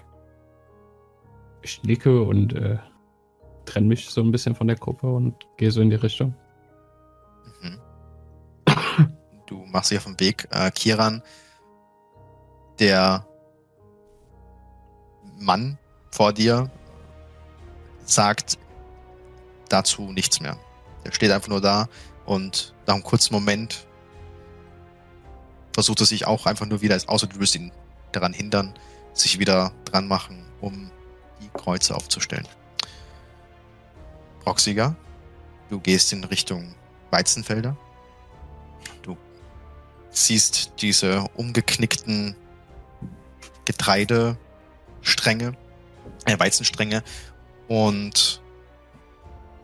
Ich nicke und äh, trenne mich so ein bisschen von der Gruppe und gehe so in die Richtung. Mhm. Du machst dich auf den Weg. Äh, Kiran, der Mann vor dir, sagt dazu nichts mehr. Er steht einfach nur da und nach einem kurzen Moment versucht er sich auch einfach nur wieder, außer du willst ihn daran hindern, sich wieder dran machen, um die Kreuze aufzustellen. Proxiger, du gehst in Richtung Weizenfelder. Du siehst diese umgeknickten Getreidestränge, äh, Weizenstränge und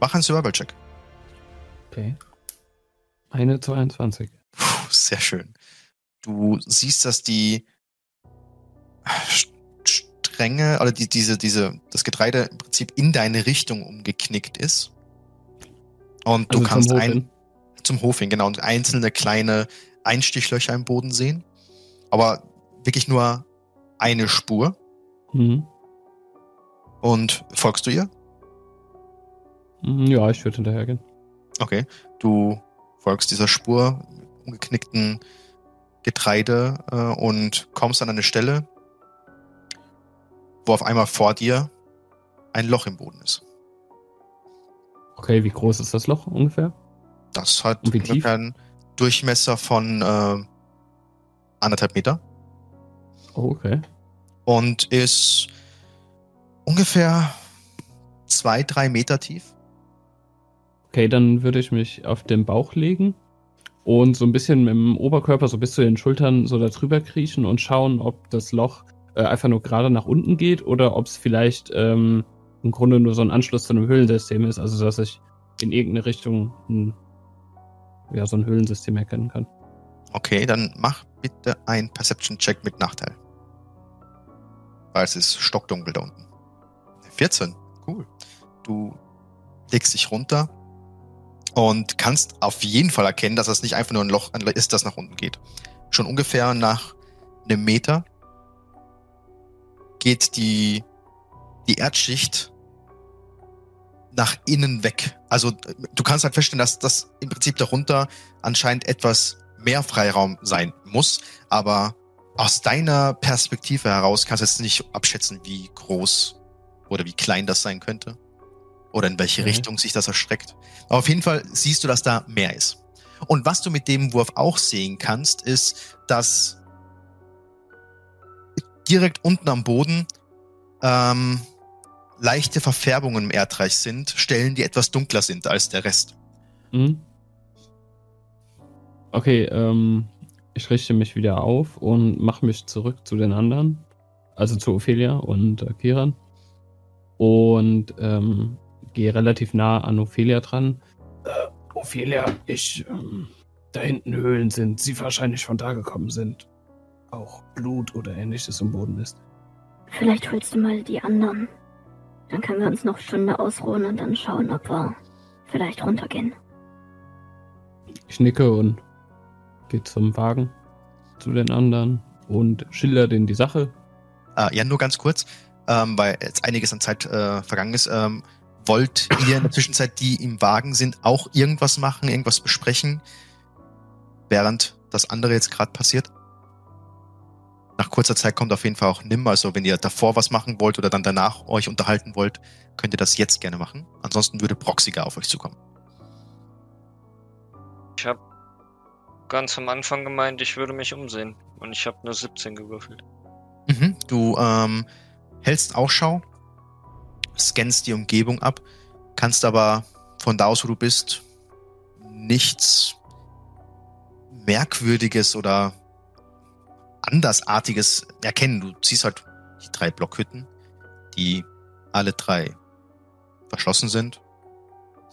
mach einen Survival-Check. Okay. Eine 22. Puh, sehr schön. Du siehst, dass die Stränge oder die, diese, diese, das Getreide im Prinzip in deine Richtung umgeknickt ist. Und du Also zum kannst Hof ein, zum Hof hin, genau, und einzelne kleine Einstichlöcher im Boden sehen. Aber wirklich nur eine Spur. Mhm. Und folgst du ihr? Mhm, Ja, ich würde hinterhergehen. Okay. Du folgst dieser Spur umgeknickten Getreide äh, und kommst an eine Stelle, wo auf einmal vor dir ein Loch im Boden ist. Okay, wie groß ist das Loch ungefähr? Das hat ungefähr einen Durchmesser von äh, anderthalb Meter Oh, okay. und ist ungefähr zwei, drei Meter tief. Okay, dann würde ich mich auf den Bauch legen und so ein bisschen mit dem Oberkörper so bis zu den Schultern so da drüber kriechen und schauen, ob das Loch äh, einfach nur gerade nach unten geht oder ob es vielleicht ähm, im Grunde nur so ein Anschluss zu einem Höhlensystem ist, also dass ich in irgendeine Richtung ein, ja, so ein Höhlensystem erkennen kann. Okay, dann mach bitte ein Perception-Check mit Nachteil. Weil es ist stockdunkel da unten. 14, cool. Du legst dich runter und kannst auf jeden Fall erkennen, dass das nicht einfach nur ein Loch ist, das nach unten geht. Schon ungefähr nach einem Meter geht die, die Erdschicht nach innen weg. Also du kannst halt feststellen, dass das im Prinzip darunter anscheinend etwas mehr Freiraum sein muss, aber aus deiner Perspektive heraus kannst du jetzt nicht abschätzen, wie groß oder wie klein das sein könnte oder in welche Okay. Richtung sich das erstreckt. Aber auf jeden Fall siehst du, dass da mehr ist. Und was du mit dem Wurf auch sehen kannst, ist, dass direkt unten am Boden ähm, leichte Verfärbungen im Erdreich sind, Stellen, die etwas dunkler sind als der Rest. Mhm. Okay, ähm, ich richte mich wieder auf und mache mich zurück zu den anderen. Also zu Ophelia und äh, Kiran. Und ähm, gehe relativ nah an Ophelia dran. Äh, Ophelia, ich. Ähm, da hinten Höhlen sind, sie wahrscheinlich von da gekommen sind. Auch Blut oder ähnliches im Boden ist. Vielleicht holst du mal die anderen. Dann können wir uns noch eine Stunde ausruhen und dann schauen, ob wir vielleicht runtergehen. Ich nicke und gehe zum Wagen zu den anderen und schilder denen die Sache. Äh, ja, nur ganz kurz, ähm, weil jetzt einiges an Zeit äh, vergangen ist. Ähm, wollt ihr in der Zwischenzeit, die im Wagen sind, auch irgendwas machen, irgendwas besprechen, während das andere jetzt gerade passiert? Nach kurzer Zeit kommt auf jeden Fall auch Nim. Also wenn ihr davor was machen wollt oder dann danach euch unterhalten wollt, könnt ihr das jetzt gerne machen. Ansonsten würde Proxiger auf euch zukommen. Ich habe ganz am Anfang gemeint, ich würde mich umsehen. Und ich habe nur 17 gewürfelt. Mhm. Du ähm, hältst Ausschau, scannst die Umgebung ab, kannst aber von da aus, wo du bist, nichts Merkwürdiges oder Andersartiges erkennen. Du siehst halt die drei Blockhütten, die alle drei verschlossen sind,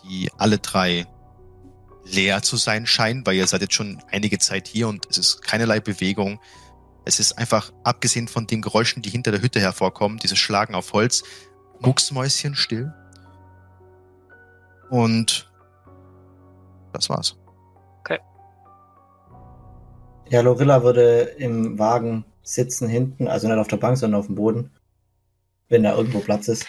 die alle drei leer zu sein scheinen, weil ihr seid jetzt schon einige Zeit hier und es ist keinerlei Bewegung. Es ist einfach, abgesehen von den Geräuschen, die hinter der Hütte hervorkommen, dieses Schlagen auf Holz, mucksmäuschen still. Und das war's. Ja, Lorilla würde im Wagen sitzen hinten, also nicht auf der Bank, sondern auf dem Boden, wenn da irgendwo Platz ist.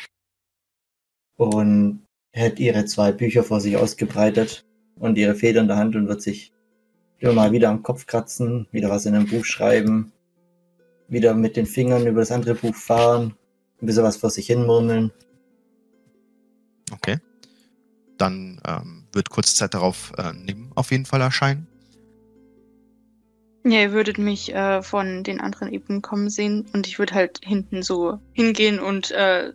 Und hätte ihre zwei Bücher vor sich ausgebreitet und ihre Feder in der Hand und wird sich immer mal wieder am Kopf kratzen, wieder was in einem Buch schreiben, wieder mit den Fingern über das andere Buch fahren, ein bisschen was vor sich hin murmeln. Okay. Dann ähm, wird kurze Zeit darauf äh, Nim auf jeden Fall erscheinen. Ja, ihr würdet mich äh, von den anderen Ebenen kommen sehen und ich würde halt hinten so hingehen und äh,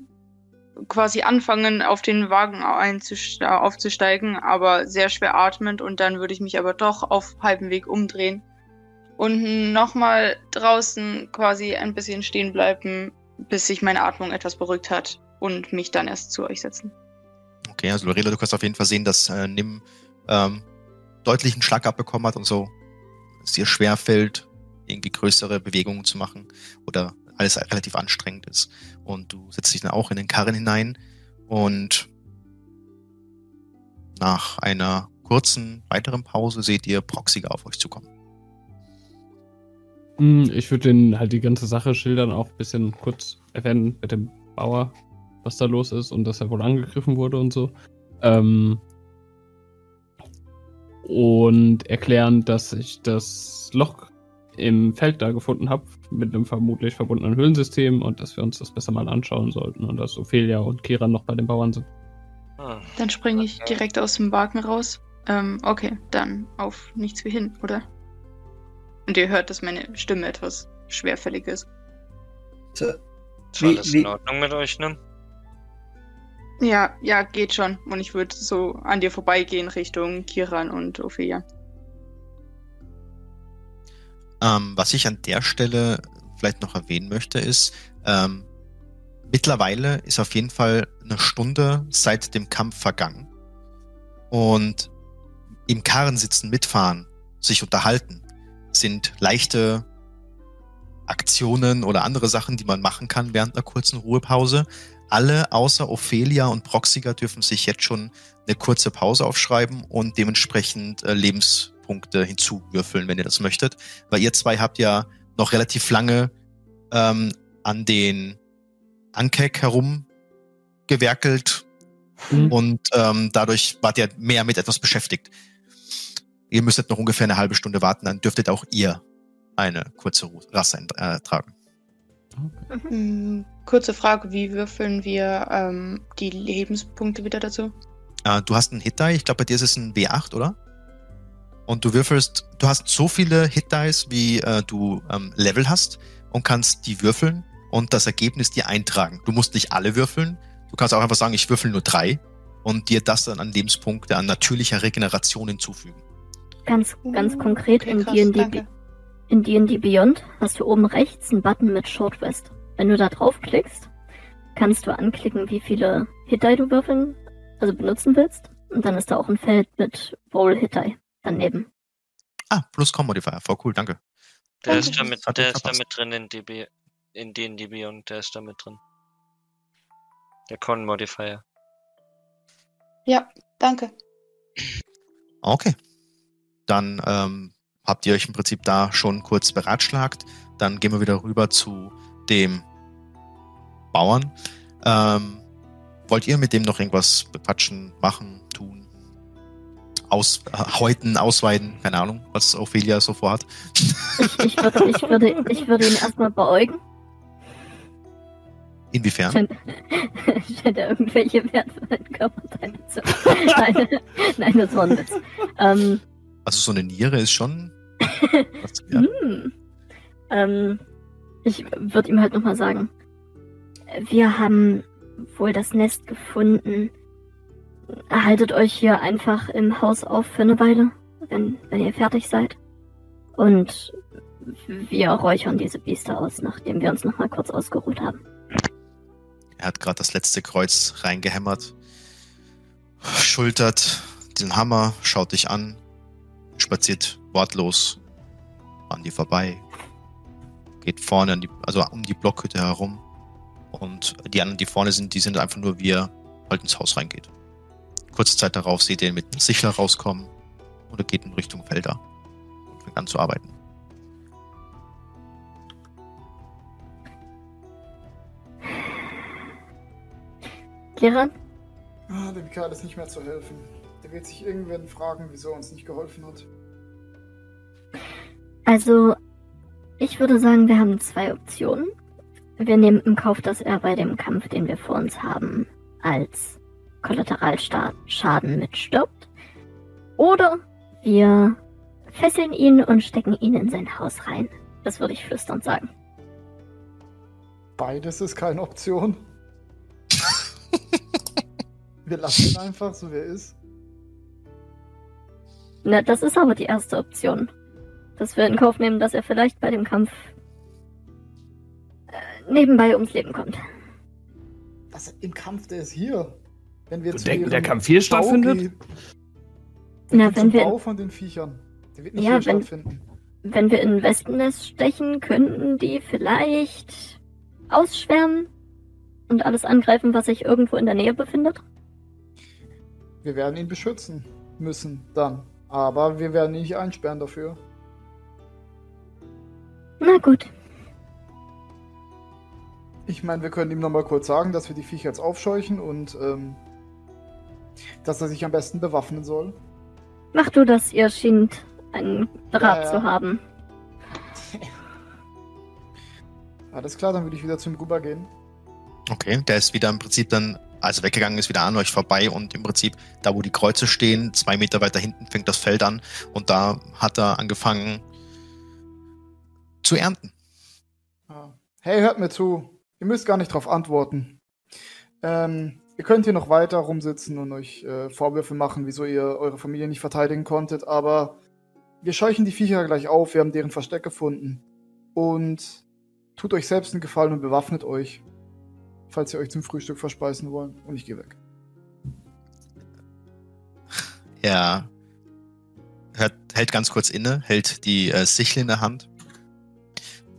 quasi anfangen, auf den Wagen äh, aufzusteigen, aber sehr schwer atmend und dann würde ich mich aber doch auf halbem Weg umdrehen und nochmal draußen quasi ein bisschen stehen bleiben, bis sich meine Atmung etwas beruhigt hat und mich dann erst zu euch setzen. Okay, also Lorela, du kannst auf jeden Fall sehen, dass äh, Nim ähm, deutlichen Schlag abbekommen hat und so es dir schwer fällt, irgendwie größere Bewegungen zu machen oder alles relativ anstrengend ist. Und du setzt dich dann auch in den Karren hinein und nach einer kurzen weiteren Pause seht ihr Proxiger auf euch zukommen. Hm, Ich würde den halt die ganze Sache schildern, auch ein bisschen kurz erwähnen mit dem Bauer, was da los ist und dass er wohl angegriffen wurde und so. Ähm, und erklären, dass ich das Loch im Feld da gefunden habe, mit einem vermutlich verbundenen Höhlensystem und dass wir uns das besser mal anschauen sollten und dass Ophelia und Kira noch bei den Bauern sind. Hm. Dann springe ich direkt aus dem Wagen raus. Ähm, okay, dann auf nichts wie hin, oder? Und ihr hört, dass meine Stimme etwas schwerfällig ist. So, Ist Wie- alles wie- in Ordnung mit euch, ne? Ja, ja, geht schon. Und ich würde so an dir vorbeigehen Richtung Kiran und Ophelia. Ähm, was ich an der Stelle vielleicht noch erwähnen möchte, ist, ähm, mittlerweile ist auf jeden Fall eine Stunde seit dem Kampf vergangen. Und im Karren sitzen, mitfahren, sich unterhalten, sind leichte Aktionen oder andere Sachen, die man machen kann während einer kurzen Ruhepause. Alle außer Ophelia und Proxiger dürfen sich jetzt schon eine kurze Pause aufschreiben und dementsprechend äh, Lebenspunkte hinzuwürfeln, wenn ihr das möchtet. Weil ihr zwei habt ja noch relativ lange ähm, an den Ankek herumgewerkelt Mhm. und ähm, dadurch wart ihr mehr mit etwas beschäftigt. Ihr müsstet noch ungefähr eine halbe Stunde warten, dann dürftet auch ihr eine kurze Rasse äh, tragen. Hm, kurze Frage, wie würfeln wir ähm, die Lebenspunkte wieder dazu? Äh, du hast einen Hit-Die, ich glaube bei dir ist es ein W8, oder? Und du würfelst, du hast so viele Hit-Dice, wie äh, du ähm, Level hast und kannst die würfeln und das Ergebnis dir eintragen. Du musst nicht alle würfeln, du kannst auch einfach sagen, ich würfel nur drei und dir das dann an Lebenspunkte, an natürlicher Regeneration hinzufügen. Ganz, ganz konkret Okay, in D&D in D&D Beyond hast du oben rechts einen Button mit Short Rest. Wenn du da draufklickst, kannst du anklicken, wie viele Hit-Die du würfeln, also benutzen willst. Und dann ist da auch ein Feld mit Roll Hit-Die daneben. Ah, plus Com-Modifier, voll cool, danke. Der Danke. ist damit, der ist damit drin in DB, in D&D Beyond, der ist damit drin. Der Con Modifier. Ja, danke. Okay. Dann ähm, habt ihr euch im Prinzip da schon kurz beratschlagt. Dann gehen wir wieder rüber zu dem Bauern. Ähm, wollt ihr mit dem noch irgendwas bequatschen, machen, tun? Aus, äh, häuten, ausweiden? Keine Ahnung, was Ophelia so vorhat. Ich, ich, würde, ich, würde, ich würde ihn erstmal beäugen. Inwiefern? Scheint, scheint er irgendwelche wertvollen Körperteile zu Nein, nein, das war ein Witz. Ähm, Also so eine Niere ist schon. was. Hm. Ähm, ich würde ihm halt nochmal sagen, wir haben wohl das Nest gefunden. Haltet euch hier einfach im Haus auf für eine Weile, wenn, wenn ihr fertig seid. Und wir räuchern diese Biester aus, nachdem wir uns nochmal kurz ausgeruht haben. Er hat gerade das letzte Kreuz reingehämmert, schultert den Hammer, schaut dich an, spaziert wortlos an dir vorbei, geht vorne an die, also um die Blockhütte herum und die anderen, die vorne sind, die sind einfach nur, wie er halt ins Haus reingeht. Kurze Zeit darauf seht ihr ihn mit einem Sichler rauskommen und er geht in Richtung Felder und fängt an zu arbeiten. Kiran, Ah, dem Kerl ist nicht mehr zu helfen. Der wird sich irgendwann fragen, wieso er uns nicht geholfen hat. Also ich würde sagen, wir haben zwei Optionen. Wir nehmen im Kauf, dass er bei dem Kampf, den wir vor uns haben, als Kollateralschaden mitstirbt. Oder wir fesseln ihn und stecken ihn in sein Haus rein. Das würde ich flüsternd sagen. Beides ist keine Option. Wir lassen ihn einfach, so wie er ist. Na, das ist aber die erste Option. Dass wir in Kauf nehmen, dass er vielleicht bei dem Kampf äh, nebenbei ums Leben kommt. Das im Kampf, der ist hier. Wenn wir Du zu denkst, ihrem der Kampf hier stattfindet? gehen- Na, wenn wir, Bau von den Viechern. Der wird nicht Ja, hier wenn- stattfinden. wenn wir in Wespennest stechen, könnten die vielleicht ausschwärmen und alles angreifen, was sich irgendwo in der Nähe befindet. Wir werden ihn beschützen müssen dann. Aber wir werden ihn nicht einsperren dafür. Na gut. Ich meine, wir können ihm nochmal kurz sagen, dass wir die Viecher jetzt aufscheuchen und ähm, dass er sich am besten bewaffnen soll. Mach du das, ihr scheint einen Rat Ja, ja. zu haben. Alles klar, dann würde ich wieder zum Rüber gehen. Okay, der ist wieder im Prinzip dann, also weggegangen ist wieder an euch vorbei und im Prinzip da, wo die Kreuze stehen, zwei Meter weiter hinten fängt das Feld an und da hat er angefangen zu ernten. Ah. Hey, hört mir zu. Ihr müsst gar nicht drauf antworten. Ähm, ihr könnt hier noch weiter rumsitzen und euch äh, Vorwürfe machen, wieso ihr eure Familie nicht verteidigen konntet, aber wir scheuchen die Viecher gleich auf, wir haben deren Versteck gefunden. Und tut euch selbst einen Gefallen und bewaffnet euch, falls ihr euch zum Frühstück verspeisen wollt. Und ich gehe weg. Er hört, hält ganz kurz inne, hält die äh, Sichel in der Hand.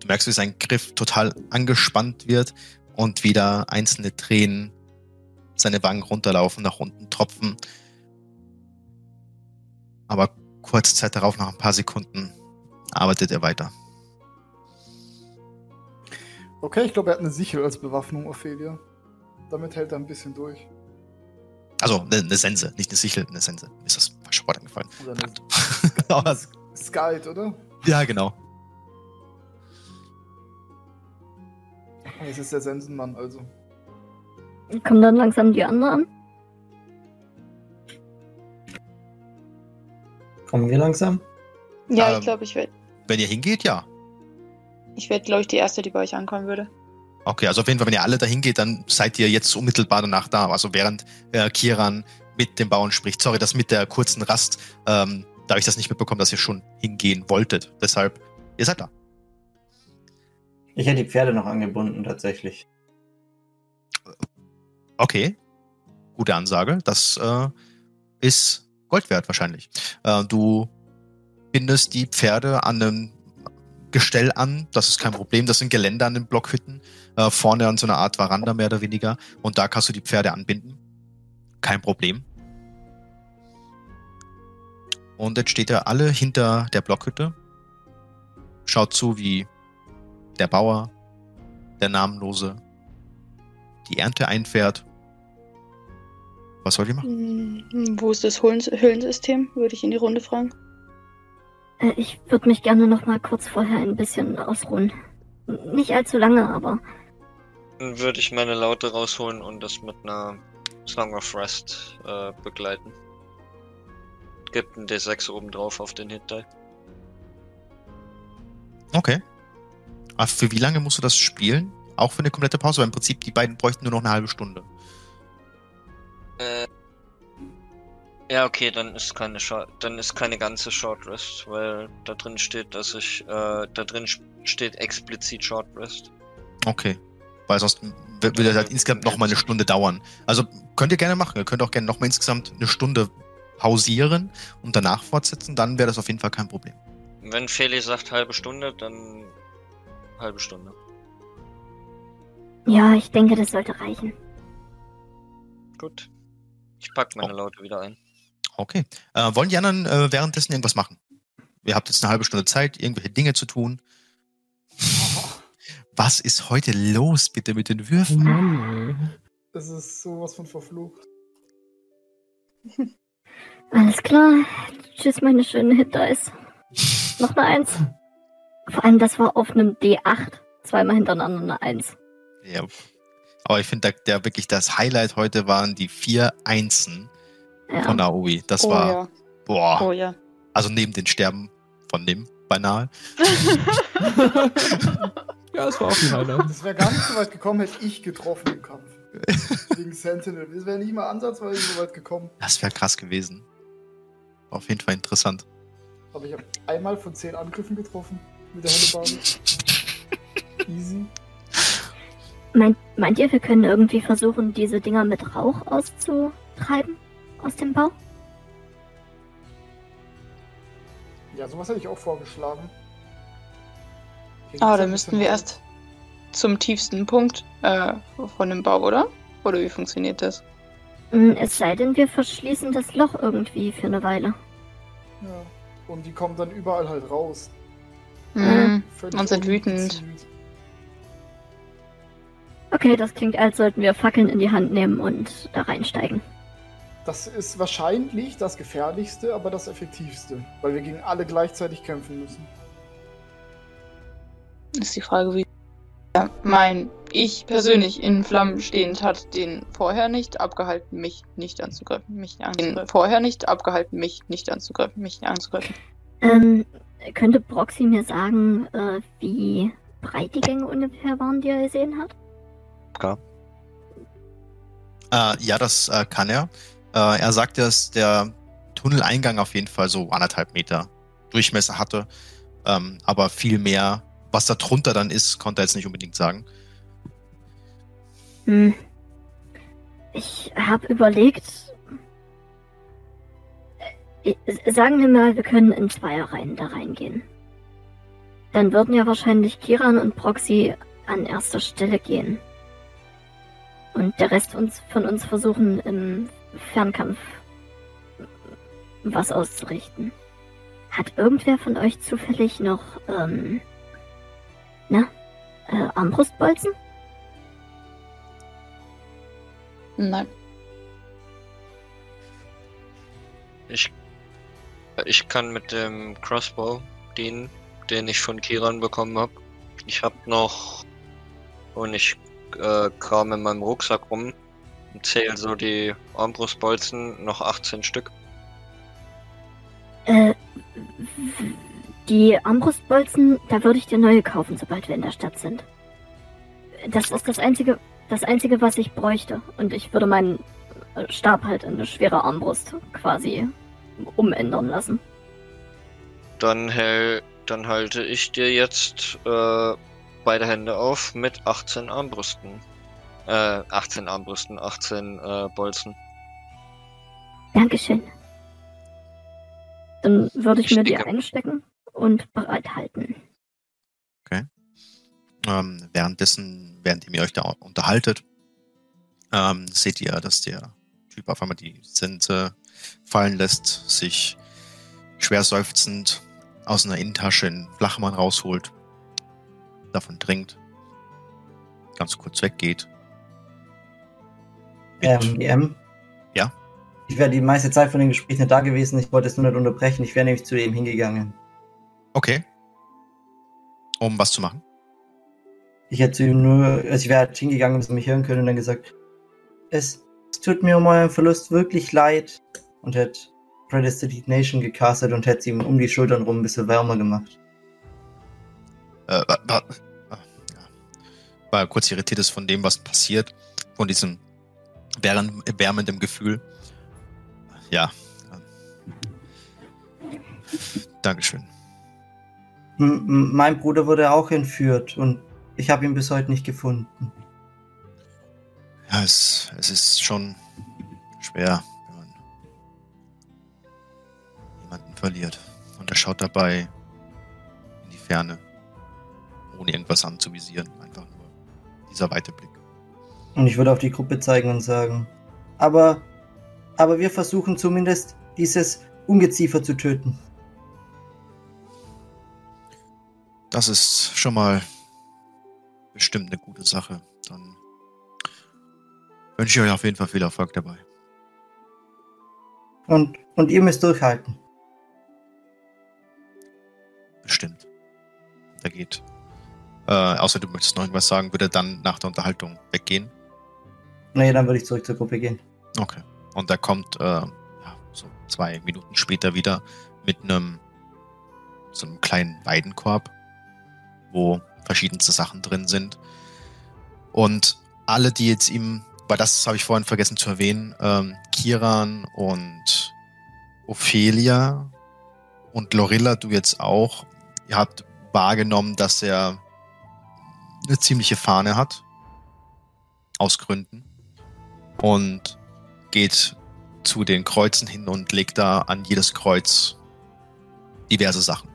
Du merkst, wie sein Griff total angespannt wird und wieder einzelne Tränen seine Wangen runterlaufen, nach unten tropfen. Aber kurze Zeit darauf, nach ein paar Sekunden, arbeitet er weiter. Okay, ich glaube, er hat eine Sichel als Bewaffnung, Ophelia. Damit hält er ein bisschen durch. Also eine, eine Sense, nicht eine Sichel, eine Sense. Ist das falsche Wort eingefallen? Oder eine Aber, Skite, oder? ja, genau. Es ist der Sensenmann, also. Kommen dann langsam die anderen? Kommen wir langsam? Ja, Ähm. ich glaube, ich werde, Wenn ihr hingeht, ja. ich werd, glaube ich, die erste, die bei euch ankommen würde. Okay, also auf jeden Fall, wenn ihr alle dahin geht, dann seid ihr jetzt unmittelbar danach da. Also während äh, Kiran mit dem Bauern spricht. Sorry, das mit der kurzen Rast, ähm, da habe ich das nicht mitbekommen, dass ihr schon hingehen wolltet. Deshalb, ihr seid da. Ich hätte die Pferde noch angebunden, tatsächlich. Okay, gute Ansage. Das äh, ist Gold wert wahrscheinlich. Äh, du bindest die Pferde an einem Gestell an, das ist kein Problem. Das sind Geländer an den Blockhütten, äh, vorne an so einer Art Veranda mehr oder weniger. Und da kannst du die Pferde anbinden. Kein Problem. Und jetzt steht er alle hinter der Blockhütte, schaut zu, wie der Bauer, der Namenlose, die Ernte einfährt. Was soll die machen? Hm, Wo ist das Höhlen Höhlensystem? Würde ich in die Runde fragen. Äh, ich würde mich gerne noch mal kurz vorher ein bisschen ausruhen. Nicht allzu lange, aber Dann würde ich meine Laute rausholen und das mit einer Song of Rest äh, begleiten. Gibt ein D6 oben drauf auf den Hit Die. Okay. Aber für wie lange musst du das spielen? Auch für eine komplette Pause? Weil im Prinzip die beiden bräuchten nur noch eine halbe Stunde. Äh, ja, okay, dann ist keine Short, dann ist keine ganze Short Rest, weil da drin steht, dass ich, äh, da drin steht explizit Short Rest. Okay. Weil sonst würde das halt insgesamt noch mal eine Stunde dauern. Also könnt ihr gerne machen. Ihr könnt auch gerne noch mal insgesamt eine Stunde pausieren und danach fortsetzen. Dann wäre das auf jeden Fall kein Problem. Wenn Feli sagt halbe Stunde, dann halbe Stunde. ja, ich denke, das sollte reichen. Gut. Ich pack meine Laute wieder ein. Okay. Äh, wollen die anderen äh, währenddessen irgendwas machen? Ihr habt jetzt eine halbe Stunde Zeit, irgendwelche Dinge zu tun. Was ist heute los bitte mit den Oh Würfen? Das ist sowas von verflucht. Alles klar. Tschüss, meine schönen Hit-Dice. Noch eine Eins. Vor allem, das war auf einem D8. Zweimal hintereinander eine Eins. Ja. Aber ich finde, der, der wirklich das Highlight heute waren die vier Einsen Ja. von Naomi. Das oh war, ja. boah, Oh ja. also neben den Sterben nimm, beinahe. Ja, es war auch ein Highlight. Das wäre gar nicht so weit gekommen, hätte ich getroffen im Kampf. Gegen Sentinel. Das wäre nicht mal ansatzweise so weit gekommen. Das wäre krass gewesen. War auf jeden Fall interessant. Aber ich habe einmal von zehn Angriffen getroffen mit der Hellebade. Easy. Meint, meint ihr, wir können irgendwie versuchen, diese Dinger mit Rauch auszutreiben? Aus dem Bau? Ja, sowas hätte ich auch vorgeschlagen. Gibt's dann müssten wir erst zum tiefsten Punkt äh, von dem Bau, oder? Oder wie funktioniert das? Hm, Es sei denn, wir verschließen das Loch irgendwie für eine Weile. Ja. Und die kommen dann überall halt raus. Hm. Völlig Und sind wütend. Okay, das klingt, als sollten wir Fackeln in die Hand nehmen und da reinsteigen. Das ist wahrscheinlich das gefährlichste, aber das effektivste. Weil wir gegen alle gleichzeitig kämpfen müssen. Ist die Frage, wie. Ja, mein ich persönlich in Flammen stehend hat den vorher nicht abgehalten, mich nicht anzugreifen. Mich anzugreifen. Den vorher nicht abgehalten, mich nicht anzugreifen. Mich anzugreifen. Ähm, könnte Proxy mir sagen, äh, wie breit die Gänge ungefähr waren, die er gesehen hat? Äh, ja, das äh, kann er. Äh, er sagt, dass der Tunneleingang auf jeden Fall so anderthalb Meter Durchmesser hatte. Ähm, aber viel mehr, was da drunter dann ist, konnte er jetzt nicht unbedingt sagen. Hm. Ich habe überlegt. Sagen wir mal, wir können in Zweierreihen da reingehen. Dann würden ja wahrscheinlich Kiran und Proxy an erster Stelle gehen. Und der Rest uns, von uns versuchen, im Fernkampf was auszurichten. Hat irgendwer von euch zufällig noch, ähm, na, äh, Armbrustbolzen? Nein. Ich, ich kann mit dem Crossbow dienen, den ich von Kiran bekommen habe. Ich habe noch und ich äh, kram in meinem Rucksack rum und zähle so die Armbrustbolzen, noch 18 Stück. Äh, die Armbrustbolzen, da würde ich dir neue kaufen, sobald wir in der Stadt sind. Das ist das einzige, das einzige, was ich bräuchte. Und ich würde meinen äh, Stab halt in eine schwere Armbrust quasi umändern lassen. Dann, hält, dann halte ich dir jetzt äh, beide Hände auf mit 18 Armbrüsten. Äh, 18 Armbrüsten, 18 äh, Bolzen. Dankeschön. Dann würde ich, Ich mir die einstecken und bereithalten. Ähm, währenddessen, während ihr euch da unterhaltet, ähm, seht ihr, dass der Typ auf einmal die Sense fallen lässt, sich schwer seufzend aus einer Innentasche einen Flachmann rausholt, davon trinkt, ganz kurz weggeht. Ähm, EM? Ja? Ich wäre die meiste Zeit von dem Gespräch nicht da gewesen. Ich wollte es nur nicht unterbrechen. Ich wäre nämlich zu ihm hingegangen. Okay. Um was zu machen? Ich hätte zu ihm nur, also ich wäre halt hingegangen, dass er mich hören können und dann gesagt, es, es tut mir um euren Verlust wirklich leid. Und hätte Predestination gecastet und hätte es ihm um die Schultern rum ein bisschen wärmer gemacht. äh, war, war, war kurz irritiert ist von dem, was passiert, von diesem wärm, wärmenden Gefühl. Ja. Dankeschön. M- mein Bruder wurde auch entführt und ich habe ihn bis heute nicht gefunden. Ja, es, es ist schon schwer, verliert. Und er schaut dabei in die Ferne, ohne irgendwas anzuvisieren. Einfach nur dieser weite Blick. Und ich würde auf die Gruppe zeigen und sagen, aber, aber wir versuchen zumindest dieses Ungeziefer zu töten. Das ist schon mal bestimmt eine gute Sache. Dann wünsche ich euch auf jeden Fall viel Erfolg dabei. Und, und ihr müsst durchhalten. Bestimmt. Der geht. Äh, außer du möchtest noch irgendwas sagen, würde er dann nach der Unterhaltung weggehen. Nee, dann würde ich zurück zur Gruppe gehen. Okay. Und er kommt äh, ja, so zwei Minuten später wieder mit einem so einem kleinen Weidenkorb, wo verschiedenste Sachen drin sind. Und alle, die jetzt ihm, weil das habe ich vorhin vergessen zu erwähnen, ähm, Kiran und Ophelia und Lorilla, du jetzt auch, ihr habt wahrgenommen, dass er eine ziemliche Fahne hat. Aus Gründen. Und geht zu den Kreuzen hin und legt da an jedes Kreuz diverse Sachen.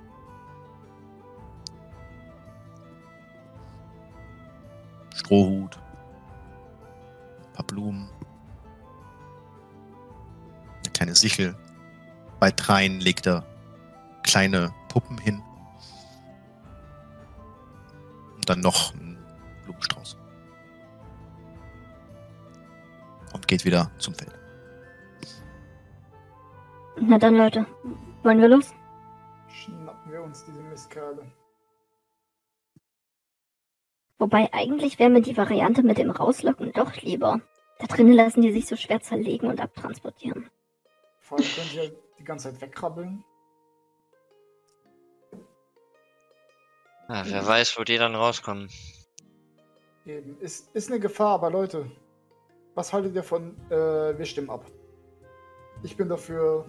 Strohhut, ein paar Blumen, eine kleine Sichel. Bei dreien legt er kleine Puppen hin. Und dann noch ein Blumenstrauß. Und geht wieder zum Feld. Na dann, Leute, wollen wir los? Schnappen wir uns diese Mistkerle. Wobei eigentlich wäre mir die Variante mit dem Rauslocken doch lieber. Da drinnen lassen die sich so schwer zerlegen und abtransportieren. Vor allem können sie ja die ganze Zeit wegkrabbeln. Ja, wer weiß, wo die dann rauskommen. Eben. Ist, ist eine Gefahr, aber Leute, was haltet ihr von, äh, wir stimmen ab? Ich bin dafür,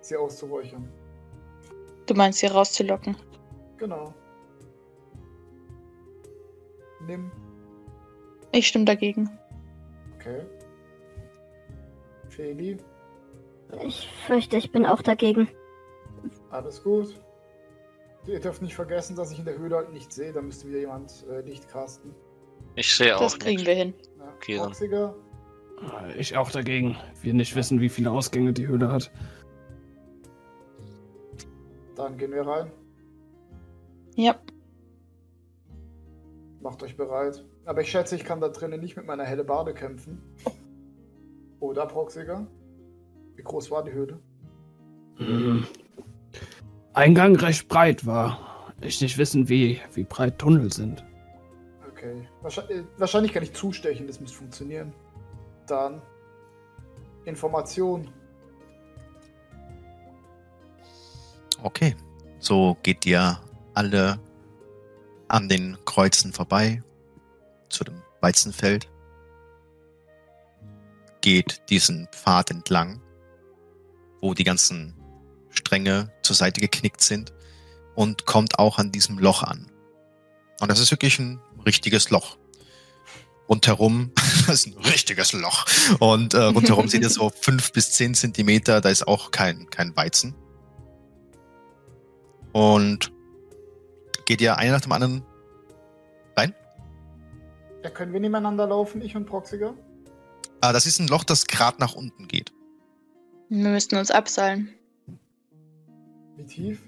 sie auszuräuchern. Du meinst, sie rauszulocken? Genau. Nimm. Ich stimme dagegen. Okay. Feli, Ich fürchte, ich bin auch dagegen. alles gut. Ihr dürft nicht vergessen, dass ich in der Höhle halt nicht sehe. Da müsste wieder jemand äh, Licht casten. Ich sehe auch Das kriegen nicht. wir hin. Ja, Okay, dann. Proxiger, Ich auch dagegen. Wir nicht wissen, wie viele Ausgänge die Höhle hat. dann gehen wir rein. Ja. Macht euch bereit. Aber ich schätze, ich kann da drinnen nicht mit meiner helle Bade kämpfen. Oder, Proxiger? Wie groß war die Höhle? Mhm. Eingang recht breit war. Ich nicht wissen, wie, wie breit Tunnel sind. Okay. Wahrscheinlich, äh, wahrscheinlich kann ich zustechen, das muss funktionieren. Dann Information. Okay. So geht ihr alle an den Kreuzen vorbei zu dem Weizenfeld. Geht diesen Pfad entlang, wo die ganzen Stränge zur Seite geknickt sind und kommt auch an diesem Loch an. Und das ist wirklich ein richtiges Loch. Rundherum, das ist ein richtiges Loch. Und äh, rundherum seht ihr so fünf bis zehn Zentimeter, da ist auch kein, kein Weizen. Und geht ihr einer nach dem anderen rein? Ja, können wir nebeneinander laufen, ich und Proxiger? Ah, das ist ein Loch, das gerade nach unten geht. Wir müssten uns abseilen. Wie tief?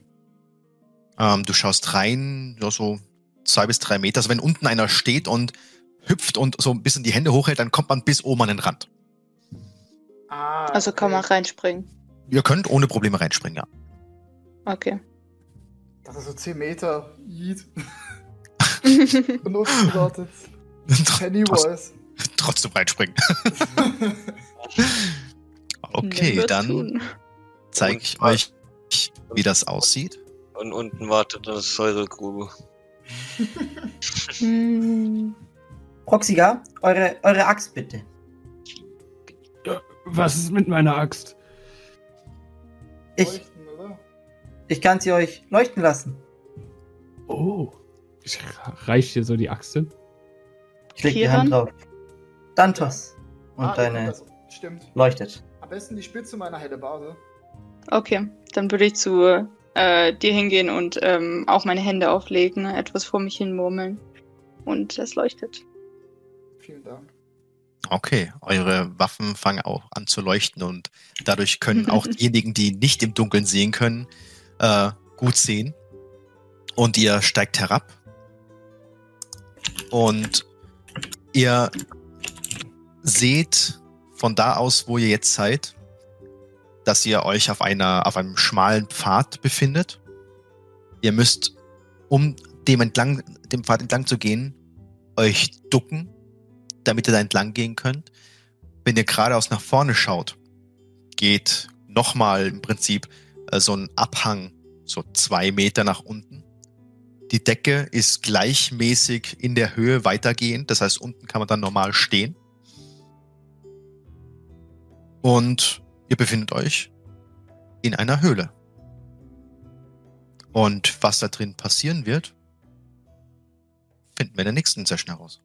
Ähm, du schaust rein, ja, so zwei bis drei Meter. Also wenn unten einer steht und hüpft und so ein bisschen die Hände hochhält, dann kommt man bis oben an den Rand. Ah, Also kann man reinspringen. Ihr könnt ohne Probleme reinspringen, ja. Okay. Das ist so 10 Meter. Yeet. Und uns wartet. Pennywise. Trotzdem reinspringen. Okay, dann zeige ich euch, wie das aussieht. Und unten wartet eine Säuregrube. Hm. Proxiga, eure, eure Axt bitte. Was ist mit meiner Axt? Ich, Leuchten, oder? ich kann sie euch leuchten lassen. Oh. Ich reich dir so die Axt hin. Ich leg die? Hand drauf. Dantos. Und Ah, deine das stimmt. leuchtet. Am besten die Spitze meiner helle Bade. Okay, dann würde ich zu äh, dir hingehen und ähm, auch meine Hände auflegen, etwas vor mich hin murmeln. Und es leuchtet. Vielen Dank. Okay, eure Waffen fangen auch an zu leuchten und dadurch können auch diejenigen, die nicht im Dunkeln sehen können, äh, gut sehen. Und ihr steigt herab. Und ihr seht von da aus, wo ihr jetzt seid, dass ihr euch auf einer, auf einem schmalen Pfad befindet. Ihr müsst, um dem entlang, dem Pfad entlang zu gehen, euch ducken, damit ihr da entlang gehen könnt. Wenn ihr geradeaus nach vorne schaut, geht nochmal im Prinzip äh, so ein Abhang so zwei Meter nach unten. Die Decke ist gleichmäßig in der Höhe weitergehend, das heißt, unten kann man dann normal stehen. Und ihr befindet euch in einer Höhle. Und was da drin passieren wird, finden wir in der nächsten Session heraus.